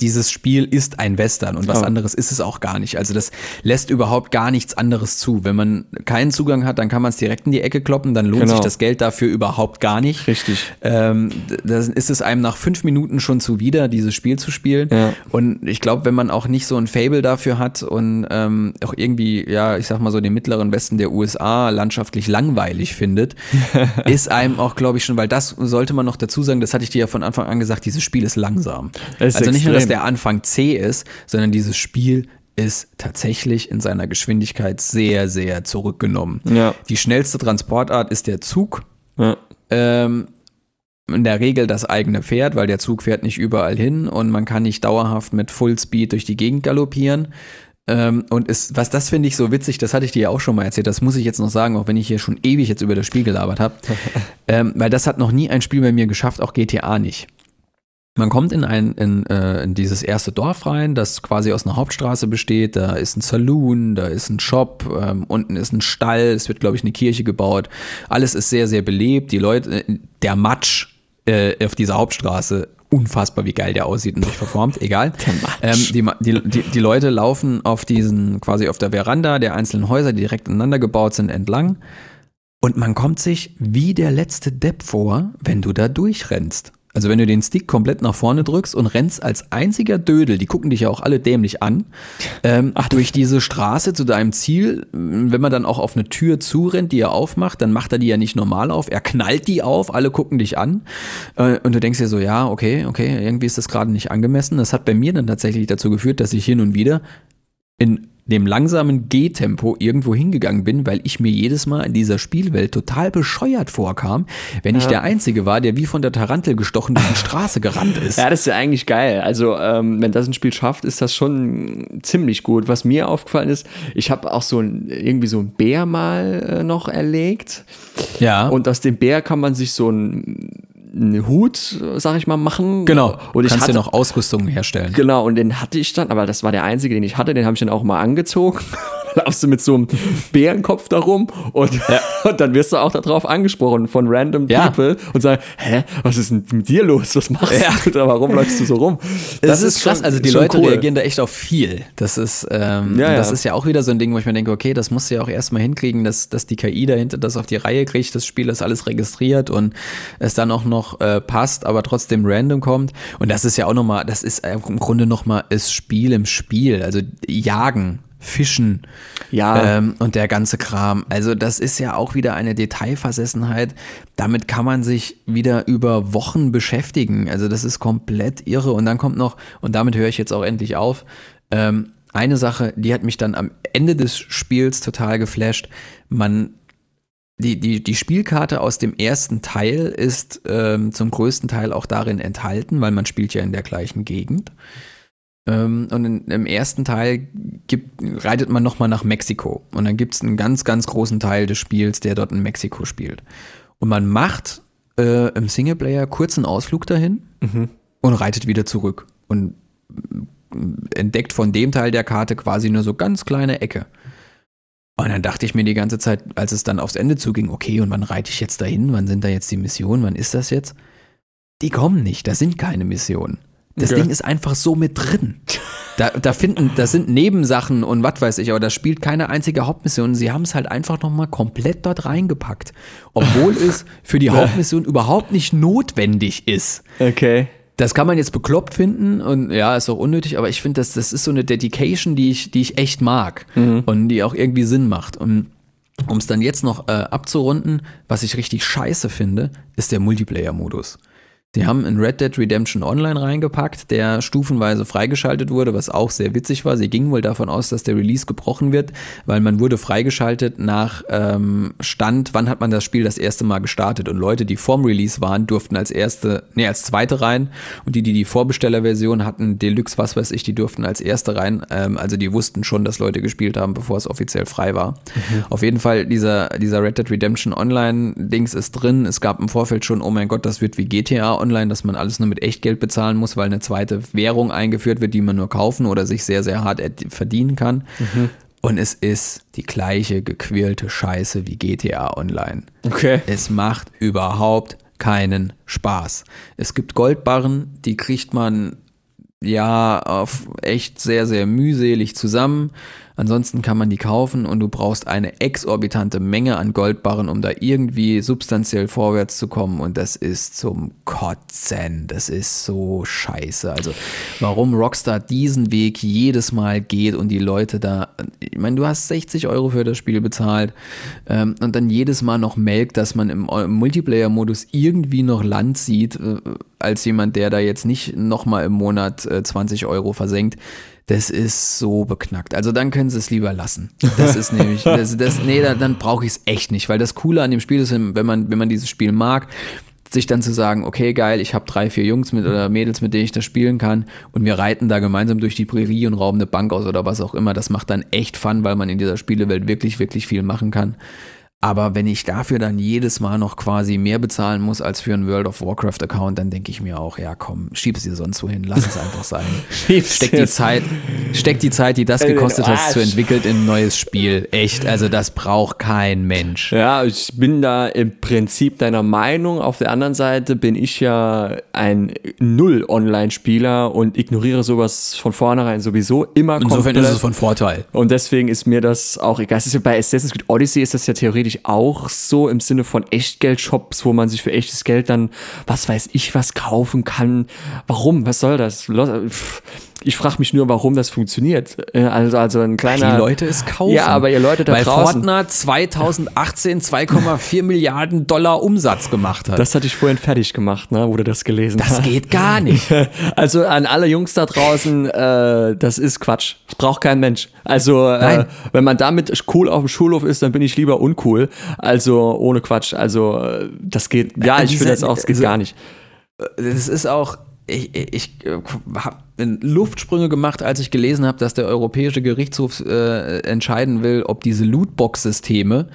dieses Spiel ist ein Western und was Oh. anderes ist es auch gar nicht. Also das lässt überhaupt gar nichts anderes zu. Wenn man keinen Zugang hat, dann kann man es direkt in die Ecke kloppen, dann lohnt Genau. sich das Geld dafür überhaupt gar nicht. Richtig. Ähm, dann ist es einem nach fünf Minuten schon zuwider, dieses Spiel zu spielen. Ja. Und ich glaube, wenn man auch nicht so ein Fable dafür hat und ähm, auch irgendwie, ja, ich sag mal so den mittleren Westen der USA landschaftlich langweilig findet, ist einem auch, glaube ich, schon, weil das sollte man noch dazu sagen, das hatte ich dir ja von Anfang an gesagt, dieses Spiel ist langsam. Es also nicht nur, dass extrem. der Anfang zäh ist, sondern dieses Spiel ist tatsächlich in seiner Geschwindigkeit sehr, sehr zurückgenommen. Ja. Die schnellste Transportart ist der Zug. ja. Ähm, in der Regel das eigene Pferd, weil der Zug fährt nicht überall hin und man kann nicht dauerhaft mit Fullspeed durch die Gegend galoppieren. Ähm, und ist, was das finde ich so witzig, das hatte ich dir ja auch schon mal erzählt, das muss ich jetzt noch sagen, auch wenn ich hier schon ewig jetzt über das Spiel gelabert habe. ähm, weil das hat noch nie ein Spiel bei mir geschafft, auch GTA nicht. Man kommt in, ein, in, äh, in dieses erste Dorf rein, das quasi aus einer Hauptstraße besteht. Da ist ein Saloon, da ist ein Shop, ähm, unten ist ein Stall, es wird, glaube ich, eine Kirche gebaut. Alles ist sehr, sehr belebt. Die Leute, äh, der Matsch äh, auf dieser Hauptstraße, unfassbar, wie geil der aussieht und sich verformt, egal. Ähm, die, die, die, die Leute laufen auf diesen, quasi auf der Veranda der einzelnen Häuser, die direkt ineinander gebaut sind, entlang. Und man kommt sich wie der letzte Depp vor, wenn du da durchrennst. Also wenn du den Stick komplett nach vorne drückst und rennst als einziger Dödel, die gucken dich ja auch alle dämlich an, ähm, durch diese Straße zu deinem Ziel, wenn man dann auch auf eine Tür zurennt, die er aufmacht, dann macht er die ja nicht normal auf, er knallt die auf, alle gucken dich an äh, und du denkst dir so, ja, okay, okay, irgendwie ist das gerade nicht angemessen. Das hat bei mir dann tatsächlich dazu geführt, dass ich hin und wieder in dem langsamen Gehtempo irgendwo hingegangen bin, weil ich mir jedes Mal in dieser Spielwelt total bescheuert vorkam, wenn ich der Einzige war, der wie von der Tarantel gestochen durch die Straße gerannt ist. Ja, das ist ja eigentlich geil. Also, ähm, wenn das ein Spiel schafft, ist das schon ziemlich gut. Was mir aufgefallen ist, ich habe auch so ein, irgendwie so ein Bär mal äh, noch erlegt. Ja. Und aus dem Bär kann man sich so ein einen Hut, sag ich mal, machen. genau. Und ich kannst hatte, dir noch Ausrüstungen herstellen. Genau, und den hatte ich dann, aber das war der einzige, den ich hatte, den habe ich dann auch mal angezogen. laufst du mit so einem Bärenkopf da rum und, und dann wirst du auch darauf angesprochen von random Ja. people und sagen, hä, was ist denn mit dir los? Was machst Ja. du da? Warum läufst du so rum? Das, ist krass, schon- also die Leute cool. reagieren da echt auf viel. Das ist, ähm, Ja, das ja. ist ja auch wieder so ein Ding, wo ich mir denke, okay, das musst du ja auch erstmal hinkriegen, dass, dass die KI dahinter das auf die Reihe kriegt, das Spiel das alles registriert und es dann auch noch äh, passt, aber trotzdem random kommt. Und das ist ja auch nochmal, das ist im Grunde nochmal das Spiel im Spiel, also Jagen. Fischen Ja. ähm, und der ganze Kram. Also das ist ja auch wieder eine Detailversessenheit. Damit kann man sich wieder über Wochen beschäftigen. Also das ist komplett irre. Und dann kommt noch, und damit höre ich jetzt auch endlich auf, ähm, eine Sache, die hat mich dann am Ende des Spiels total geflasht. Man die, die, die Spielkarte aus dem ersten Teil ist ähm, zum größten Teil auch darin enthalten, weil man spielt ja in der gleichen Gegend. Ähm, und in, im ersten Teil gibt, reitet man nochmal nach Mexiko. Und dann gibt es einen ganz, ganz großen Teil des Spiels, der dort in Mexiko spielt. Und man macht äh, im Singleplayer kurzen Ausflug dahin und reitet wieder zurück. Und äh, entdeckt von dem Teil der Karte quasi nur so ganz kleine Ecke. Und dann dachte ich mir die ganze Zeit, als es dann aufs Ende zuging, okay, und wann reite ich jetzt dahin? Wann sind da jetzt die Missionen? Wann ist das jetzt? Die kommen nicht, da sind keine Missionen. Das Okay. Ding ist einfach so mit drin. Da, da finden, das sind Nebensachen und was weiß ich, aber da spielt keine einzige Hauptmission. Sie haben es halt einfach nochmal komplett dort reingepackt. Obwohl es für die Hauptmission überhaupt nicht notwendig ist. Okay. Das kann man jetzt bekloppt finden und ja, ist auch unnötig, aber ich finde, das, das ist so eine Dedication, die ich, die ich echt mag und die auch irgendwie Sinn macht. Und um es dann jetzt noch äh, abzurunden, was ich richtig scheiße finde, ist der Multiplayer-Modus. Die haben in Red Dead Redemption Online reingepackt, der stufenweise freigeschaltet wurde, was auch sehr witzig war. Sie gingen wohl davon aus, dass der Release gebrochen wird, weil man wurde freigeschaltet nach ähm, Stand, wann hat man das Spiel das erste Mal gestartet. Und Leute, die vorm Release waren, durften als erste, nee, als zweite rein. Und die, die die Vorbestellerversion hatten, Deluxe, was weiß ich, die durften als erste rein. Ähm, also die wussten schon, dass Leute gespielt haben, bevor es offiziell frei war. Auf jeden Fall, dieser, dieser Red Dead Redemption Online-Dings ist drin. Es gab im Vorfeld schon, oh mein Gott, das wird wie GTA Online, dass man alles nur mit Echtgeld bezahlen muss, weil eine zweite Währung eingeführt wird, die man nur kaufen oder sich sehr, sehr hart erd- verdienen kann. Und es ist die gleiche gequirlte Scheiße wie GTA Online. Okay. Es macht überhaupt keinen Spaß. Es gibt Goldbarren, die kriegt man ja auf echt sehr, sehr mühselig zusammen. Ansonsten kann man die kaufen und du brauchst eine exorbitante Menge an Goldbarren, um da irgendwie substanziell vorwärts zu kommen. Und das ist zum Kotzen. Das ist so scheiße. Also, warum Rockstar diesen Weg jedes Mal geht und die Leute da, ich meine, du hast 60 Euro für das Spiel bezahlt ähm, und dann jedes Mal noch melkt, dass man im, im Multiplayer-Modus irgendwie noch Land sieht, äh, als jemand, der da jetzt nicht nochmal im Monat äh, 20 Euro versenkt. Das ist so beknackt. Also dann können sie es lieber lassen. Das ist nämlich, das, das, nee, da, dann brauche ich es echt nicht, weil das Coole an dem Spiel ist, wenn man, wenn man dieses Spiel mag, sich dann zu sagen, okay, geil, ich habe drei, vier Jungs mit oder Mädels, mit denen ich das spielen kann und wir reiten da gemeinsam durch die Prärie und rauben eine Bank aus oder was auch immer. Das macht dann echt Fun, weil man in dieser Spielewelt wirklich, wirklich viel machen kann. Aber wenn ich dafür dann jedes Mal noch quasi mehr bezahlen muss als für einen World of Warcraft Account, dann denke ich mir auch, ja komm, schieb es dir sonst wohin, lass es einfach sein. Schieb's Steck die Zeit, steck die Zeit, die das gekostet hat, zu entwickeln in ein neues Spiel. Echt, also das braucht kein Mensch. Ja, ich bin da im Prinzip deiner Meinung. Auf der anderen Seite bin ich ja ein Null-Online-Spieler und ignoriere sowas von vornherein sowieso immer Insofern komplett. ist es von Vorteil. Und deswegen ist mir das auch egal. Es ist ja bei Assassin's Creed Odyssey ist das ja theoretisch auch so im Sinne von Echtgeld-Shops, wo man sich für echtes Geld dann, was weiß ich, was kaufen kann. Warum? Was soll das? Pff, Ich frage mich nur, warum das funktioniert. Äh, Also, also ein kleiner. Die Leute es kaufen. Ja, aber ihr Leute da Weil draußen. Fortnite 2018 2,4 Milliarden Dollar Umsatz gemacht hat. Das hatte ich vorhin fertig gemacht, ne, wo du das gelesen das hast. geht gar nicht. Also an alle Jungs da draußen, äh, das ist Quatsch. Das braucht kein Mensch. Also äh, wenn man damit cool auf dem Schulhof ist, dann bin ich lieber uncool. Also ohne Quatsch. Also äh, das geht. Ja, ich finde das auch, es geht also- gar nicht. das ist auch, ich, ich äh, habe Luftsprünge gemacht, als ich gelesen habe, dass der Europäische Gerichtshof äh, entscheiden will, ob diese Lootbox-Systeme,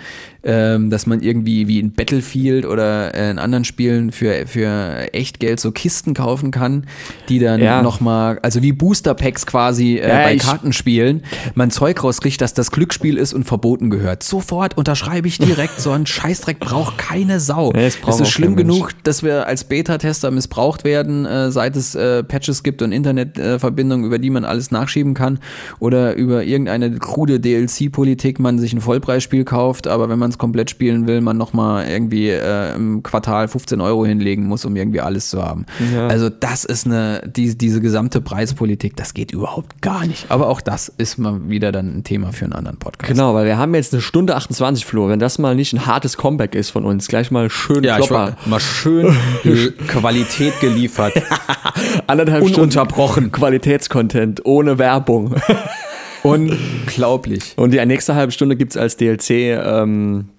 ähm, dass man irgendwie wie in Battlefield oder äh, in anderen Spielen für, für echt Geld so Kisten kaufen kann, die dann Ja. nochmal, also wie Booster Packs quasi äh, Ja, bei Kartenspielen, man Zeug rauskriegt, dass das Glücksspiel ist und verboten gehört. Sofort unterschreibe ich direkt, so ein Scheißdreck braucht keine Sau. Nee, es ist schlimm kein Mensch. genug, dass wir als Beta-Tester missbraucht werden, äh, seit es äh, Patches gibt und Internetverbindungen, über die man alles nachschieben kann oder über irgendeine krude DLC-Politik man sich ein Vollpreisspiel kauft, aber wenn man es komplett spielen will, man nochmal irgendwie äh, im Quartal 15 Euro hinlegen muss, um irgendwie alles zu haben. Ja. Also das ist eine, die, diese gesamte Preispolitik, das geht überhaupt gar nicht. Aber auch das ist mal wieder dann ein Thema für einen anderen Podcast. Genau, weil wir haben jetzt eine Stunde 28, Flo. Wenn das mal nicht ein hartes Comeback ist von uns, gleich mal schön Ja, Klopper. mal schön Qualität geliefert. Anderthalb Ununterbrochen. Stunden Qualitätscontent ohne Werbung. Unglaublich. Und die nächste halbe Stunde gibt es als DLC ähm,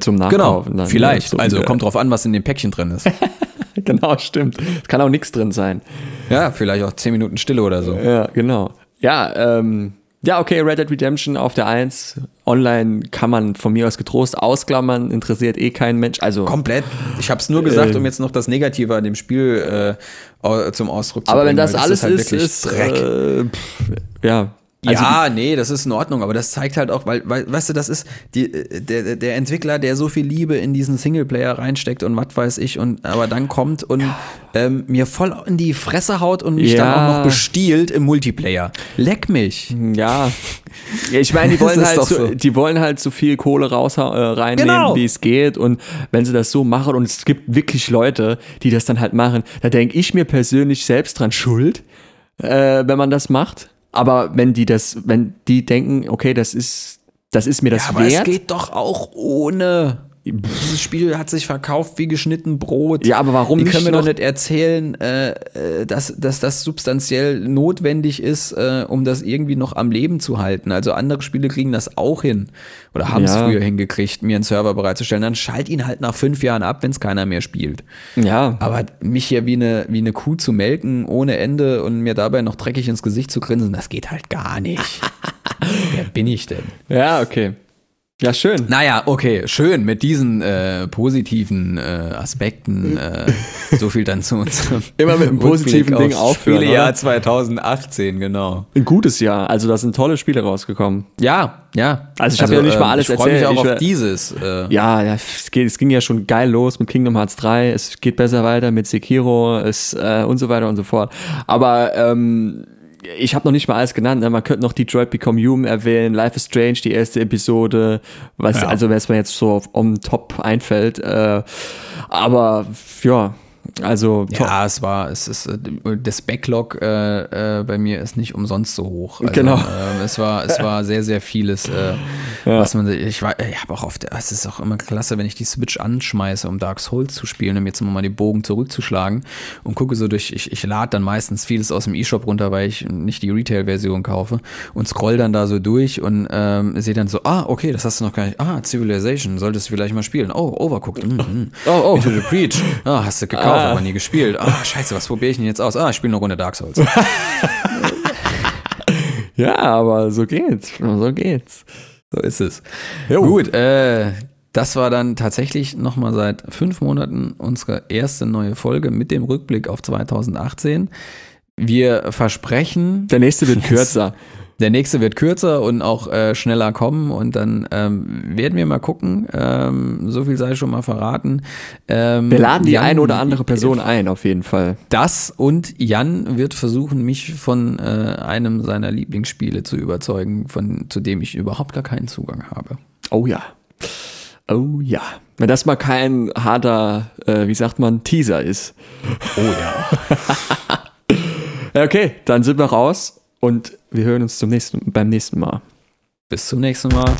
zum Genau, Nachkaufen. dann. vielleicht. So, also äh, kommt drauf an, was in dem Päckchen drin ist. Genau, stimmt. Es kann auch nichts drin sein. ja, vielleicht auch 10 Minuten Stille oder so. Ja, genau. Ja, ähm, ja, okay, Red Dead Redemption auf der 1. Online kann man von mir aus getrost ausklammern, interessiert eh kein Mensch. Also, Komplett. Ich habe es nur gesagt, Ähm. um jetzt noch das Negative an dem Spiel äh, zum Ausdruck zu aber bringen. wenn das alles halt ist, ist, Dreck. äh, pff, ja. Also ja, nee, das ist in Ordnung, aber das zeigt halt auch, weil, weil weißt du, das ist die, äh, der, der Entwickler, der so viel Liebe in diesen Singleplayer reinsteckt und was weiß ich, und aber dann kommt und ähm, mir voll in die Fresse haut und mich dann Ja. auch noch bestiehlt im Multiplayer. Leck mich. Ja. ja, ich meine, die wollen halt so, so. die wollen halt so viel Kohle raus äh, reinnehmen, Genau. wie es geht. Und wenn sie das so machen, und es gibt wirklich Leute, die das dann halt machen, da denke ich mir persönlich selbst dran schuld, äh, wenn man das macht. Aber wenn die das, wenn die denken, okay, das ist, das ist mir das Ja, aber es wert. geht doch auch ohne. Dieses Spiel hat sich verkauft wie geschnitten Brot. Ja, aber warum Die nicht können mir noch- doch nicht erzählen, äh, äh, dass, dass das substanziell notwendig ist, äh, um das irgendwie noch am Leben zu halten. Also andere Spiele kriegen das auch hin oder haben es Ja. früher hingekriegt, mir einen Server bereitzustellen. Dann schalt ihn halt nach fünf Jahren ab, wenn es keiner mehr spielt. ja. Aber mich hier wie eine, wie eine Kuh zu melken ohne Ende und mir dabei noch dreckig ins Gesicht zu grinsen, das geht halt gar nicht. Wer bin ich denn? Ja, okay. Ja, schön. Naja, okay, schön mit diesen äh, positiven äh, Aspekten. Äh, so viel dann zu unserem Immer mit einem positiven Ding aufhören, Spielejahr oder? 2018, genau. Ein gutes Jahr. Also da sind tolle Spiele rausgekommen. Ja, ja. Also ich hab ja nicht mal alles ich freu mich erzählt. auch Ich auf dieses. Äh, Ja, ja, es, geht, es ging ja schon geil los mit Kingdom Hearts 3. Es geht besser weiter mit Sekiro es, äh, und so weiter und so fort. Aber ähm, ich habe noch nicht mal alles genannt. Ne? Man könnte noch Detroit Become Human erwähnen, Life is Strange, die erste Episode, was Ja. also was mir jetzt so auf, on top einfällt. Äh, aber ja, also top. Ja, es war, es ist, äh, das Backlog äh, äh, bei mir ist nicht umsonst so hoch. Also, Genau. Ähm, es war, es war sehr, sehr vieles, äh, was man, ich war, ich habe auch der, es ist auch immer klasse, wenn ich die Switch anschmeiße, um Dark Souls zu spielen, um jetzt mal den Bogen zurückzuschlagen und gucke so durch, ich, ich lade dann meistens vieles aus dem E-Shop runter, weil ich nicht die Retail-Version kaufe und scroll dann da so durch und ähm, sehe dann so, ah, okay, das hast du noch gar nicht, ah, Civilization, solltest du vielleicht mal spielen. Oh, Overcooked, mm, mm. Oh, oh. Into the Breach, ah, hast du gekauft, aber nie gespielt. Ah, scheiße, was probiere ich denn jetzt aus? Ah, ich spiele eine Runde Dark Souls. Ja, aber so geht's. So geht's. So ist es. Jo. Gut, äh, das war dann tatsächlich nochmal seit fünf Monaten unsere erste neue Folge mit dem Rückblick auf 2018. Wir versprechen, Der nächste wird kürzer. Der nächste wird kürzer und auch äh, schneller kommen und dann ähm, werden wir mal gucken. Ähm, so viel sei schon mal verraten. Ähm, Wir laden die Jan- ein oder andere Person ein, auf jeden Fall. Das und Jan wird versuchen, mich von äh, einem seiner Lieblingsspiele zu überzeugen, von, zu dem ich überhaupt gar keinen Zugang habe. Oh ja. Oh ja. Wenn das mal kein harter, äh, wie sagt man, Teaser ist. Oh. Ja, okay, dann sind wir raus und wir hören uns zum nächsten, beim nächsten Mal. Bis zum nächsten Mal.